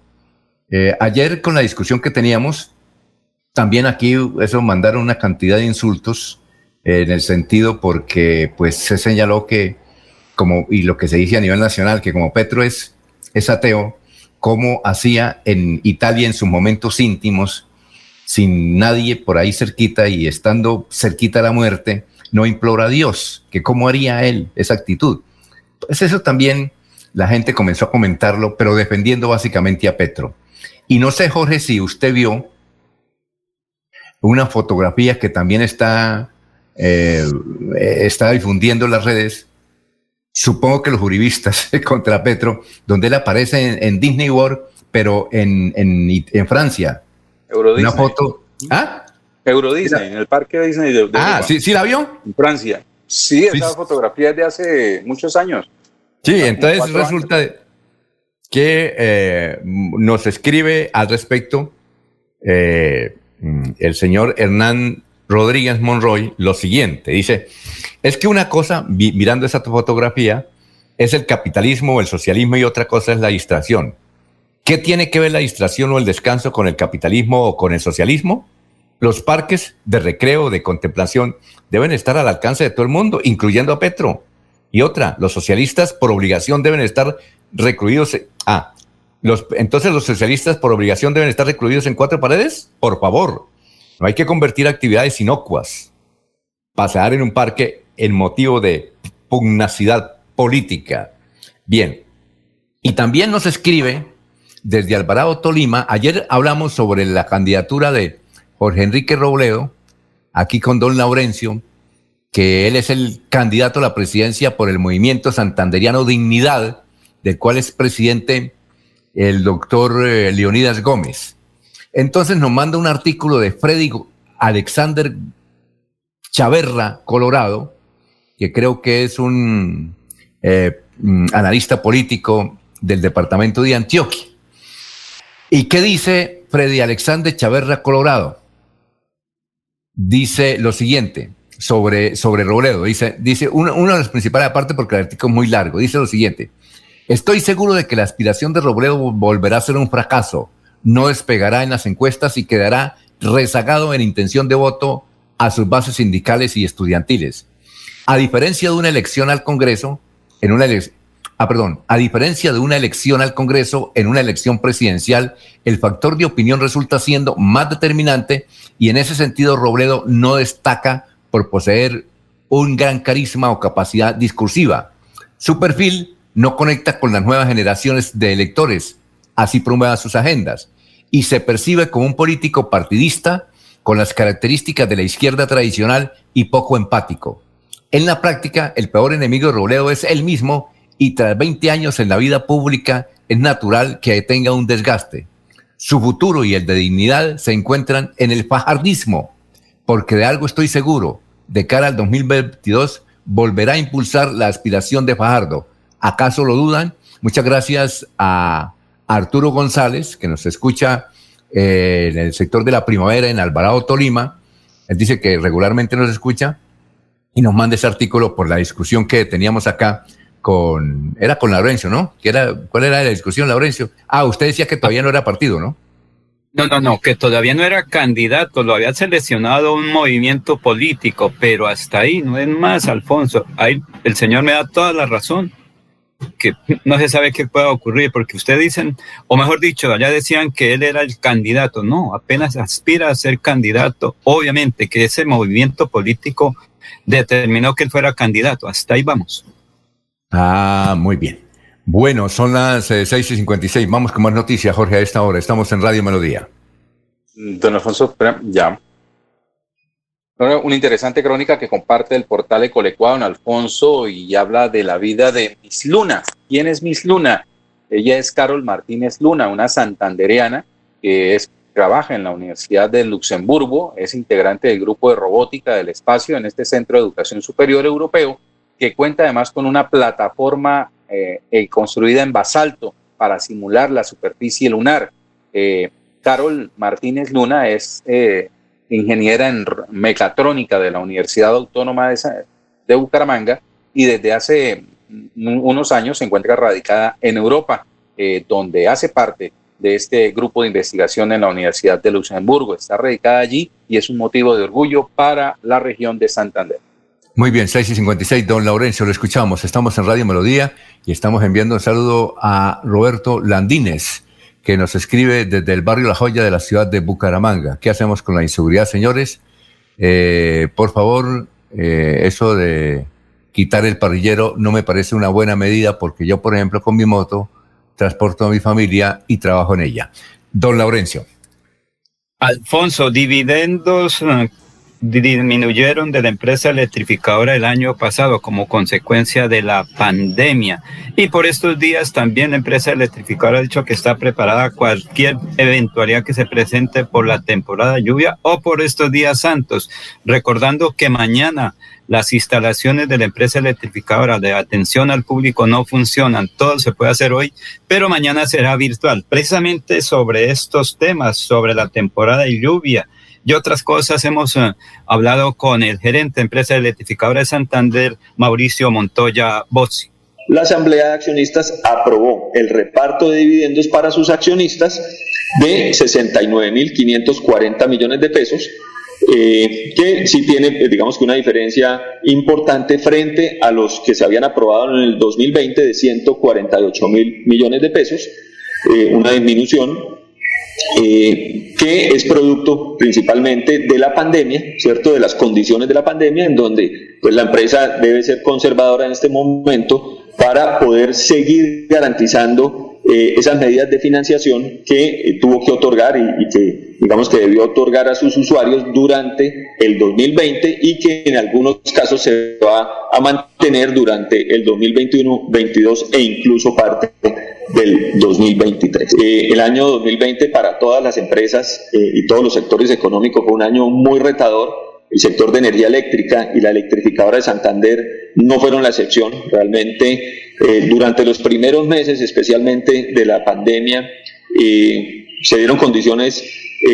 ayer con la discusión que teníamos, también aquí eso mandaron una cantidad de insultos en el sentido porque pues se señaló que como y lo que se dice a nivel nacional que como Petro es es ateo como hacía en Italia en sus momentos íntimos, sin nadie por ahí cerquita y estando cerquita a la muerte, no implora a Dios, que cómo haría él esa actitud. Pues eso también la gente comenzó a comentarlo, pero defendiendo básicamente a Petro. Y no sé, Jorge, si usted vio una fotografía que también está, eh, está difundiendo en las redes, supongo que los juristas contra Petro, donde él aparece en, Disney World, pero en, en, Francia. Euro Una foto. ¿Ah? Euro Disney, en el parque Disney de, Ah, ¿sí, ¿sí la vio? En Francia. Sí, esa fotografía es de hace muchos años. Sí, entonces resulta que eh, nos escribe al respecto eh, el señor Hernán Rodríguez Monroy lo siguiente. Dice, es que una cosa, mirando esa fotografía, es el capitalismo o el socialismo y otra cosa es la distracción. ¿Qué tiene que ver la distracción o el descanso con el capitalismo o con el socialismo? Los parques de recreo, de contemplación, deben estar al alcance de todo el mundo, incluyendo a Petro. Y otra, los socialistas por obligación deben estar recluidos. Ah, entonces los socialistas por obligación deben estar recluidos en cuatro paredes. Por favor, no hay que convertir actividades inocuas, pasear en un parque en motivo de pugnacidad política. Bien, y también nos escribe desde Alvarado Tolima, ayer hablamos sobre la candidatura de Jorge Enrique Robledo, aquí con don Laurencio, que él es el candidato a la presidencia por el movimiento santanderiano Dignidad, del cual es presidente el doctor eh, Leonidas Gómez. Entonces nos manda un artículo de Freddy Alexander Chaverra, Colorado, que creo que es un eh, mm, analista político del departamento de Antioquia. ¿Y qué dice Freddy Alexander Chaverra, Colorado? Dice lo siguiente sobre, sobre Robledo. Dice, dice una, de las principales, aparte porque el artículo es muy largo, dice lo siguiente. Estoy seguro de que la aspiración de Robledo volverá a ser un fracaso no despegará en las encuestas y quedará rezagado en intención de voto a sus bases sindicales y estudiantiles. A diferencia de una elección al Congreso, en una ah, perdón, a diferencia de una elección al Congreso, en una elección presidencial, el factor de opinión resulta siendo más determinante y en ese sentido Robledo no destaca por poseer un gran carisma o capacidad discursiva. Su perfil no conecta con las nuevas generaciones de electores, así promueva sus agendas y se percibe como un político partidista con las características de la izquierda tradicional y poco empático. En la práctica, el peor enemigo de Robledo es él mismo y tras 20 años en la vida pública es natural que tenga un desgaste. Su futuro y el de dignidad se encuentran en el fajardismo, porque de algo estoy seguro, de cara al 2022 volverá a impulsar la aspiración de Fajardo. ¿Acaso lo dudan? Muchas gracias a Arturo González, que nos escucha eh, en el sector de la primavera en Alvarado, Tolima. Él dice que regularmente nos escucha y nos manda ese artículo por la discusión que teníamos acá con, era con Laurencio, ¿no? era, ¿Cuál era la discusión, Laurencio? Ah, usted decía que todavía no era partido, ¿no? No, no, no, que todavía no era candidato, lo había seleccionado un movimiento político, pero hasta ahí, no es más, Alfonso. Ahí el señor me da toda la razón que no se sabe qué pueda ocurrir, porque ustedes dicen, o mejor dicho, allá decían que él era el candidato, no, apenas aspira a ser candidato, obviamente que ese movimiento político determinó que él fuera candidato, hasta ahí vamos. Ah, muy bien. Bueno, son las eh, seis y 56, vamos con más noticias, Jorge, a esta hora, estamos en Radio Melodía. Don Alfonso, ya. Una interesante crónica que comparte el portal Ecolecua, Alfonso, y habla de la vida de Miss Luna. ¿Quién es Miss Luna? Ella es Carol Martínez Luna, una santandereana que es, trabaja en la Universidad de Luxemburgo, es integrante del grupo de robótica del espacio en este Centro de Educación Superior Europeo, que cuenta además con una plataforma eh, eh, construida en basalto para simular la superficie lunar. Eh, Carol Martínez Luna es ingeniera en mecatrónica de la Universidad Autónoma de, Bucaramanga y desde hace unos años se encuentra radicada en Europa, eh, donde hace parte de este grupo de investigación en la Universidad de Luxemburgo. Está radicada allí y es un motivo de orgullo para la región de Santander. Muy bien, 6 y 56, don Laurencio, lo escuchamos. Estamos en Radio Melodía y estamos enviando un saludo a Roberto Landines que nos escribe desde el barrio La Joya de la ciudad de Bucaramanga. ¿Qué hacemos con la inseguridad, señores? Eh, por favor, eh, eso de quitar el parrillero no me parece una buena medida porque yo, por ejemplo, con mi moto transporto a mi familia y trabajo en ella. Don Laurencio. Alfonso, dividendos disminuyeron de la empresa electrificadora el año pasado como consecuencia de la pandemia. Y por estos días también la empresa electrificadora ha dicho que está preparada a cualquier eventualidad que se presente por la temporada lluvia o por estos días santos. Recordando que mañana las instalaciones de la empresa electrificadora de atención al público no funcionan, todo se puede hacer hoy, pero mañana será virtual. Precisamente sobre estos temas, sobre la temporada lluvia, y otras cosas. Hemos eh, hablado con el gerente de empresa electrificadora de Santander, Mauricio Montoya Bozzi. La Asamblea de Accionistas aprobó el reparto de dividendos para sus accionistas de 69.540 millones de pesos, eh, que sí tiene, eh, digamos que una diferencia importante frente a los que se habían aprobado en el 2020 de 148 mil millones de pesos, una disminución eh, que es producto principalmente de la pandemia, ¿cierto? De las condiciones de la pandemia, en donde pues, la empresa debe ser conservadora en este momento para poder seguir garantizando eh, esas medidas de financiación que eh, tuvo que otorgar y, y, que digamos que debió otorgar a sus usuarios durante el 2020 y que en algunos casos se va a mantener durante el 2021, 22 e incluso parte del 2023. Eh, el año 2020 para todas las empresas eh, y todos los sectores económicos fue un año muy retador. El sector de energía eléctrica y la electrificadora de Santander no fueron la excepción. Realmente eh, durante los primeros meses, especialmente de la pandemia, se dieron condiciones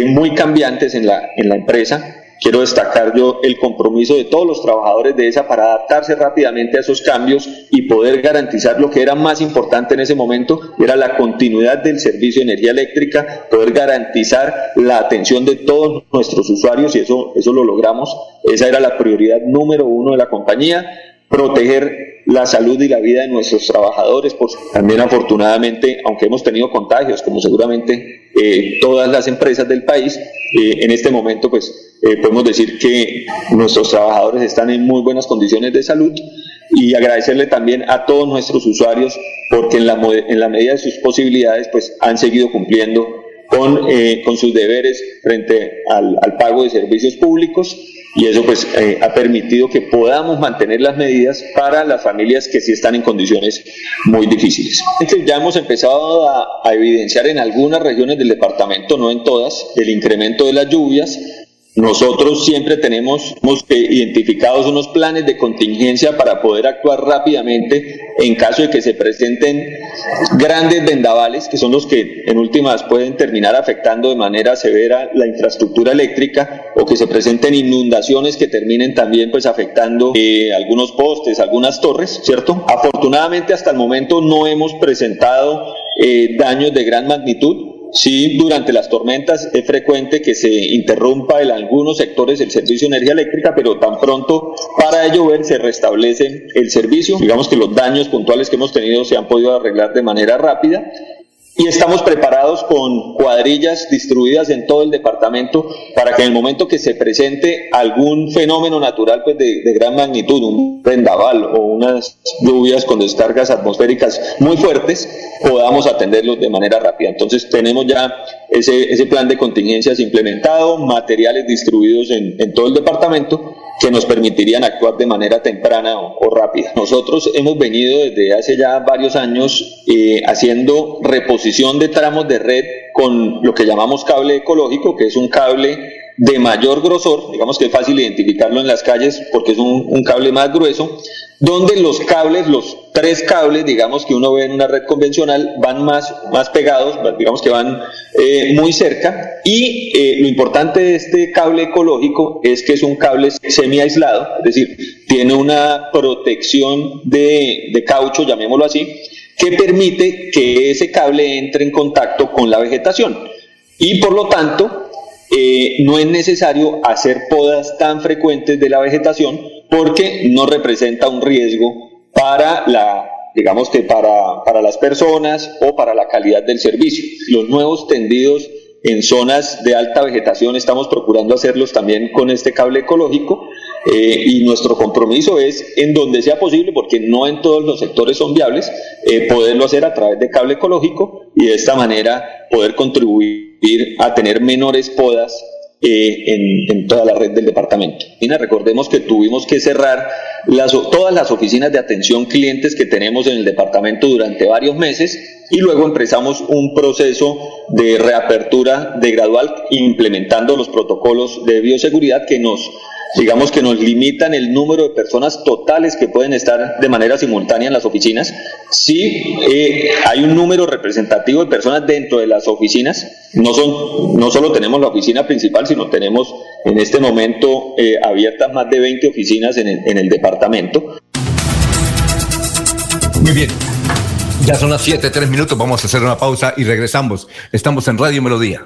muy cambiantes en la, en la empresa Quiero destacar yo el compromiso de todos los trabajadores de esa para adaptarse rápidamente a esos cambios y poder garantizar lo que era más importante en ese momento, era la continuidad del servicio de energía eléctrica, poder garantizar la atención de todos nuestros usuarios y eso, eso lo logramos. Esa era la prioridad número uno de la compañía proteger la salud y la vida de nuestros trabajadores. Pues, también afortunadamente, aunque hemos tenido contagios, como seguramente eh, todas las empresas del país, eh, en este momento pues eh, podemos decir que nuestros trabajadores están en muy buenas condiciones de salud y agradecerle también a todos nuestros usuarios porque en la, en la medida de sus posibilidades pues han seguido cumpliendo con, sus deberes frente al pago de servicios públicos y eso pues eh, ha permitido que podamos mantener las medidas para las familias que sí están en condiciones muy difíciles. Ya hemos empezado a, a evidenciar en algunas regiones del departamento, no en todas, el incremento de las lluvias nosotros siempre tenemos identificados unos planes de contingencia para poder actuar rápidamente en caso de que se presenten grandes vendavales, que son los que en últimas pueden terminar afectando de manera severa la infraestructura eléctrica o que se presenten inundaciones que terminen también pues afectando eh, algunos postes, algunas torres, ¿cierto? Afortunadamente hasta el momento no hemos presentado eh, daños de gran magnitud Sí, durante las tormentas es frecuente que se interrumpa en algunos sectores el servicio de energía eléctrica, pero tan pronto para de llover se restablece el servicio. Digamos que los daños puntuales que hemos tenido se han podido arreglar de manera rápida y estamos preparados con cuadrillas distribuidas en todo el departamento para que en el momento que se presente algún fenómeno natural pues de, gran magnitud, un vendaval o unas lluvias con descargas atmosféricas muy fuertes, podamos atenderlos de manera rápida. Entonces tenemos ya ese, ese plan de contingencias implementado, materiales distribuidos en, en todo el departamento que nos permitirían actuar de manera temprana o, rápida. Nosotros hemos venido desde hace ya varios años eh, haciendo reposición de tramos de red con lo que llamamos cable ecológico, que es un cable de mayor grosor, digamos que es fácil identificarlo en las calles porque es un, cable más grueso, donde los cables, los tres cables, digamos que uno ve en una red convencional, van más, más pegados, digamos que van eh, muy cerca, y eh, lo importante de este cable ecológico es que es un cable semi aislado, es decir, tiene una protección de, de caucho, llamémoslo así, que permite que ese cable entre en contacto con la vegetación. Y por lo tanto, eh, no es necesario hacer podas tan frecuentes de la vegetación porque no representa un riesgo para la digamos que para, para las personas o para la calidad del servicio. Los nuevos tendidos en zonas de alta vegetación estamos procurando hacerlos también con este cable ecológico eh, y nuestro compromiso es en donde sea posible, porque no en todos los sectores son viables, eh, poderlo hacer a través de cable ecológico y de esta manera poder contribuir a tener menores podas eh, en, toda la red del departamento. recordemos que tuvimos que cerrar todas las oficinas de atención clientes que tenemos en el departamento durante varios meses y luego empezamos un proceso de reapertura de gradual implementando los protocolos de bioseguridad que nos digamos que nos limitan el número de personas totales que pueden estar de manera simultánea en las oficinas. Sí eh, hay un número representativo de personas dentro de las oficinas, no, son, no solo tenemos la oficina principal, sino tenemos en este momento eh, abiertas más de 20 oficinas en el, en el departamento. Muy bien. Ya son las 7, 3 minutos, vamos a hacer una pausa y regresamos. Estamos en Radio Melodía.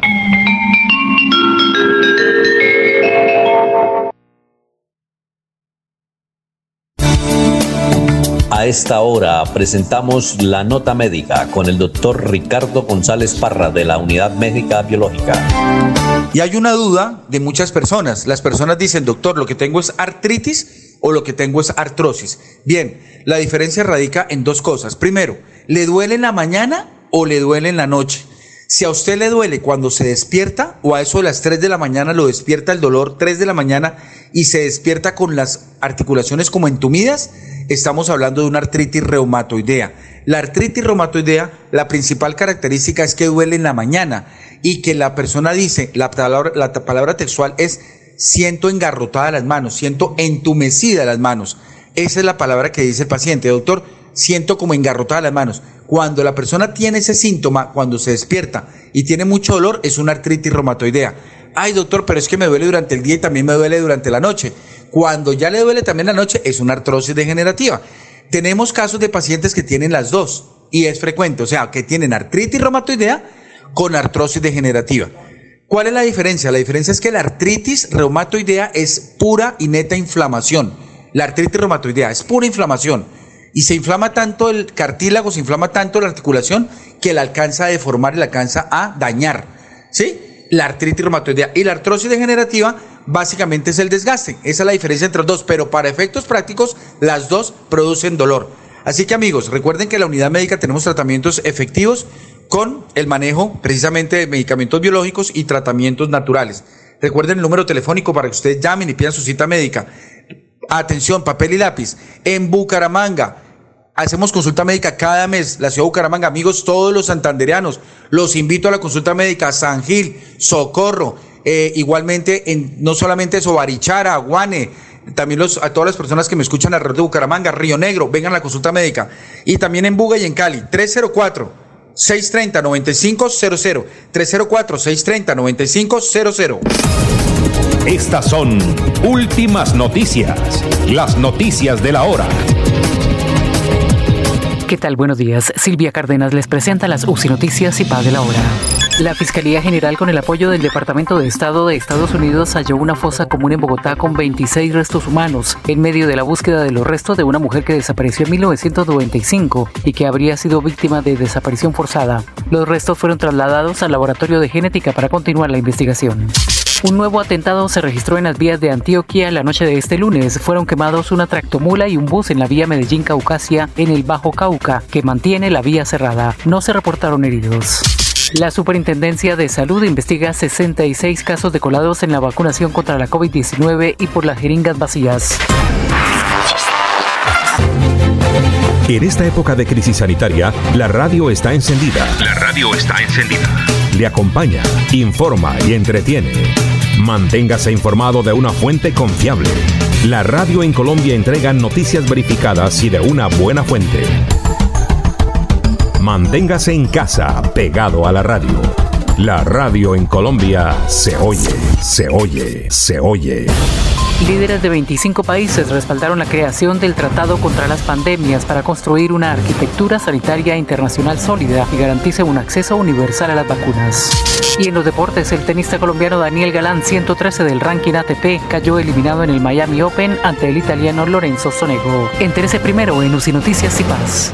A esta hora presentamos la nota médica con el doctor Ricardo González Parra de la Unidad Médica Biológica. Y hay una duda de muchas personas. Las personas dicen, doctor, lo que tengo es artritis o lo que tengo es artrosis. Bien, la diferencia radica en dos cosas. Primero, ¿le duele en la mañana o le duele en la noche? Si a usted le duele cuando se despierta o a eso de las 3 de la mañana lo despierta el dolor 3 de la mañana y se despierta con las articulaciones como entumidas, estamos hablando de una artritis reumatoidea. La artritis reumatoidea, la principal característica es que duele en la mañana y que la persona dice, la palabra, la palabra textual es siento engarrotada las manos, siento entumecida las manos. Esa es la palabra que dice el paciente, doctor, siento como engarrotada las manos. Cuando la persona tiene ese síntoma, cuando se despierta y tiene mucho dolor, es una artritis reumatoidea. Ay, doctor, pero es que me duele durante el día y también me duele durante la noche. Cuando ya le duele también la noche, es una artrosis degenerativa. Tenemos casos de pacientes que tienen las dos y es frecuente, o sea, que tienen artritis reumatoidea con artrosis degenerativa. ¿Cuál es la diferencia? La diferencia es que la artritis reumatoidea es pura y neta inflamación. La artritis reumatoidea es pura inflamación. Y se inflama tanto el cartílago, se inflama tanto la articulación que la alcanza a deformar y la alcanza a dañar. ¿Sí? La artritis reumatoidea. Y la artrosis degenerativa básicamente es el desgaste. Esa es la diferencia entre los dos, pero para efectos prácticos las dos producen dolor. Así que amigos, recuerden que en la unidad médica tenemos tratamientos efectivos con el manejo precisamente de medicamentos biológicos y tratamientos naturales. Recuerden el número telefónico para que ustedes llamen y pidan su cita médica. Atención, papel y lápiz. En Bucaramanga, hacemos consulta médica cada mes. La ciudad de Bucaramanga, amigos, todos los santandereanos, los invito a la consulta médica San Gil, Socorro, eh, igualmente, en, no solamente eso, Barichara, Guane, también los, a todas las personas que me escuchan alrededor de Bucaramanga, Río Negro, vengan a la consulta médica. Y también en Buga y en Cali, 304 304-630-9500. 304-630-9500. Estas son últimas noticias, las noticias de la hora. ¿Qué tal? Buenos días. Silvia Cárdenas les presenta las UCI Noticias y Paz de la Hora. La Fiscalía General, con el apoyo del Departamento de Estado de Estados Unidos, halló una fosa común en Bogotá con 26 restos humanos en medio de la búsqueda de los restos de una mujer que desapareció en 1995 y que habría sido víctima de desaparición forzada. Los restos fueron trasladados al laboratorio de genética para continuar la investigación. Un nuevo atentado se registró en las vías de Antioquia la noche de este lunes. Fueron quemados una tractomula y un bus en la vía Medellín-Caucasia en el Bajo Cauca, que mantiene la vía cerrada. No se reportaron heridos. La Superintendencia de Salud investiga 66 casos de colados en la vacunación contra la COVID-19 y por las jeringas vacías. En esta época de crisis sanitaria, la radio está encendida. La radio está encendida. Le acompaña, informa y entretiene. Manténgase informado de una fuente confiable. La radio en Colombia entrega noticias verificadas y de una buena fuente. Manténgase en casa, pegado a la radio. La radio en Colombia se oye, se oye, se oye. Líderes de 25 países respaldaron la creación del Tratado contra las Pandemias para construir una arquitectura sanitaria internacional sólida y garantice un acceso universal a las vacunas. Y en los deportes, el tenista colombiano Daniel Galán, 113 del ranking ATP, cayó eliminado en el Miami Open ante el italiano Lorenzo Sonego. Entérese primero en UCI Noticias y Paz.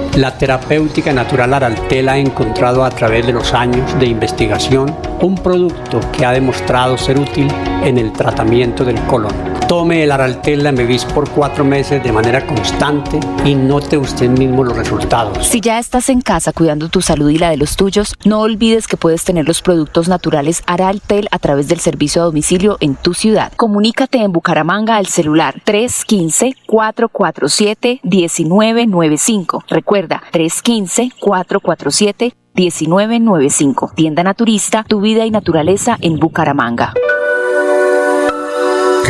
La terapéutica natural Araltel ha encontrado a través de los años de investigación un producto que ha demostrado ser útil en el tratamiento del colon. Tome el Araltel Mevis por cuatro meses de manera constante y note usted mismo los resultados. Si ya estás en casa cuidando tu salud y la de los tuyos, no olvides que puedes tener los productos naturales Araltel a través del servicio a domicilio en tu ciudad. Comunícate en Bucaramanga al celular 315-447-1995. Recuerda, 315-447-1995. Tienda Naturista, tu vida y naturaleza en Bucaramanga.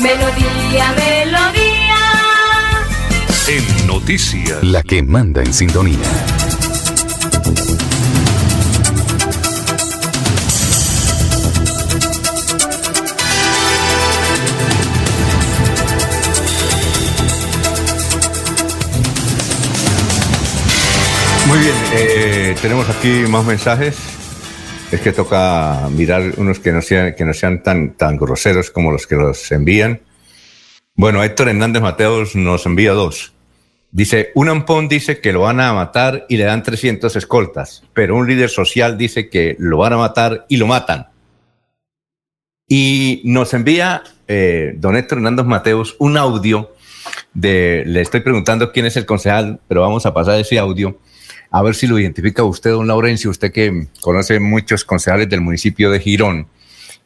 Melodía, melodía. En noticias. La que manda en sintonía. Muy bien, eh, tenemos aquí más mensajes. Es que toca mirar unos que no sean, tan, tan groseros como los que los envían. Bueno, Héctor Hernández Mateos nos envía dos. Dice, un ampón dice que lo van a matar y le dan 300 escoltas, pero un líder social dice que lo van a matar y lo matan. Y nos envía eh, don Héctor Hernández Mateos un audio de, le estoy preguntando quién es el concejal, pero vamos a pasar ese audio a ver si lo identifica usted, don Laurencio, usted que conoce muchos concejales del municipio de Girón.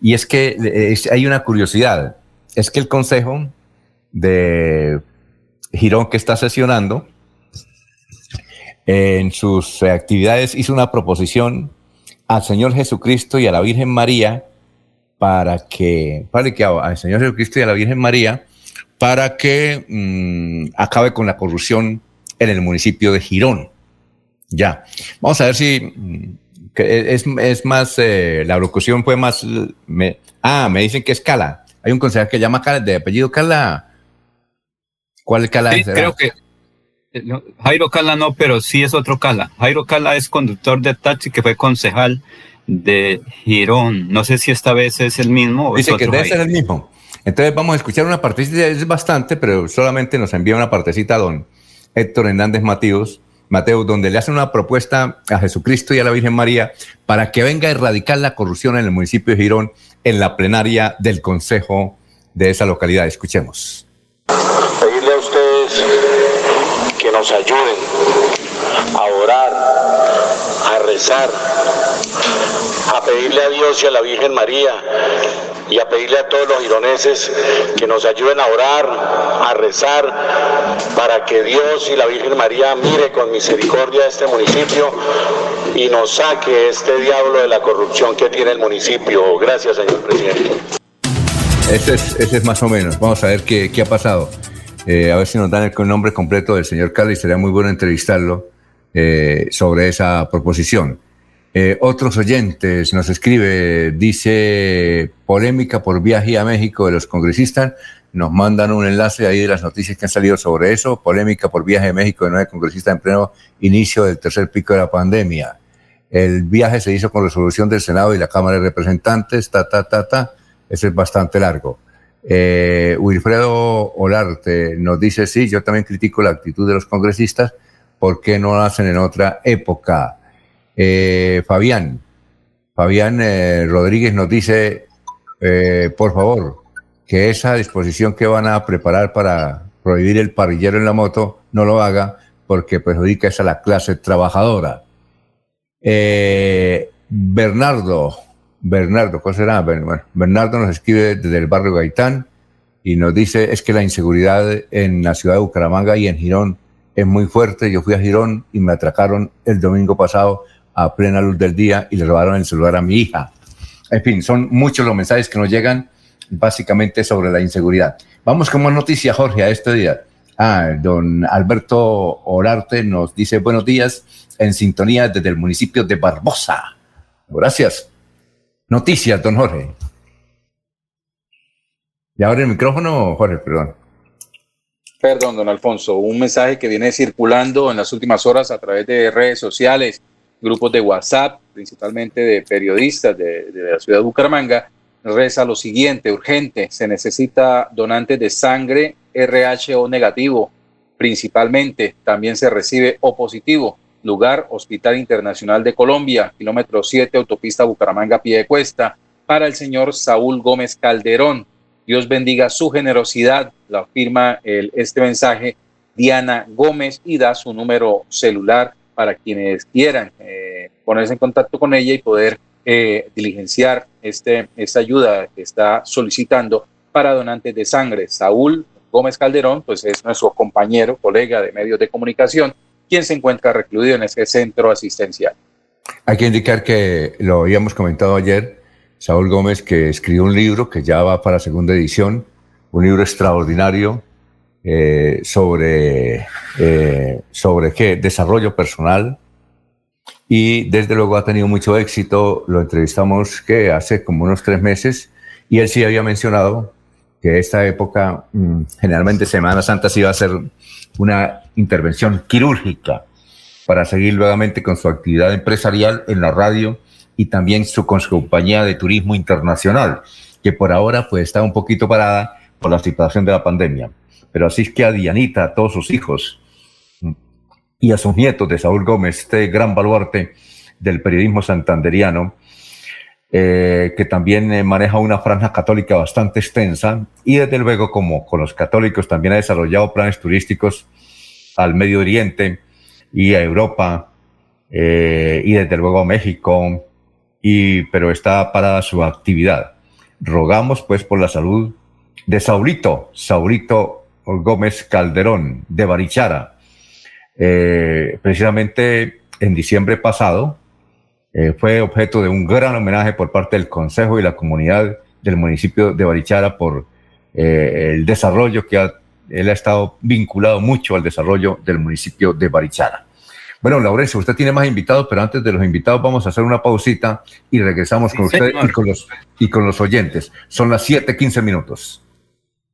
Y es que es- hay una curiosidad, es que el consejo de Girón que está sesionando, en sus actividades hizo una proposición al Señor Jesucristo y a la Virgen María para que, que al Señor Jesucristo y a la Virgen María para que mm, acabe con la corrupción en el municipio de Girón. Ya. Vamos a ver si mm, que es, es más, eh, la locución fue más. me- ah, me dicen que es Cala. Hay un concejal que llama Cala, de apellido Cala. ¿Cuál Cala Sí, será? creo que eh, Jairo Cala no, pero sí es otro Cala. Jairo Cala es conductor de taxi que fue concejal de Girón. No sé si esta vez es el mismo o es Dice que debe ser Jairo. el mismo. Entonces vamos a escuchar una partecita, es bastante, pero solamente nos envía una partecita don Héctor Hernández Mateos, Mateo, donde le hacen una propuesta a Jesucristo y a la Virgen María para que venga a erradicar la corrupción en el municipio de Girón en la plenaria del Consejo de esa localidad. Escuchemos. Pedirle a ustedes que nos ayuden a orar, a rezar, a pedirle a Dios y a la Virgen María y a pedirle a todos los gironeses que nos ayuden a orar, a rezar, para que Dios y la Virgen María mire con misericordia a este municipio y nos saque este diablo de la corrupción que tiene el municipio. Gracias, señor presidente. Ese es, ese es más o menos. Vamos a ver qué, qué ha pasado. Eh, a ver si nos dan el nombre completo del señor Cali. Sería muy bueno entrevistarlo eh, sobre esa proposición. Eh, otros oyentes nos escribe, dice polémica por viaje a México de los congresistas. Nos mandan un enlace ahí de las noticias que han salido sobre eso. Polémica por viaje a México de nueve congresistas en pleno inicio del tercer pico de la pandemia. El viaje se hizo con resolución del Senado y la Cámara de Representantes, ta, ta, ta, ta. Ese es bastante largo. Eh, Wilfredo Olarte nos dice, sí, yo también critico la actitud de los congresistas, ¿por qué no lo hacen en otra época? Eh, Fabián, Fabián eh, Rodríguez nos dice, eh, por favor, que esa disposición que van a preparar para prohibir el parrillero en la moto no lo haga porque perjudica esa la clase trabajadora. Bernardo, Bernardo, ¿cuál será? Bernardo nos escribe desde el barrio Gaitán y nos dice, es que la inseguridad en la ciudad de Bucaramanga y en Girón es muy fuerte. Yo fui a Girón y me atracaron el domingo pasado a plena luz del día y le robaron el celular a mi hija. En fin, son muchos los mensajes que nos llegan básicamente sobre la inseguridad. Vamos con más noticias, Jorge, a este día. Ah, don Alberto Orarte nos dice buenos días en sintonía desde el municipio de Barbosa. Gracias. Noticias, don Jorge. Y ahora el micrófono, Jorge, perdón. Perdón, don Alfonso, un mensaje que viene circulando en las últimas horas a través de redes sociales grupos de WhatsApp, principalmente de periodistas de, la ciudad de Bucaramanga, reza lo siguiente, urgente, se necesita donantes de sangre RHO negativo, principalmente, también se recibe O positivo, lugar Hospital Internacional de Colombia, kilómetro 7, autopista Bucaramanga, pie de cuesta, para el señor Saúl Gómez Calderón. Dios bendiga su generosidad, la afirma el, este mensaje Diana Gómez y da su número celular para quienes quieran eh, ponerse en contacto con ella y poder eh, diligenciar este, esta ayuda que está solicitando para donantes de sangre. Saúl Gómez Calderón, pues es nuestro compañero, colega de medios de comunicación, quien se encuentra recluido en este centro asistencial. Hay que indicar que lo habíamos comentado ayer, Saúl Gómez, que escribió un libro que ya va para segunda edición, un libro extraordinario eh, sobre, eh, sobre qué, desarrollo personal. Y desde luego ha tenido mucho éxito. Lo entrevistamos que hace como unos tres meses y él sí había mencionado que esta época, mm, generalmente Semana Santa, sí iba a ser una intervención quirúrgica para seguir nuevamente con su actividad empresarial en la radio y también su, con su compañía de turismo internacional, que por ahora pues está un poquito parada por la situación de la pandemia. Pero así es que a Dianita, a todos sus hijos y a sus nietos de Saúl Gómez, este gran baluarte del periodismo santanderiano, eh, que también eh, maneja una franja católica bastante extensa y desde luego como con los católicos también ha desarrollado planes turísticos al Medio Oriente y a Europa eh, y desde luego a México, y, pero está parada su actividad. Rogamos pues por la salud de Saulito, Saulito Gómez Calderón de Barichara. Eh, precisamente en diciembre pasado eh, fue objeto de un gran homenaje por parte del Consejo y la comunidad del municipio de Barichara por eh, el desarrollo que él ha estado vinculado mucho al desarrollo del municipio de Barichara. Bueno, Laurencio, usted tiene más invitados, pero antes de los invitados vamos a hacer una pausita y regresamos con usted y con, los, y con los oyentes. Son las 7:15 minutos.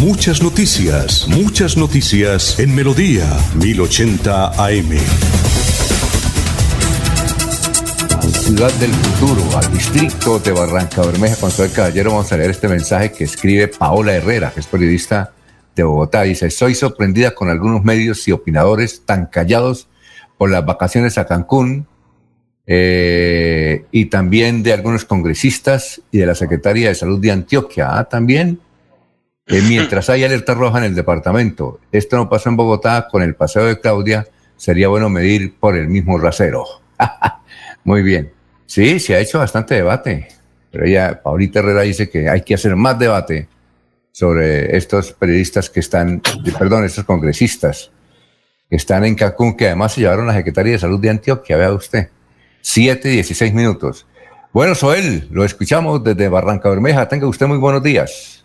Muchas noticias, muchas noticias en Melodía 1080 AM. Ciudad del Futuro, al distrito de Barranca Bermeja, con el caballero, vamos a leer este mensaje que escribe Paola Herrera, que es periodista de Bogotá. Dice, soy sorprendida con algunos medios y opinadores tan callados por las vacaciones a Cancún eh, y también de algunos congresistas y de la Secretaría de Salud de Antioquia. Ah, también mientras hay alerta roja en el departamento. Esto no pasó en Bogotá con el paseo de Claudia, sería bueno medir por el mismo rasero. Muy bien. Sí, se ha hecho bastante debate, pero ella, Paulita Herrera dice que hay que hacer más debate sobre estos periodistas que están, perdón, estos congresistas que están en Cancún, que además se llevaron a la Secretaría de Salud de Antioquia, vea usted. Siete, dieciséis minutos. Bueno, Soel, lo escuchamos desde Barranca Bermeja. Tenga usted muy buenos días.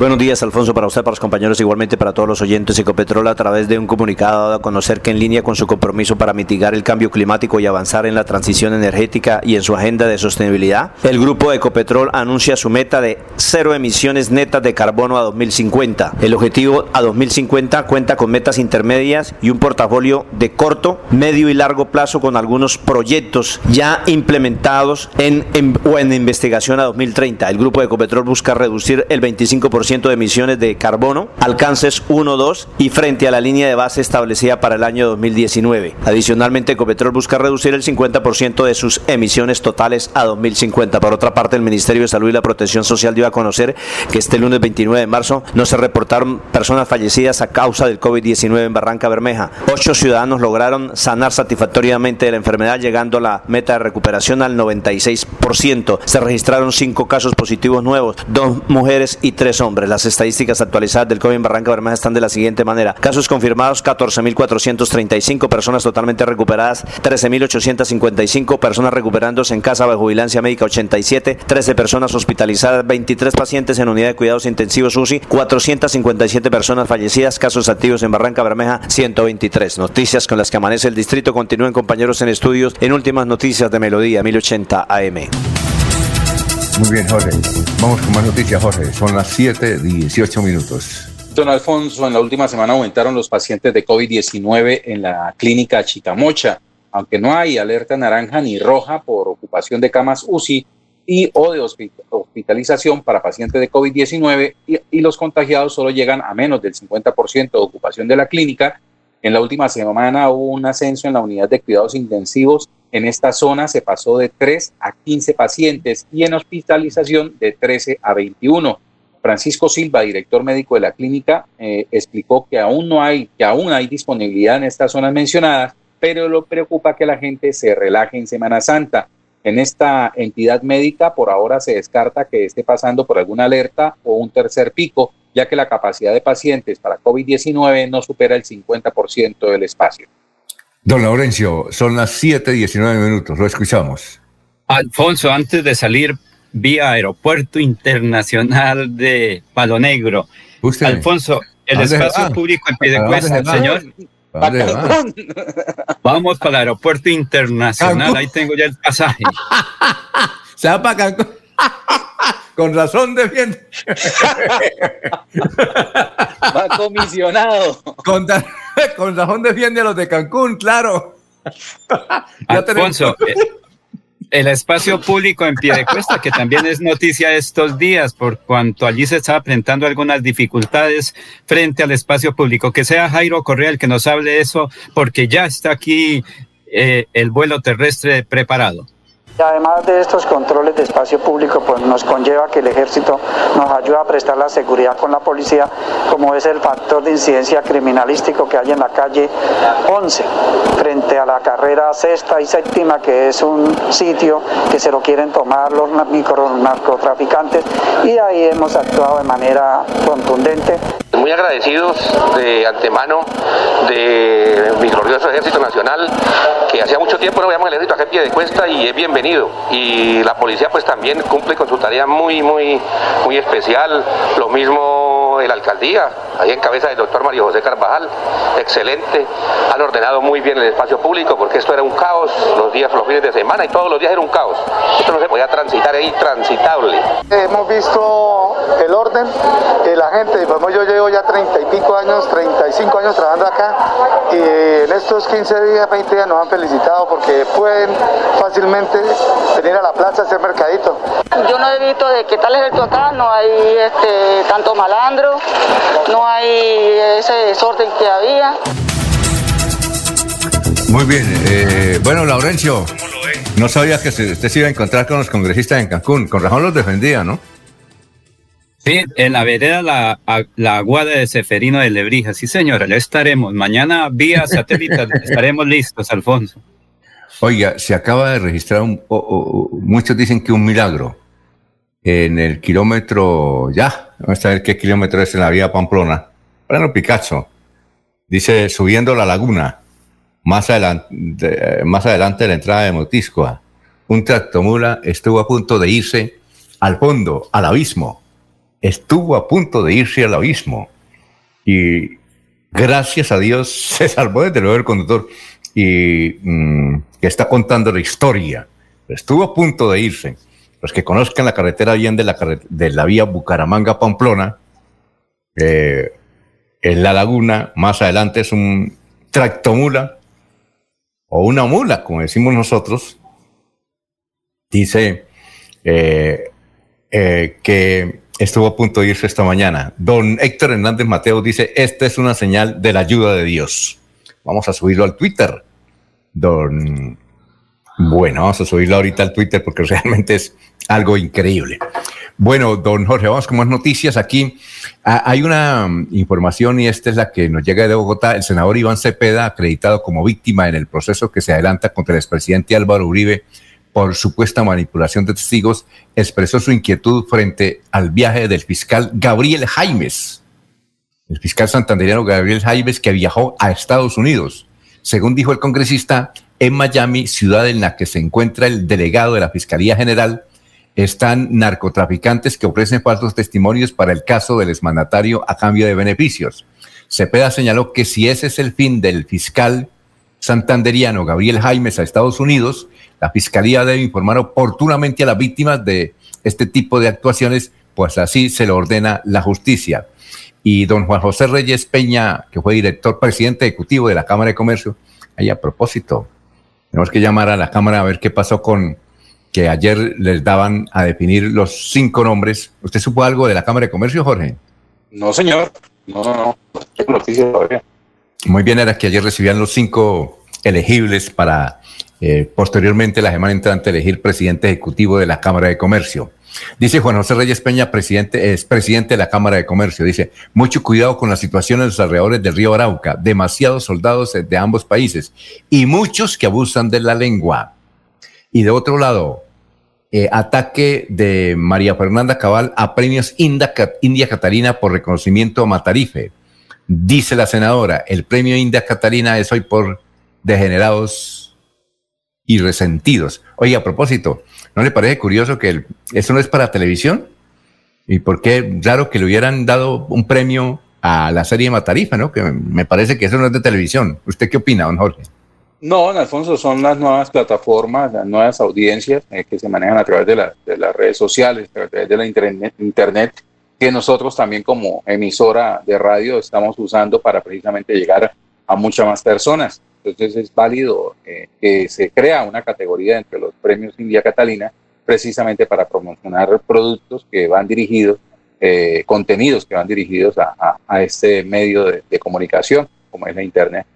Buenos días, Alfonso, para usted, para los compañeros, igualmente para todos los oyentes. Ecopetrol, a través de un comunicado, dado a conocer que en línea con su compromiso para mitigar el cambio climático y avanzar en la transición energética y en su agenda de sostenibilidad, el grupo Ecopetrol anuncia su meta de cero emisiones netas de carbono a 2050. El objetivo a 2050 cuenta con metas intermedias y un portafolio de corto, medio y largo plazo con algunos proyectos ya implementados en, en o en investigación a 2030. El grupo Ecopetrol busca reducir el 25% de emisiones de carbono, alcances 1, 2 y frente a la línea de base establecida para el año 2019. Adicionalmente, Ecopetrol busca reducir el 50% de sus emisiones totales a 2050. Por otra parte, el Ministerio de Salud y la Protección Social dio a conocer que este lunes 29 de marzo no se reportaron personas fallecidas a causa del COVID-19 en Barranca Bermeja. Ocho ciudadanos lograron sanar satisfactoriamente de la enfermedad, llegando a la meta de recuperación al 96%. Se registraron cinco casos positivos nuevos, dos mujeres y tres hombres. Las estadísticas actualizadas del COVID en Barranca Bermeja están de la siguiente manera. Casos confirmados 14.435, personas totalmente recuperadas 13.855, personas recuperándose en casa bajo vigilancia médica 87, 13 personas hospitalizadas, 23 pacientes en unidad de cuidados intensivos UCI, 457 personas fallecidas, casos activos en Barranca Bermeja 123. Noticias con las que amanece el distrito. Continúen compañeros en estudios en últimas noticias de Melodía 1080 AM. Muy bien, Jorge. Vamos con más noticias, Jorge. Son las 7, 18 minutos. Don Alfonso, en la última semana aumentaron los pacientes de COVID-19 en la clínica Chicamocha, aunque no hay alerta naranja ni roja por ocupación de camas UCI y o de hospitalización para pacientes de COVID-19 y, y, los contagiados solo llegan a menos del 50% de ocupación de la clínica. En la última semana hubo un ascenso en la unidad de cuidados intensivos en esta zona se pasó de 3 a 15 pacientes y en hospitalización de 13 a 21. Francisco Silva, director médico de la clínica, eh, explicó que aún no hay, que aún hay disponibilidad en estas zonas mencionadas, pero lo preocupa que la gente se relaje en Semana Santa. En esta entidad médica por ahora se descarta que esté pasando por alguna alerta o un tercer pico, ya que la capacidad de pacientes para COVID-19 no supera el 50% del espacio. Don Laurencio, son las 7:19 minutos, lo escuchamos. Alfonso, antes de salir vía Aeropuerto Internacional de Palo Negro. Usted, Alfonso, el espacio público en pie de cuesta, señor. Vamos para el Aeropuerto Internacional, ahí tengo ya el pasaje. Se va para Cancún. Con razón defiende. Va comisionado. Con, con razón defiende a los de Cancún, claro. Alfonso, eh, el espacio público en Piedecuesta, que también es noticia estos días, por cuanto allí se está presentando algunas dificultades frente al espacio público. Que sea Jairo Correa el que nos hable de eso, porque ya está aquí eh, el vuelo terrestre preparado. Además de estos controles de espacio público, pues nos conlleva que el ejército nos ayuda a prestar la seguridad con la policía, como es el factor de incidencia criminalístico que hay en la calle 11, frente a la carrera sexta y séptima, que es un sitio que se lo quieren tomar los narcotraficantes, y ahí hemos actuado de manera contundente. Muy agradecidos de antemano de mi glorioso Ejército Nacional, que hacía mucho tiempo no veíamos el ejército a pie de cuesta y es bienvenido. Y la policía pues también cumple con su tarea muy, muy, muy especial. Lo mismo de la alcaldía, ahí en cabeza del doctor Mario José Carvajal, excelente. Han ordenado muy bien el espacio público porque esto era un caos los días, los fines de semana y todos los días era un caos. Esto no se podía transitar, era intransitable. Hemos visto el orden, la gente, como yo llevo ya treinta y pico años, 35 años trabajando acá y en estos 15 días, 20 días nos han felicitado porque pueden fácilmente venir a la plaza a hacer mercadito. Yo no he visto de qué tal es el acá, no hay este, tanto malandro, no hay ese desorden que había. Muy bien. Eh, bueno, Laurencio, no sabía que usted se iba a encontrar con los congresistas en Cancún. Con razón los defendía, ¿no? Sí, en la vereda la, la aguada de Seferino de Lebrija. Sí, señora, ya estaremos. Mañana vía satélite estaremos listos, Alfonso. Oiga, se acaba de registrar, un, muchos dicen que un milagro. En el kilómetro, ya, vamos a ver qué kilómetro es en la vía Pamplona. Bueno, Picasso. Dice, subiendo la laguna, más adelante, más adelante de la entrada de Motiscoa, un tractomula estuvo a punto de irse al fondo, al abismo. Estuvo a punto de irse al abismo. Y gracias a Dios se salvó desde luego el conductor y mm, que está contando la historia. Estuvo a punto de irse. Los que conozcan la carretera bien de la, de la vía Bucaramanga-Pamplona, eh, en la laguna, más adelante es un tractomula o una mula, como decimos nosotros, dice eh, eh, que estuvo a punto de irse esta mañana. Don Héctor Hernández Mateo dice, esta es una señal de la ayuda de Dios. Vamos a subirlo al Twitter. Don... Bueno, vamos a subirlo ahorita al Twitter porque realmente es algo increíble. Bueno, don Jorge, vamos con más noticias. Aquí ah, hay una mm, información y esta es la que nos llega de Bogotá. El senador Iván Cepeda, acreditado como víctima en el proceso que se adelanta contra el expresidente Álvaro Uribe por supuesta manipulación de testigos, expresó su inquietud frente al viaje del fiscal Gabriel Jaimes, el fiscal santanderiano Gabriel Jaimes, que viajó a Estados Unidos. Según dijo el congresista, en Miami, ciudad en la que se encuentra el delegado de la Fiscalía General, están narcotraficantes que ofrecen falsos testimonios para el caso del exmandatario a cambio de beneficios. Cepeda señaló que si ese es el fin del fiscal santanderiano Gabriel Jaimes a Estados Unidos, la Fiscalía debe informar oportunamente a las víctimas de este tipo de actuaciones, pues así se lo ordena la justicia. Y don Juan José Reyes Peña, que fue director presidente ejecutivo de la Cámara de Comercio, ahí a propósito, tenemos que llamar a la Cámara a ver qué pasó con que ayer les daban a definir los cinco nombres. ¿Usted supo algo de la Cámara de Comercio, Jorge? No, señor. No, no, no. Tengo noticias todavía. Muy bien, era que ayer recibían los cinco elegibles para eh, posteriormente la semana entrante elegir presidente ejecutivo de la Cámara de Comercio. Dice Juan José Reyes Peña, presidente, es presidente de la Cámara de Comercio. Dice, mucho cuidado con la situación en los alrededores del río Arauca. Demasiados soldados de ambos países y muchos que abusan de la lengua. Y de otro lado, eh, ataque de María Fernanda Cabal a premios India, India Catalina por reconocimiento a Matarife. Dice la senadora, el premio India Catalina es hoy por degenerados y resentidos. Oye, a propósito, ¿no le parece curioso que eso no es para televisión? ¿Y por qué raro que le hubieran dado un premio a la serie Matarife, no? Que me parece que eso no es de televisión. ¿Usted qué opina, don Jorge? No, en Alfonso, son las nuevas plataformas, las nuevas audiencias eh, que se manejan a través de, las redes sociales, a través de la internet, internet, que nosotros también como emisora de radio estamos usando para precisamente llegar a muchas más personas. Entonces es válido eh, que se crea una categoría entre los premios India Catalina precisamente para promocionar productos que van dirigidos, eh, contenidos que van dirigidos a, este medio de comunicación como es la Internet.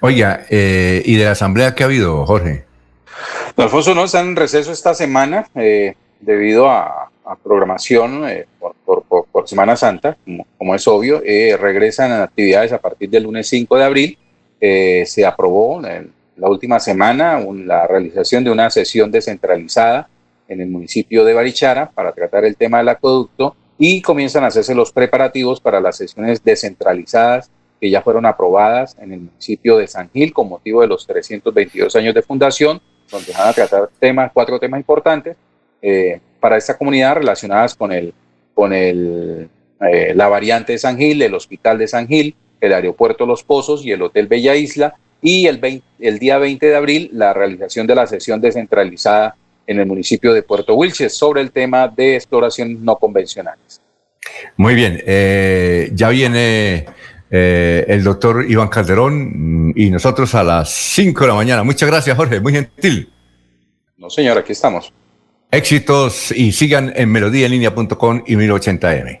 Oiga, eh, ¿y de la asamblea qué ha habido, Jorge? Don Alfonso no está en receso esta semana eh, debido a, a programación eh, por, por, por, por, Semana Santa, como, como es obvio. Eh, regresan a actividades a partir del lunes 5 de abril. Eh, se aprobó la última semana la realización de una sesión descentralizada en el municipio de Barichara para tratar el tema del acueducto y comienzan a hacerse los preparativos para las sesiones descentralizadas que ya fueron aprobadas en el municipio de San Gil con motivo de los 322 años de fundación, donde van a tratar temas, cuatro temas importantes eh, para esta comunidad relacionadas con, el, con el, eh, la variante de San Gil, el hospital de San Gil, el aeropuerto Los Pozos y el Hotel Bella Isla, y el, 20, el día 20 de abril la realización de la sesión descentralizada en el municipio de Puerto Wilches sobre el tema de exploración no convencionales. Muy bien, eh, ya viene eh, el doctor Iván Calderón mm, y nosotros a las 5 de la mañana. Muchas gracias, Jorge, muy gentil. No, señor, aquí estamos. Éxitos y sigan en melodíaenlínea.com y 1080m.